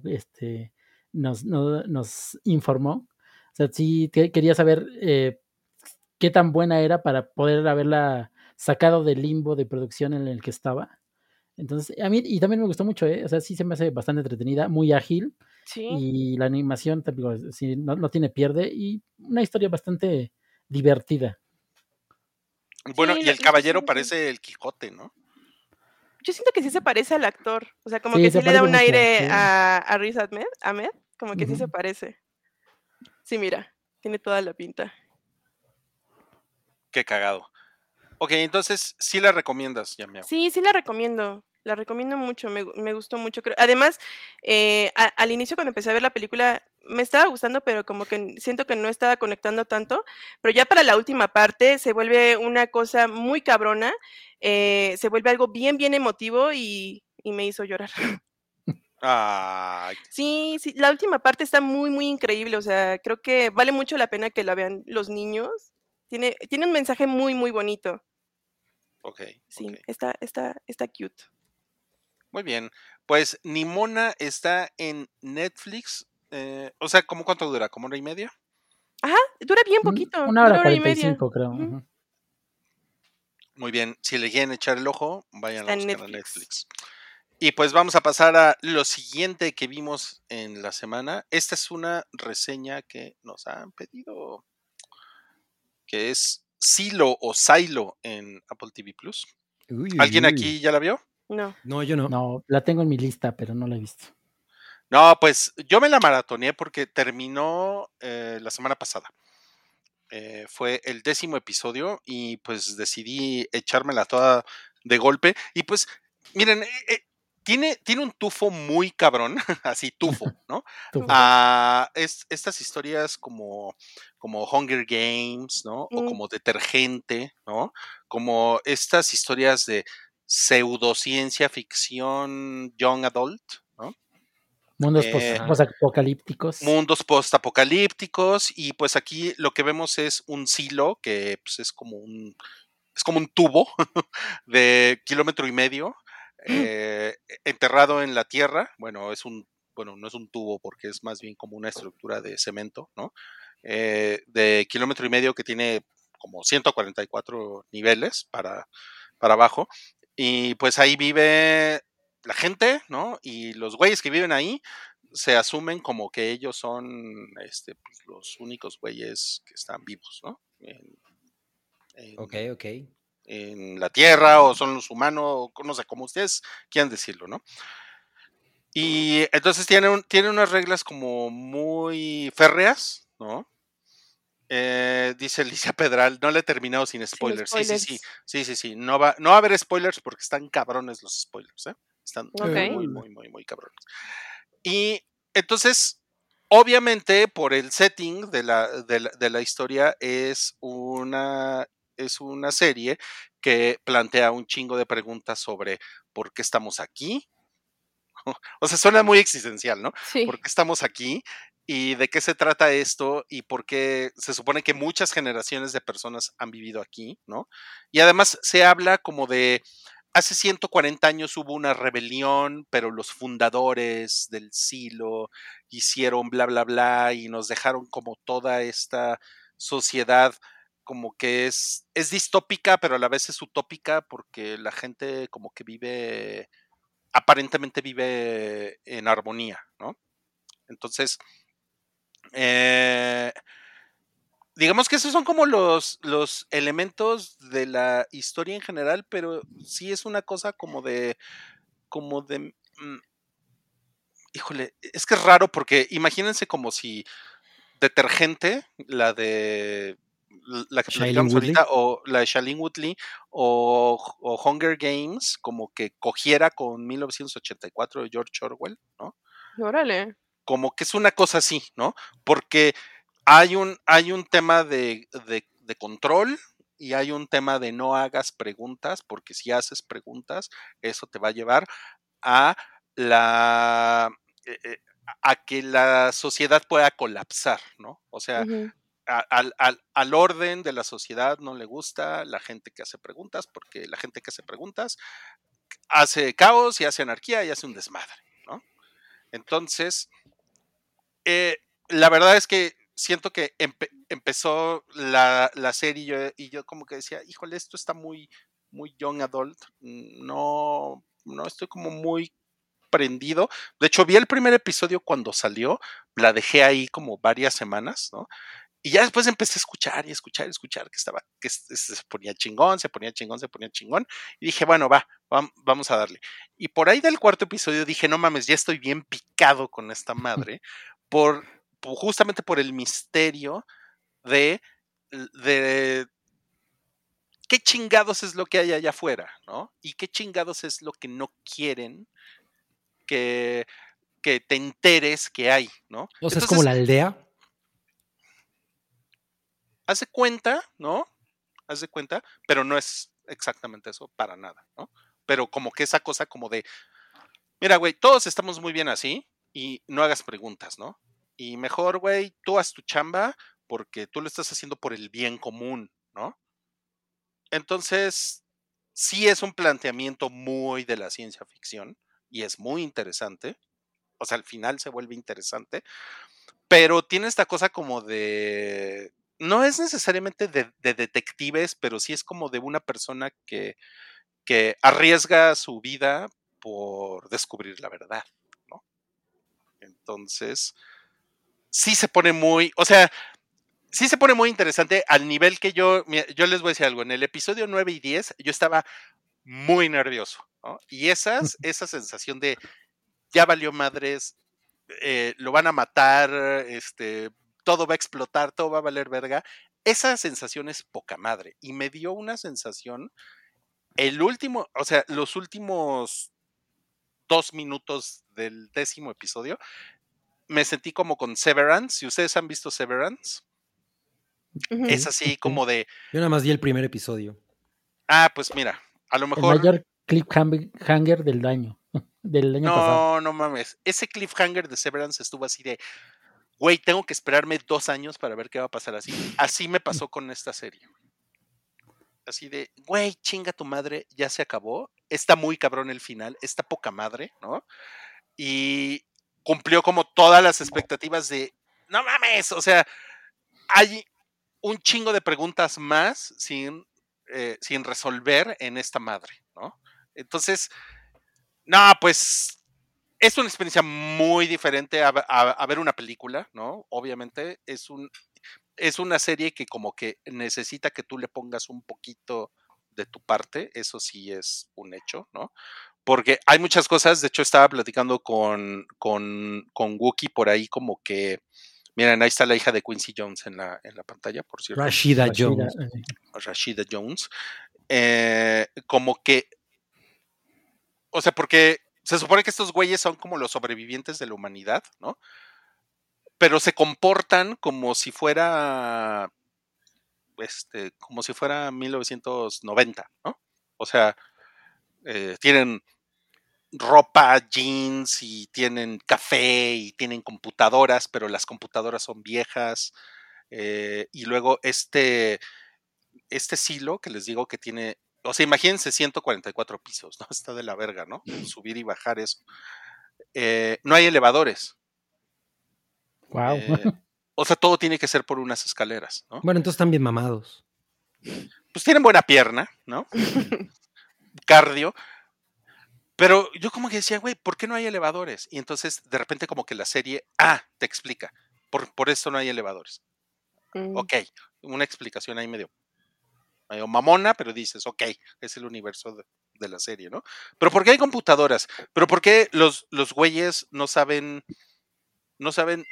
este, nos, no- nos informó. O sea, sí que- quería saber eh, qué tan buena era para poder haberla sacado del limbo de producción en el que estaba. Entonces, a mí, y también me gustó mucho, ¿eh? O sea, sí se me hace bastante entretenida, muy ágil Sí. y la animación también, sí, no, no tiene pierde y una historia bastante divertida. Bueno, Sí, y el caballero sí. parece el Quijote, ¿no? Yo siento que sí se parece al actor. O sea, como Sí, que se sí le da un mucho, aire sí. a, a Riz Ahmed, Ahmed, como que sí se parece. Sí, mira, tiene toda la pinta. Qué cagado. Ok, entonces sí la recomiendas, ya Sí, sí la recomiendo. La recomiendo mucho, me, me gustó mucho. creo- Además, eh, a- al inicio cuando empecé a ver la película me estaba gustando, pero como que siento que no estaba conectando tanto. Pero ya para la última parte se vuelve una cosa muy cabrona, eh, se vuelve algo bien, bien emotivo y, y me hizo llorar. *laughs* Ay, Sí, sí, la última parte está muy, muy increíble. O sea, creo que vale mucho la pena que la vean los niños. Tiene, tiene un mensaje muy, muy bonito. ok. Sí, está, está, está cute. Muy bien. Pues Nimona está en Netflix. eh, o sea, ¿cómo cuánto dura? ¿Como hora y media? Ajá, dura bien Mm, poquito. Una hora y cuarenta y media. cinco, creo. Muy bien. Si le quieren echar el ojo, vayan Está a buscar a. Netflix. Y pues vamos a pasar a lo siguiente que vimos en la semana. Esta es una reseña que nos han pedido, que es Silo o Silo en Apple TV Plus. Uy, ¿Alguien uy. aquí ya la vio? No. No, yo no. No, la tengo en mi lista, pero no la he visto. No, pues yo me la maratoneé porque terminó eh, la semana pasada. Eh, fue el décimo episodio y pues decidí echármela toda de golpe. Y pues, miren, eh, eh, tiene, tiene un tufo muy cabrón, *laughs* así tufo, *laughs* ¿no? Tú. a es- estas historias como, como Hunger Games, ¿no? O Mm. como Detergente, ¿no? Como estas historias de pseudociencia ficción young adult, ¿no? Mundos Eh, pos- posapocalípticos. Mundos postapocalípticos y pues aquí lo que vemos es un silo que pues, es como un es como un tubo *laughs* de kilómetro y medio eh, enterrado en la tierra. Bueno, es un bueno no es un tubo porque es más bien como una estructura de cemento, ¿no? Eh, de kilómetro y medio que tiene como 144 niveles para para abajo y pues ahí vive la gente, ¿no? Y los güeyes que viven ahí se asumen como que ellos son este, pues, los únicos güeyes que están vivos, ¿no? Ok, ok. En la Tierra o son los humanos, o no sé, como ustedes quieran decirlo, ¿no? Y entonces tiene, un- tiene unas reglas como muy férreas, ¿no? Eh, dice Alicia Pedral, no le he terminado sin spoilers. Sí, sí, sí, sí, sí, sí. No va, no va a haber spoilers porque están cabrones los spoilers, ¿eh? Están muy, muy, muy, muy, muy cabrones. Y entonces, obviamente, por el setting de la, de la, de la historia, es una, es una serie que plantea un chingo de preguntas sobre por qué estamos aquí. *laughs* O sea, suena muy existencial, ¿no? Sí. ¿Por qué estamos aquí? ¿Y de qué se trata esto? ¿Y por qué se supone que muchas generaciones de personas han vivido aquí, ¿no? Y además se habla como de, hace 140 años hubo una rebelión, pero los fundadores del silo hicieron bla, bla, bla y nos dejaron como toda esta sociedad como que es, es distópica, pero a la vez es utópica porque la gente como que vive, aparentemente vive en armonía, ¿no? Entonces, eh, digamos que esos son como los, los elementos de la historia en general, pero sí es una cosa como de, como de, mm, híjole, es que es raro porque imagínense como si detergente, la de la que platicamos ahorita, o la de Shailene Woodley, o, o Hunger Games, como que cogiera con 1984 de George Orwell, ¿no? Órale. como que es una cosa así, ¿no? Porque hay un, hay un tema de, de- de control y hay un tema de no hagas preguntas, porque si haces preguntas, eso te va a llevar a la eh, eh, a que la sociedad pueda colapsar, ¿no? O sea. Al, al- al orden de la sociedad no le gusta la gente que hace preguntas, porque la gente que hace preguntas hace caos y hace anarquía y hace un desmadre, ¿no? Entonces, eh, la verdad es que siento que empe- empezó la, la serie y yo, y yo como que decía, híjole, esto está muy, muy young adult, no, no estoy como muy prendido. De hecho, vi el primer episodio cuando salió, la dejé ahí como varias semanas, ¿no? Y ya después empecé a escuchar y escuchar y escuchar que estaba, que se ponía chingón, se ponía chingón, se ponía chingón. Y dije, bueno, va, vam- vamos a darle. Y por ahí del cuarto episodio dije, no mames, ya estoy bien picado con esta *laughs* madre, por, por- justamente por el misterio de, de qué chingados es lo que hay allá afuera, ¿no? Y qué chingados es lo que no quieren que, que te enteres que hay, ¿no? O sea, es como la aldea. Haz de cuenta, ¿no? Haz de cuenta, pero no es exactamente eso para nada, ¿no? Pero como que esa cosa como de, mira, güey, todos estamos muy bien así y no hagas preguntas, ¿no? Y mejor, güey, tú haz tu chamba porque tú lo estás haciendo por el bien común, ¿no? Entonces, sí es un planteamiento muy de la ciencia ficción y es muy interesante. O sea, al final se vuelve interesante, pero tiene esta cosa como de no es necesariamente de, de detectives, pero sí es como de una persona que, que arriesga su vida por descubrir la verdad, ¿no? Entonces, sí se pone muy, o sea, sí se pone muy interesante al nivel que yo, yo les voy a decir algo, en el episodio 9 y 10 yo estaba muy nervioso, ¿no? Y esas, esa sensación de ya valió madres, eh, lo van a matar, este, todo va a explotar, todo va a valer verga. Esa sensación es poca madre. Y me dio una sensación, el último, o sea, los últimos dos minutos del décimo episodio, me sentí como con Severance. Si ustedes han visto Severance, es así como de, Yo nada más vi el primer episodio. ah, pues mira, a lo El mejor... mayor cliffhanger del año. *laughs* Del año pasado. No, no mames. Ese cliffhanger de Severance estuvo así de, güey, tengo que esperarme dos años para ver qué va a pasar así. Así me pasó con esta serie. Así de, güey, chinga tu madre, ya se acabó. Está muy cabrón el final, está poca madre, ¿no? Y cumplió como todas las expectativas de, no mames, o sea, hay un chingo de preguntas más sin, eh, sin resolver en esta madre, ¿no? Entonces, no, pues es una experiencia muy diferente a, a- a ver una película, ¿no? Obviamente es un es una serie que como que necesita que tú le pongas un poquito de tu parte, eso sí es un hecho, ¿no? Porque hay muchas cosas, de hecho estaba platicando con, con, con Wookie por ahí como que, miren, ahí está la hija de Quincy Jones en la, en la pantalla, por cierto. Rashida, Rashida, Jones. Rashida Jones, eh, como que, o sea, porque se supone que estos güeyes son como los sobrevivientes de la humanidad, ¿no? Pero se comportan como si fuera, este, como si fuera 1990, ¿no? O sea, eh, tienen ropa, jeans y tienen café y tienen computadoras, pero las computadoras son viejas. eh, y luego este, este silo que les digo que tiene, o sea, imagínense 144 pisos, ¿no? *laughs* Está de la verga, ¿no? Subir y bajar eso. Eh, no hay elevadores. Wow. eh, o sea, todo tiene que ser por unas escaleras, ¿no? Bueno, entonces están bien mamados. Pues tienen buena pierna, ¿no? Cardio. Pero yo como que decía, güey, ¿por qué no hay elevadores? Y entonces de repente como que la serie, ah, te explica, por, por eso no hay elevadores. Mm. Ok, una explicación ahí medio, medio mamona, pero dices, ok, es el universo de, la serie, ¿no? Pero ¿por qué hay computadoras? ¿Pero por qué los, los güeyes no saben, no saben,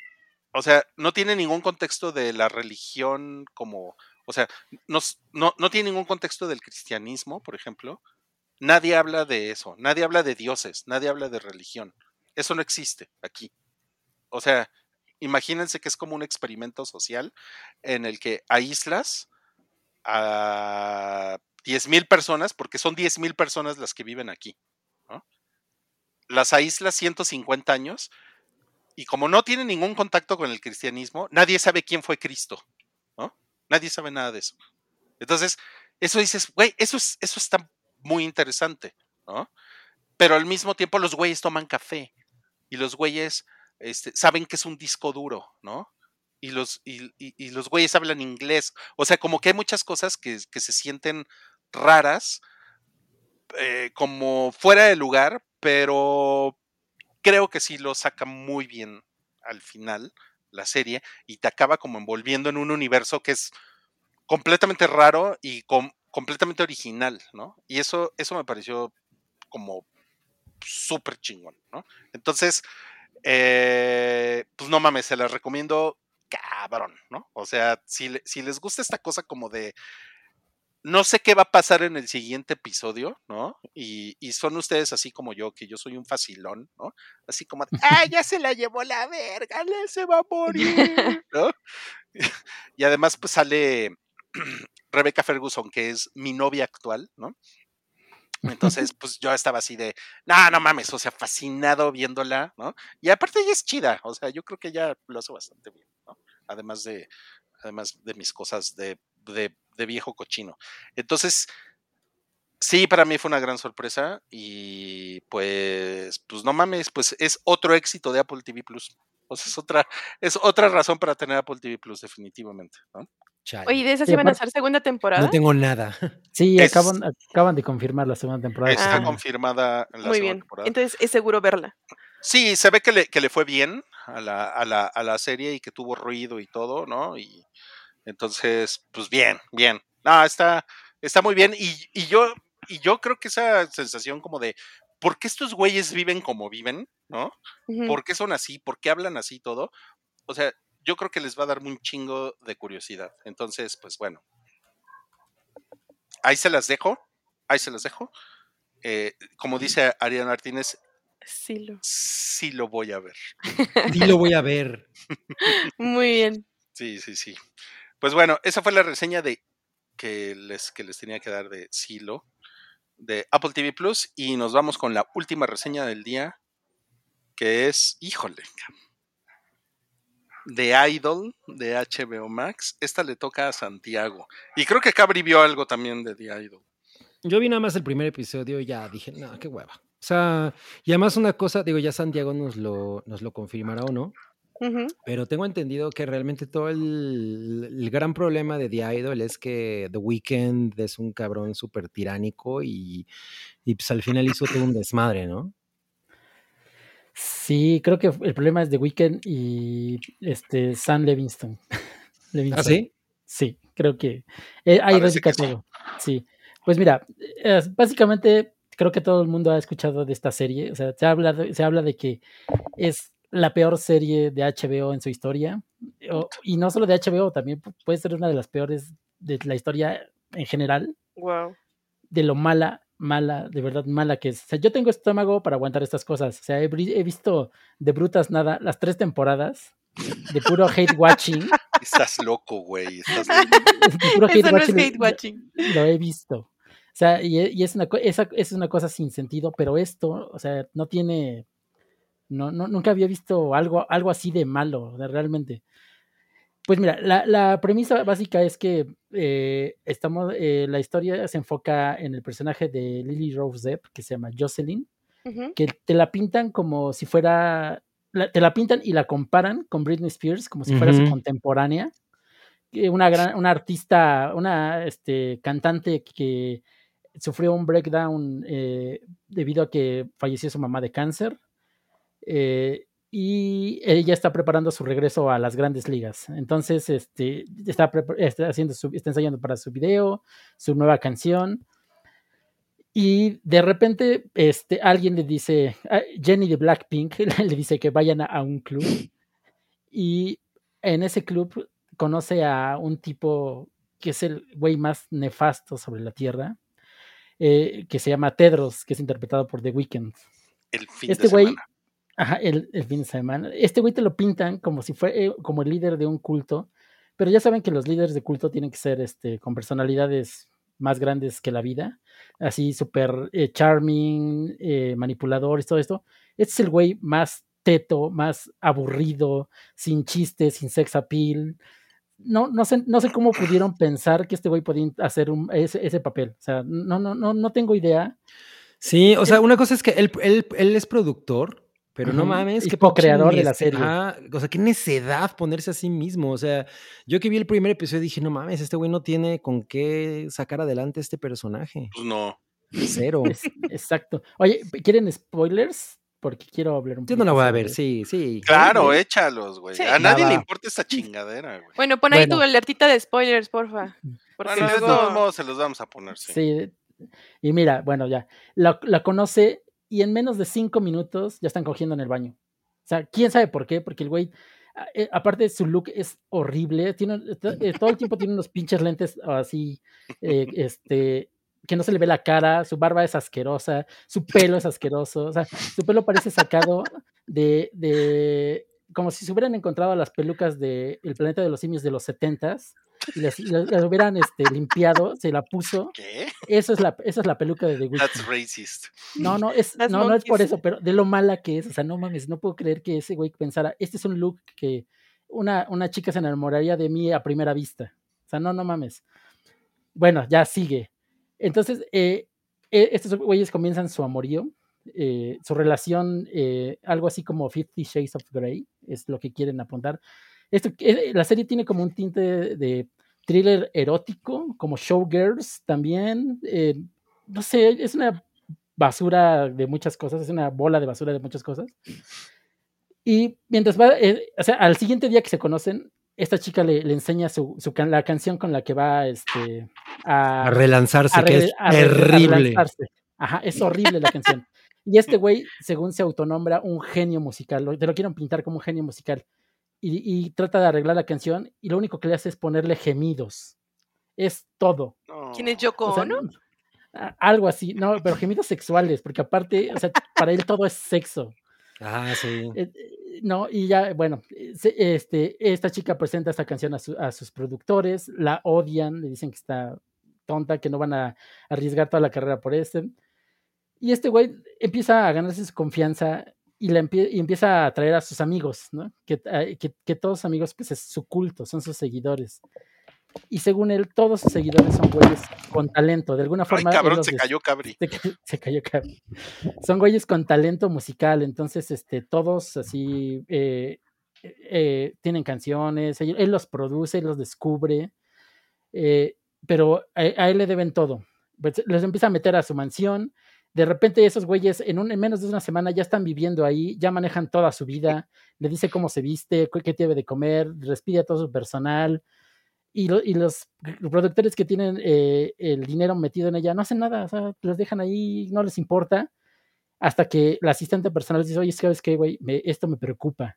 o sea, no tienen ningún contexto de la religión como, o sea, no, no, no tiene ningún contexto del cristianismo, por ejemplo? Nadie habla de eso, nadie habla de dioses, nadie habla de religión. Eso no existe aquí. O sea, imagínense que es como un experimento social en el que aíslas a 10.000 personas, porque son 10.000 personas las que viven aquí. ¿no? Las aíslas 150 años y como no tienen ningún contacto con el cristianismo, nadie sabe quién fue Cristo. ¿no? Nadie sabe nada de eso. Entonces, eso dices, güey, eso, es, eso está muy interesante, ¿no? Pero al mismo tiempo los güeyes toman café y los güeyes este, saben que es un disco duro, ¿no? Y los, y, y- los güeyes hablan inglés. O sea, como que hay muchas cosas que, que se sienten raras, eh, como fuera de lugar, pero creo que sí lo saca muy bien al final la serie y te acaba como envolviendo en un universo que es completamente raro y com- completamente original, ¿no? Y eso, eso me pareció como súper chingón, ¿no? Entonces, eh, pues no mames, se las recomiendo cabrón, ¿no? O sea, si, le- si les gusta esta cosa como de no sé qué va a pasar en el siguiente episodio, ¿no? Y, y son ustedes así como yo, que yo soy un facilón, ¿no? Así como, de, ¡ah, ya se la llevó la verga! ¡Le se va a morir! *laughs* ¿no? *laughs* Y además, pues sale *clears throat* Rebecca Ferguson, que es mi novia actual, ¿no? Entonces, *laughs* pues yo estaba así de, no, no mames, o sea, fascinado viéndola, ¿no? Y aparte ella es chida, o sea, yo creo que ella lo hace bastante bien. Además de, además de mis cosas de, de, de viejo cochino. Entonces, sí, para mí fue una gran sorpresa y pues, pues no mames, pues es otro éxito de Apple TV Plus. O sea, es otra, es otra razón para tener Apple TV Plus, definitivamente, ¿no? Chale. Oye, ¿de esas iban a hacer segunda temporada? no tengo nada. *laughs* Sí, Es- acaban, acaban de confirmar la segunda temporada. Está Ah. confirmada la Muy segunda bien. temporada. Entonces es seguro verla. Sí, se ve que le, que le fue bien a la, a, la, a la serie y que tuvo ruido y todo, ¿no? Y entonces, pues bien, bien. No, está, está muy bien. Y, y yo, y yo creo que esa sensación como de ¿por qué estos güeyes viven como viven? ¿No? Ujú. ¿Por qué son así? ¿Por qué hablan así todo? O sea, yo creo que les va a dar un chingo de curiosidad. Entonces, pues bueno. Ahí se las dejo. Ahí se las dejo. Eh, como dice Ariana Martínez, Sí, lo- sí lo voy a ver. *laughs* Sí lo voy a ver. Muy bien. Sí, sí, sí. Pues bueno, esa fue la reseña de que les, que les tenía que dar de Silo, de Apple TV Plus, y nos vamos con la última reseña del día, que es, híjole, de Idol, de HBO Max. Esta le toca a Santiago. Y creo que Cabri vio algo también de The Idol. Yo vi nada más el primer episodio y ya dije, no, qué hueva. O sea, y además una cosa, digo, ya Santiago nos lo, nos lo confirmará o no, pero tengo entendido que realmente todo el, el gran problema de The Idol es que The Weeknd es un cabrón súper tiránico y, y pues al final hizo todo un desmadre, ¿no? Sí, creo que el problema es The Weeknd y este Sam Levinston. Levinson. *laughs* ¿Ah, sí? Sí, creo que eh, ahí radica todo. Sí. Pues mira, eh, básicamente creo que todo el mundo ha escuchado de esta serie. O sea, se habla de, se habla de que es la peor serie de HBO en su historia. O- y no solo de HBO, también pu- puede ser una de las peores de la historia en general, Wow. de lo mala, mala, de verdad mala que es. O sea, yo tengo estómago para aguantar estas cosas. O sea, he, visto de brutas nada las tres temporadas de puro hate watching. Estás loco, güey. Estás loco. *laughs* de puro hate Eso no es watching, hate lo- watching. lo he visto. O sea, y, e- y es, una, esa, es una cosa sin sentido, pero esto, o sea, no tiene. No, no, nunca había visto algo, algo así de malo, sea, realmente. Pues mira, la, la premisa básica es que eh, estamos, eh, la historia se enfoca en el personaje de Lily Rose Depp, que se llama Jocelyn, que te la pintan como si fuera, la- te la pintan y la comparan con Britney Spears, como si fuera su contemporánea, una gran, una artista, una este, cantante que sufrió un breakdown eh, debido a que falleció su mamá de cáncer. eh, y ella está preparando su regreso a las grandes ligas. Entonces, este, está, está haciendo está ensayando para su video, su nueva canción. Y de repente, este, alguien le dice, ah, Jenny de Blackpink *laughs* le dice que vayan a, a un club. Y en ese club conoce a un tipo que es el güey más nefasto sobre la tierra, eh, que se llama Tedros, que es interpretado por The Weeknd. El fin Este de semana. ajá, el, el fin de semana, este güey te lo pintan como si fuera eh, como el líder de un culto, pero ya saben que los líderes de culto tienen que ser este, con personalidades más grandes que la vida, así súper eh, charming, manipulador y todo esto. Este es el güey más teto, más aburrido, sin chistes, sin sex appeal. No, no, sé, no sé cómo pudieron pensar que este güey podía hacer un- ese, ese papel. O sea, no, no, no, no tengo idea. Sí, o sea, una cosa es que él, él, él es productor, pero no mames, co-creador pinche de la serie. ajá, o sea, qué necedad ponerse a sí mismo. O sea, yo que vi el primer episodio dije, no mames, este güey no tiene con qué sacar adelante este personaje. Pues no. Cero. Es- exacto. Oye, ¿quieren spoilers? Porque quiero hablar un Yo no la voy a ver, sí, sí. Claro, échalos, güey. Sí. A nadie le importa esta chingadera, güey. Bueno, pon ahí tu alertita de spoilers, porfa. Porque Bueno, de luego- todos modos se los vamos a poner, sí. Sí. Y mira, bueno, ya. La, la conoce y en menos de cinco minutos ya están cogiendo en el baño. O sea, quién sabe por qué, porque el güey, a- eh, aparte de su look es horrible, tiene, eh, todo el tiempo tiene unos pinches lentes así, eh, *laughs* este, que no se le ve la cara, su barba es asquerosa, su pelo es asqueroso, o sea, su pelo parece sacado de, de como si se hubieran encontrado las pelucas de El planeta de los simios de los setentas y las, las- las hubieran este, limpiado, se la puso. ¿Qué? Eso es la, esa es la peluca de The Witch. That's racist. No, no, es, no, no es por eso, pero de lo mala que es, o sea, no mames, no puedo creer que ese güey pensara, este es un look que una, una chica se enamoraría de mí a primera vista. O sea, no, no mames. Bueno, ya sigue. Entonces, eh, eh, estos güeyes comienzan su amorío, eh, su relación, algo así como Fifty Shades of Grey, es lo que quieren apuntar. Esto, la serie tiene como un tinte de, de thriller erótico, como Showgirls también. no sé, es una basura de muchas cosas, es una bola de basura de muchas cosas. Y mientras va, o sea, al siguiente día que se conocen, esta chica le, le enseña su, su can- la canción con la que va este, a, A relanzarse, a que es a re- terrible. Ajá, es horrible la canción. Y este güey, según se autonombra, un genio musical, lo- te lo quieren pintar como un genio musical. Y, y trata de arreglar la canción y lo único que le hace es ponerle gemidos. Es todo. ¿Quién es. Yoko O sea, Ono? a- algo así, no, pero gemidos sexuales, porque aparte, o sea, para él todo es sexo. Ah, sí. Eh, eh, no, y ya, bueno, eh, este, esta chica presenta esta canción a, su- a sus productores, la odian, le dicen que está tonta, que no van a arriesgar toda la carrera por este. Y este güey empieza a ganarse su confianza y, la y empieza a atraer a sus amigos, ¿no? Que, que, que todos sus amigos, pues es su culto, son sus seguidores. Y según él, todos sus seguidores son güeyes con talento. De alguna forma. cabrón, los se cayó Cabri. se, ca- se cayó cabrón. Son güeyes con talento musical, entonces este, todos así eh, eh, tienen canciones, él, él los produce, él los descubre, eh, pero a, a él le deben todo. Pues, les empieza a meter a su mansión. De repente esos güeyes en, un, en menos de una semana ya están viviendo ahí, ya manejan toda su vida, le dice cómo se viste, qué qué debe de comer, respide a todo su personal, y, lo- y los productores que tienen eh, el dinero metido en ella no hacen nada, los dejan ahí, no les importa, hasta que la asistente personal dice, oye, ¿sabes qué, güey? Esto me preocupa.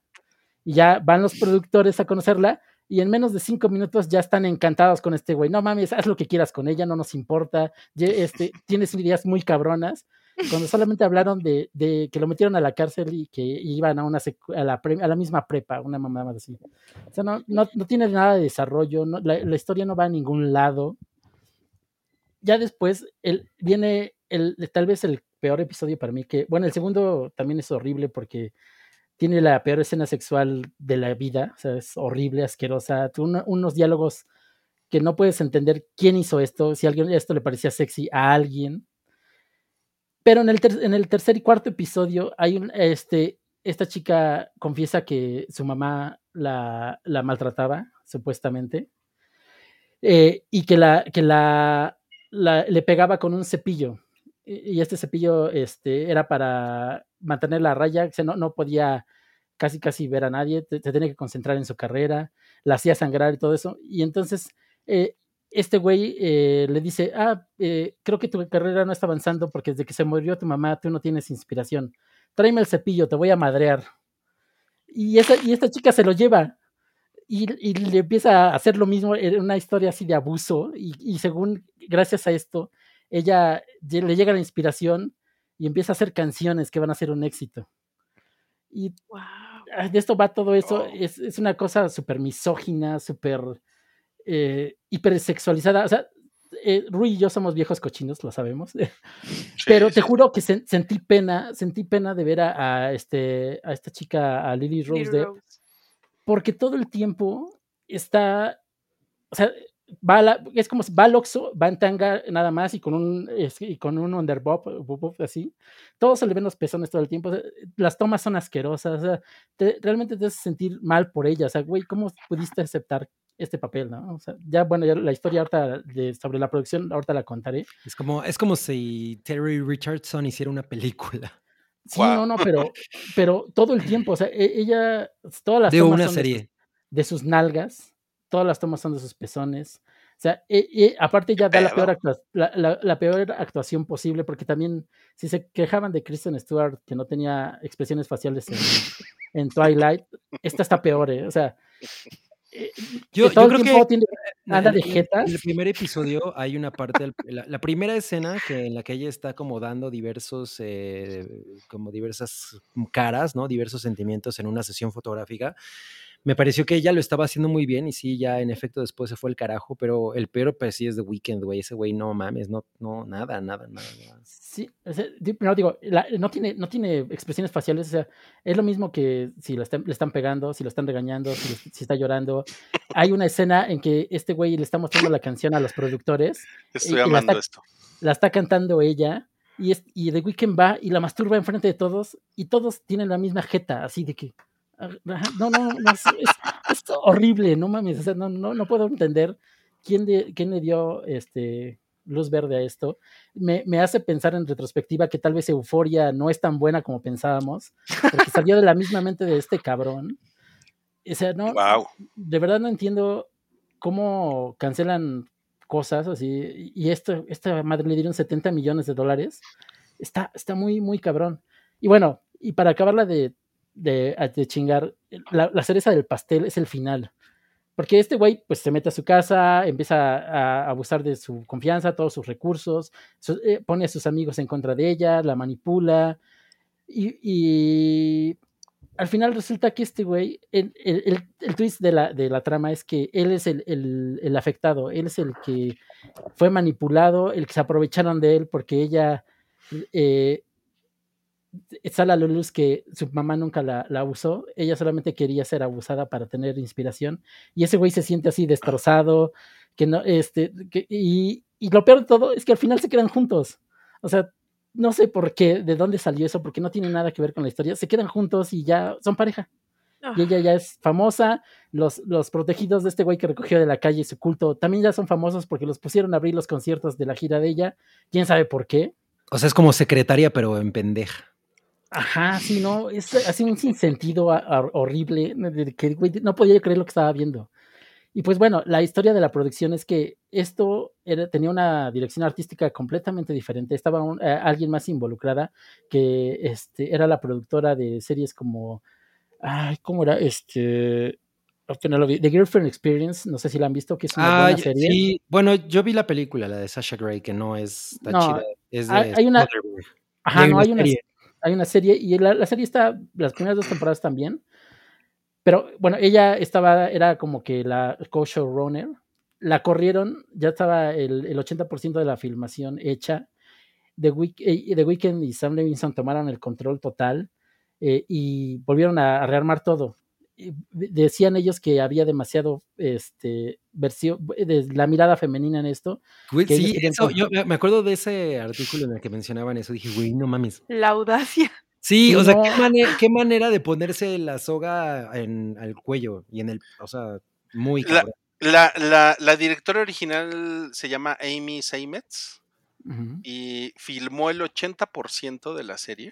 Y ya van los productores a conocerla y en menos de cinco minutos ya están encantados con este güey. No mames, haz lo que quieras con ella, no nos importa. Este, tienes ideas muy cabronas. Cuando solamente hablaron de, que lo metieron a la cárcel y que iban a, una a, la, a la misma prepa, una mamada así. O sea, no, no, no tiene nada de desarrollo, la, historia no va a ningún lado. Ya después el, viene el, tal vez el peor episodio para mí, que, bueno, el segundo también es horrible porque tiene la peor escena sexual de la vida, o sea, es horrible, asquerosa, uno- unos diálogos que no puedes entender quién hizo esto, si alguien esto le parecía sexy a alguien. Pero en el, tercer y cuarto episodio hay este, esta chica confiesa que su mamá la, la maltrataba, supuestamente, eh, y que, la, que la, le pegaba con un cepillo. Y este cepillo este, era para mantener la raya, sea, no, no podía casi casi ver a nadie, te tenía que concentrar en su carrera, la hacía sangrar y todo eso. Y entonces eh, este güey eh, le dice, ah, eh, creo que tu carrera no está avanzando porque desde que se murió tu mamá tú no tienes inspiración. Tráeme el cepillo, te voy a madrear. Y, esa, y esta chica se lo lleva y, y le empieza a hacer lo mismo en una historia así de abuso y, y según, gracias a esto, ella le llega la inspiración y empieza a hacer canciones que van a ser un éxito. Y Wow. ah, de esto va todo eso. Oh. Es, es una cosa súper misógina, súper eh, hipersexualizada. O sea, eh, Rui y yo somos viejos cochinos, lo sabemos. *laughs* Pero te juro que sen- sentí pena, sentí pena de ver a, a este, a esta chica, a Lily Rose Depp, porque todo el tiempo está, o sea, va a la- es como si va al Oxxo, va en tanga nada más y con un, es- y con un underbob bob- bob así, todo se le ven los pezones todo el tiempo, o sea, las tomas son asquerosas, o sea, te- realmente te hace sentir mal por ella, o sea, güey, ¿cómo pudiste aceptar este papel, no? O sea, ya, bueno, ya la historia ahorita de, sobre la producción, ahorita la contaré. Es como, es como si Terry Richardson hiciera una película Sí, Guau. no, no, *laughs* pero, pero todo el tiempo, o sea, e- ella, todas las de tomas una son de serie. de sus nalgas, todas las tomas son de sus pezones. O sea, e- e- aparte ya da la peor, la, la- la peor actuación posible, porque también si se quejaban de Kristen Stewart que no tenía expresiones faciales en, en Twilight, esta está peor, ¿eh? O sea, Yo, todo yo creo que tiene- anda de jetas. En el primer episodio hay una parte, la primera escena que en la que ella está como dando diversos, eh, como diversas caras, ¿no? Diversos sentimientos en una sesión fotográfica. Me pareció que ella lo estaba haciendo muy bien y sí, ya en efecto después se fue el carajo, pero el peor pues sí es The Weeknd, güey. Ese güey no mames, no, no, nada, nada, nada. nada. Sí, no digo, la- no, tiene, no tiene expresiones faciales, o sea, es lo mismo que si lo están- le están pegando, si lo están regañando, si, lo- si está llorando. Hay una escena en que este güey le está mostrando la canción a los productores, Estoy y la amando está- esto. la está cantando ella, y, es, y The Weeknd va y la masturba enfrente de todos, y todos tienen la misma jeta, así de que. No, no, no, es, es- es horrible, no mames, o sea, no, no, no puedo entender quién, de- quién le dio este, luz verde a esto. Me, me hace pensar en retrospectiva que tal vez Euforia no es tan buena como pensábamos, porque salió de la misma mente de este cabrón. O sea, no, Wow. de verdad no entiendo cómo cancelan cosas así. Y esto, esta madre le dieron 70 millones de dólares. Está, está muy, muy cabrón. Y bueno, y para acabarla de, de, de chingar, la, la cereza del pastel es el final. Porque este güey, pues se mete a su casa, empieza a abusar de su confianza, todos sus recursos, eh, pone a sus amigos en contra de ella, la manipula. Y, y al final resulta que este güey, el, el, el- el twist de la, de la trama es que él es el afectado, él es el que fue manipulado, el que se aprovecharon de él porque ella eh, sale a la luz que su mamá nunca la, la abusó, ella solamente quería ser abusada para tener inspiración y ese güey se siente así destrozado, que no, este, y, y lo peor de todo es que al final se quedan juntos, o sea, no sé por qué, de dónde salió eso, porque no tiene nada que ver con la historia, se quedan juntos y ya son pareja. Y ella ya es famosa, los, los protegidos de este güey que recogió de la calle su culto también ya son famosos porque los pusieron a abrir los conciertos de la gira de ella, quién sabe por qué. O sea, es como secretaria, pero en pendeja. Ajá, sí, no, es así un sinsentido a- a- horrible, que no podía creer lo que estaba viendo. Y pues bueno, la historia de la producción es que esto era- tenía una dirección artística completamente diferente. Estaba un- eh, alguien más involucrada que este, era la productora de series como, ay, ¿cómo era? Este, no lo vi, The Girlfriend Experience, no sé si la han visto, que es una Ah, buena serie. sí. Bueno, yo vi la película, la de Sasha Grey, que no es tan No, chida. Es de hay- hay una-. Ajá, no, hay una, serie. Hay una serie y la, serie está, las primeras dos temporadas también. Pero bueno, ella estaba, era como que la co-showrunner. La corrieron, ya estaba el, el 80% de la filmación hecha. The, Week, eh, The Weeknd y Sam Levinson tomaron el control total eh, y volvieron a rearmar todo. Decían ellos que había demasiado este, versión, de la mirada femenina en esto. Güey, sí, querían eso, con- yo me- acuerdo de ese artículo en el que mencionaban eso. Dije, güey, no mames. La audacia. Sí, Sí, o sea. ¿qué, mane- qué manera de ponerse la soga en al cuello y en el, o sea, muy La-. La, la, la directora original se llama Amy Seimetz Ujú. y filmó el 80% de la serie.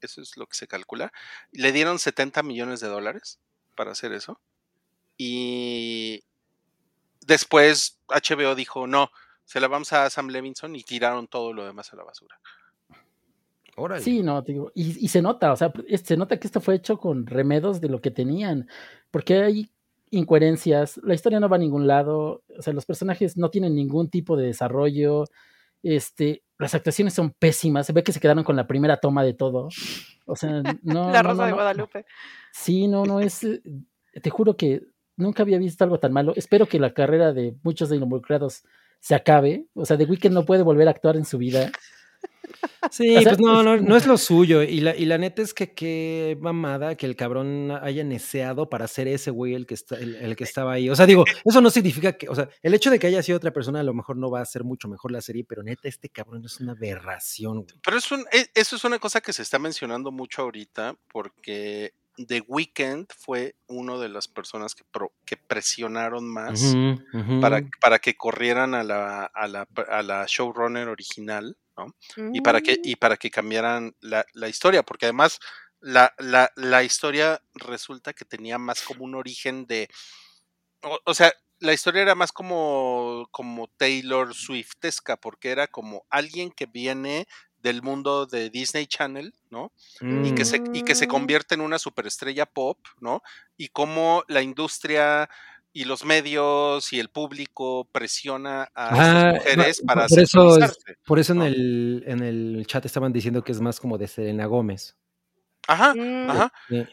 Eso es lo que se calcula. Le dieron 70 millones de dólares para hacer eso. Y después HBO dijo, no, se la vamos a Sam Levinson y tiraron todo lo demás a la basura. Órale. Sí, no, te digo, y, y se nota, o sea, se nota que esto fue hecho con remedos de lo que tenían, porque hay incoherencias, la historia no va a ningún lado, o sea, los personajes no tienen ningún tipo de desarrollo, este, las actuaciones son pésimas, se ve que se quedaron con la primera toma de todo, o sea, *laughs* no, la Rosa no, de. Guadalupe. Sí, no, no es, eh, te juro que nunca había visto algo tan malo, espero que la carrera de muchos de los involucrados se acabe, o sea, The Weeknd no puede volver a actuar en su vida. Sí, O sea, pues no, es no, no es lo suyo. Y la, y la neta es que qué mamada que el cabrón haya neceado para ser ese güey el que está, el, el que estaba ahí. O sea, digo, eso no significa que, o sea, el hecho de que haya sido otra persona a lo mejor no va a ser mucho mejor la serie, pero neta, este cabrón es una aberración, güey. Pero es un- e- eso es una cosa que se está mencionando mucho ahorita porque The Weeknd fue uno de las personas que, pro- que presionaron más para, para que corrieran a la, a la, a la showrunner original, ¿no? Y para que, Mm. y para que cambiaran la, la historia, porque además la, la, la historia resulta que tenía más como un origen de. O, o sea, la historia era más como, como Taylor Swiftesca, porque era como alguien que viene del mundo de Disney Channel, ¿no? Y que, se, y que se Mm. convierte en una superestrella pop, ¿no? Y cómo la industria y los medios y el público presiona a Ah, estas mujeres no, para por eso, por eso en el, en el chat estaban diciendo que es más como de Selena Gómez. Ajá, Mm, ajá. Sí.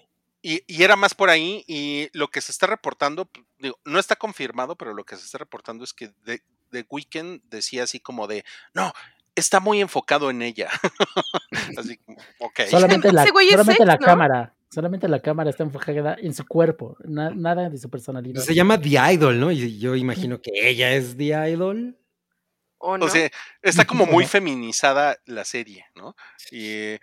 Y, y era más por ahí, y lo que se está reportando, digo, no está confirmado, pero lo que se está reportando es que The, The Weeknd decía así como de, no, está muy enfocado en ella. *laughs* así como, ok. *laughs* Solamente la, solamente la ¿no? cámara. Solamente la cámara está enfocada en su cuerpo, na- nada de su personalidad. Se llama The Idol, ¿no? Y yo imagino que ella es The Idol. ¿O no? O sea, está como muy *laughs* feminizada la serie, ¿no? Y,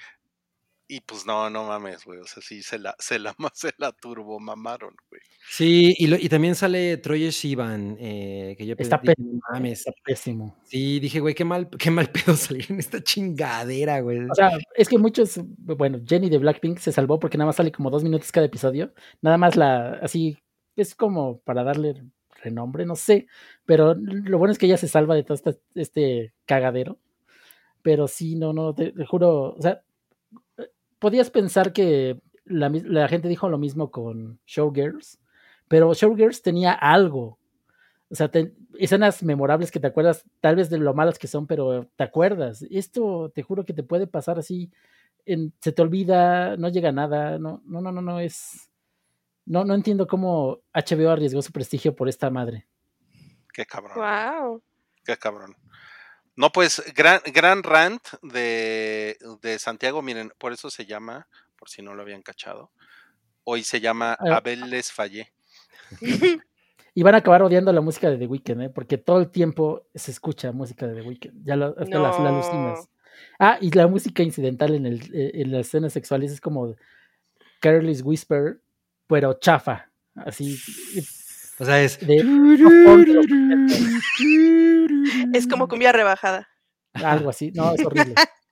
y pues no, no mames, güey. O sea, sí, se la, se la, *laughs* se la turbo mamaron, güey. Sí, y, lo- y también sale Troye Sivan, eh, que yo Está pensé, pésimo. mames. Está pésimo. Sí, dije, güey, qué mal, qué mal *laughs* pedo salir en esta chingadera, güey. O sea, es que muchos, bueno, Jenny de Blackpink se salvó porque nada más sale como dos minutos cada episodio. Nada más la, así, es como para darle renombre, no sé. Pero lo bueno es que ella se salva de todo este, este cagadero. Pero sí, no, no, te, te juro, o sea, podías pensar que la, la gente dijo lo mismo con Showgirls, pero Showgirls tenía algo. O sea, te- escenas memorables que te acuerdas, tal vez de lo malas que son, pero te acuerdas. Esto te juro que te puede pasar así. en- se te olvida, no llega a nada. No, no, no, no, no es. No, no entiendo cómo HBO arriesgó su prestigio por esta madre. Qué cabrón. Wow. Qué cabrón. No, pues, gran, gran rant de, de Santiago, miren, por eso se llama, por si no lo habían cachado, hoy se llama. Abel les fallé. *laughs* Y van a acabar odiando la música de The Weeknd, ¿eh? porque todo el tiempo se escucha música de The Weeknd. Ya lo- hasta las, la alucinas. Ah, y la música incidental en, el, eh, en las escenas sexuales es como Careless Whisper, pero chafa. Así. O sea, es. De, *laughs* Es como cumbia rebajada. algo así. No, es horrible. *laughs*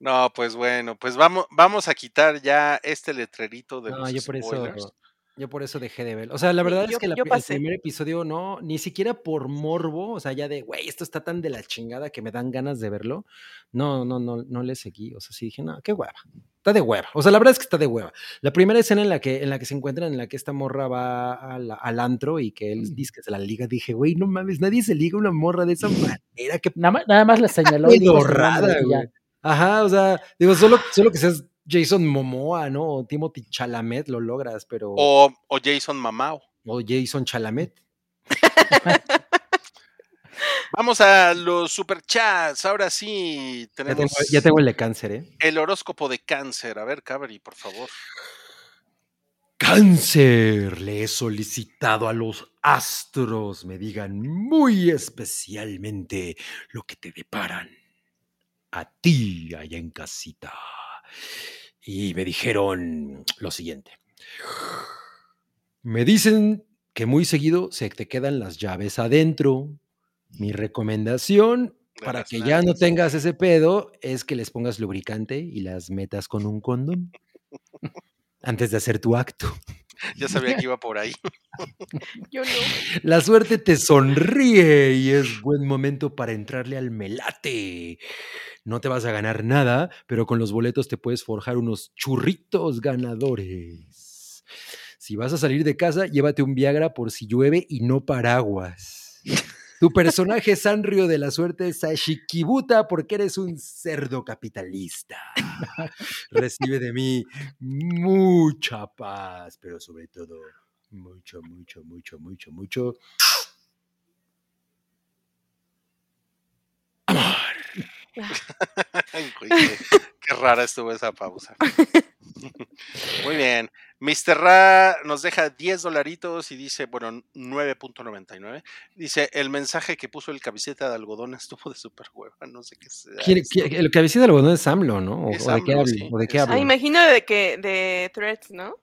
No, pues bueno, pues vamos, vamos a quitar ya este letrerito de No, los yo por eso. Yo por eso dejé de ver. O sea, la Sí, verdad yo- es que la el primer episodio no, ni siquiera por morbo, o sea, ya de, güey, esto está tan de la chingada que me dan ganas de verlo. No, no, no, no le seguí. O sea, sí dije, no, qué hueva. Está de hueva. O sea, la verdad es que está de hueva. La primera escena en la que, en la que se encuentran, en la que esta morra va al antro y que él dice que se la liga, dije, güey, no mames, nadie se liga una morra de esa manera. Qué Nada, más- nada más la señaló. y güey. Ajá, o sea, digo, solo, solo que seas Jason Momoa, ¿no? O Timothy Chalamet lo logras, pero. O, o Jason Mamao. o Jason Chalamet. *laughs* Vamos a los superchats. Ahora sí, Ya tenemos tengo, ya tengo el de cáncer, ¿eh? el horóscopo de cáncer. A ver, Cabri, por favor. Cáncer, le he solicitado a los astros me digan muy especialmente lo que te deparan a ti allá en casita. Y me dijeron lo siguiente. Me dicen que muy seguido se te quedan las llaves adentro. Mi recomendación para que ya no tengas ese pedo es que les pongas lubricante y las metas con un condón antes de hacer tu acto. *laughs* Ya sabía que iba por ahí. *laughs* Yo no. La suerte te sonríe y es buen momento para entrarle al melate. No te vas a ganar nada, pero con los boletos te puedes forjar unos churritos ganadores. Si vas a salir de casa, llévate un Viagra por si llueve y no paraguas. Tu personaje Sanrio de la suerte es Ashikibuta porque eres un cerdo capitalista. *laughs* Recibe de mí mucha paz, pero sobre todo mucho, mucho, mucho, mucho, mucho. Ay, qué, qué rara estuvo esa pausa. *laughs* Muy bien. Mr. Ra nos deja 10 dolaritos y dice, bueno, 9.99. Dice, el mensaje que puso el cabecita de algodón estuvo de super hueva. No sé qué sea. ¿Quiere- esto. quiere- El cabecita del algodón es AMLO, ¿no? ¿O, Es o de qué hablo? sí, ¿O de qué hablo? Ah, imagino de que de threads, ¿no?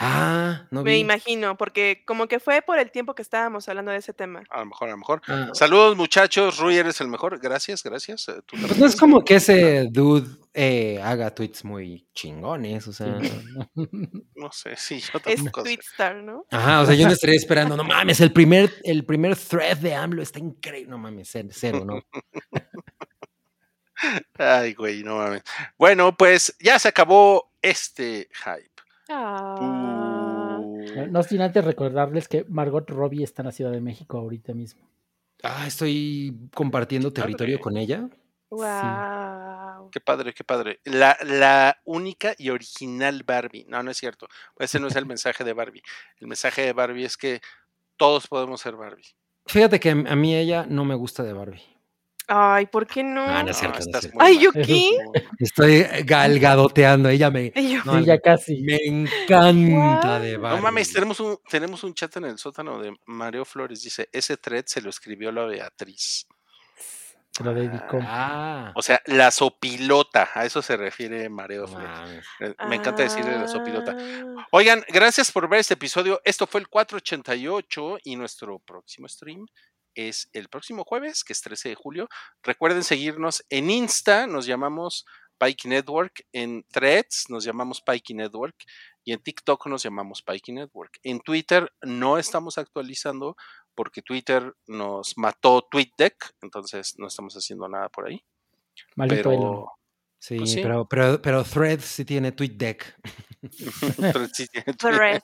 Ah, no Me vi. imagino, porque como que fue por el tiempo que estábamos hablando de ese tema. A lo mejor, a lo mejor. Ah, Saludos, muchachos. Rui, eres el mejor. Gracias, gracias. Eh, tú Pues no es como que ese dude eh, haga tweets muy chingones, o sea. *laughs* No sé, sí, yo Es tampoco sé. Twitstar, ¿no? Ajá, o sea, yo no *laughs* estaría esperando, no mames, el primer, el primer thread de AMLO está increíble. No mames, cero, ¿no? *laughs* Ay, güey, no mames. Bueno, pues ya se acabó este hype. Ah. Uh, No sin antes recordarles que Margot Robbie está en la Ciudad de México ahorita mismo. Ah, estoy compartiendo territorio con ella. Wow. Qué padre, qué padre. La, la única y original Barbie. No, no es cierto. Ese no es el mensaje de Barbie. El mensaje de Barbie es que todos podemos ser Barbie. Fíjate que a mí ella no me gusta de Barbie. Ay, ¿por qué no? Ah, no No, es cierto, no estás muy Ay, mal. ¿yo qué? Estoy galgadoteando. Ella me, yo, No, ya casi. me encanta de. Barbie. No mames, tenemos un, tenemos un chat en el sótano de Mario Flores. Dice, ese thread se lo escribió la Beatriz. Se lo dedicó. Ah, O sea, la sopilota. A eso se refiere Flores. mames. Eh, Me encanta decirle la sopilota. Ah. Oigan, gracias por ver este episodio. Esto fue el 488 y nuestro próximo stream es el próximo jueves, que es 13 de julio. Recuerden seguirnos en Insta, nos llamamos Pike Network, en Threads nos llamamos Pike Network y en TikTok nos llamamos Pike Network. En Twitter no estamos actualizando porque Twitter nos mató TweetDeck, entonces no estamos haciendo nada por ahí. Malito Elon. Pero Sí, Pues sí. Pero, pero, pero Threads sí tiene TweetDeck. *laughs* Thread sí tiene Thread.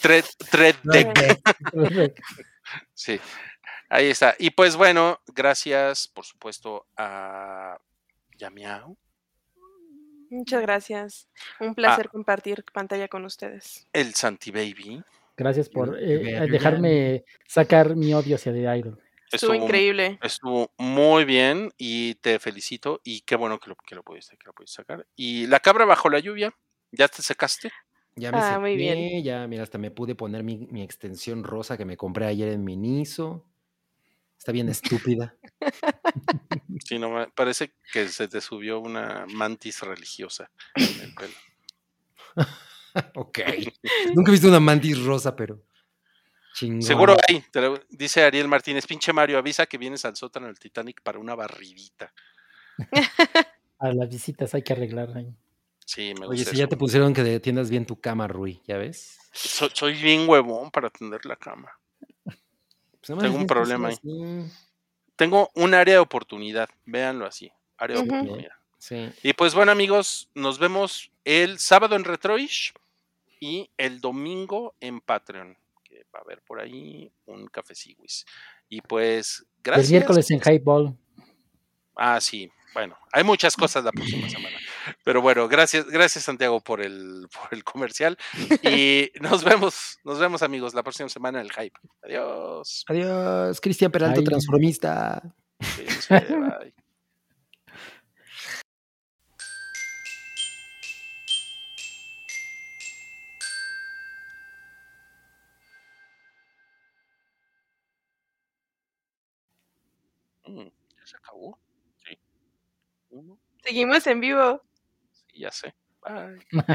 Thread, ThreadDeck. *laughs* Sí, ahí está. Y pues bueno, gracias por supuesto a Yamiao, Muchas gracias. Un Ah. placer compartir pantalla con ustedes. el Santi Baby. Gracias por eh, Very dejarme sacar mi odio hacia The Idol. Estuvo increíble. Estuvo muy bien y te felicito y qué bueno que lo, que lo pudiste, que lo pudiste sacar. Y la cabra bajo la lluvia, ¿ya te secaste? Ya me Ah, muy bien. ya, mira, hasta me pude poner mi, mi extensión rosa que me compré ayer en Miniso. Está bien estúpida. *laughs* Sí, no, me- parece que se te subió una mantis religiosa en el pelo. *laughs* *laughs* ok. Nunca he visto una mantis rosa, pero. Chingón. Seguro hay, te lo- dice Ariel Martínez, pinche Mario, avisa que vienes al sótano del Titanic para una barridita. *laughs* A las visitas hay que arreglar ahí. Sí, me Oye, gusta si ya te pusieron que te tiendas bien tu cama, Rui, ¿ya ves? So- soy bien huevón para tender la cama. Pues Tengo un problema ahí. así. Tengo un área de oportunidad, véanlo así, área de oportunidad. Sí. Y pues bueno amigos, nos vemos el sábado en Retroish y el domingo en Patreon, que va a haber por ahí un cafeciguis. Y pues gracias. El miércoles en Hype Ball. Ah, sí, bueno, hay muchas cosas la próxima semana. Pero bueno, gracias, gracias Santiago por el, *laughs* por el comercial. Y nos vemos, nos vemos amigos la próxima semana en el hype. Adiós. Adiós, Cristian Peralto, Ay. transformista. Bye. Mm, ¿Ya se acabó? Sí. Uno, Seguimos en vivo. sí, ya sé. Bye. *laughs*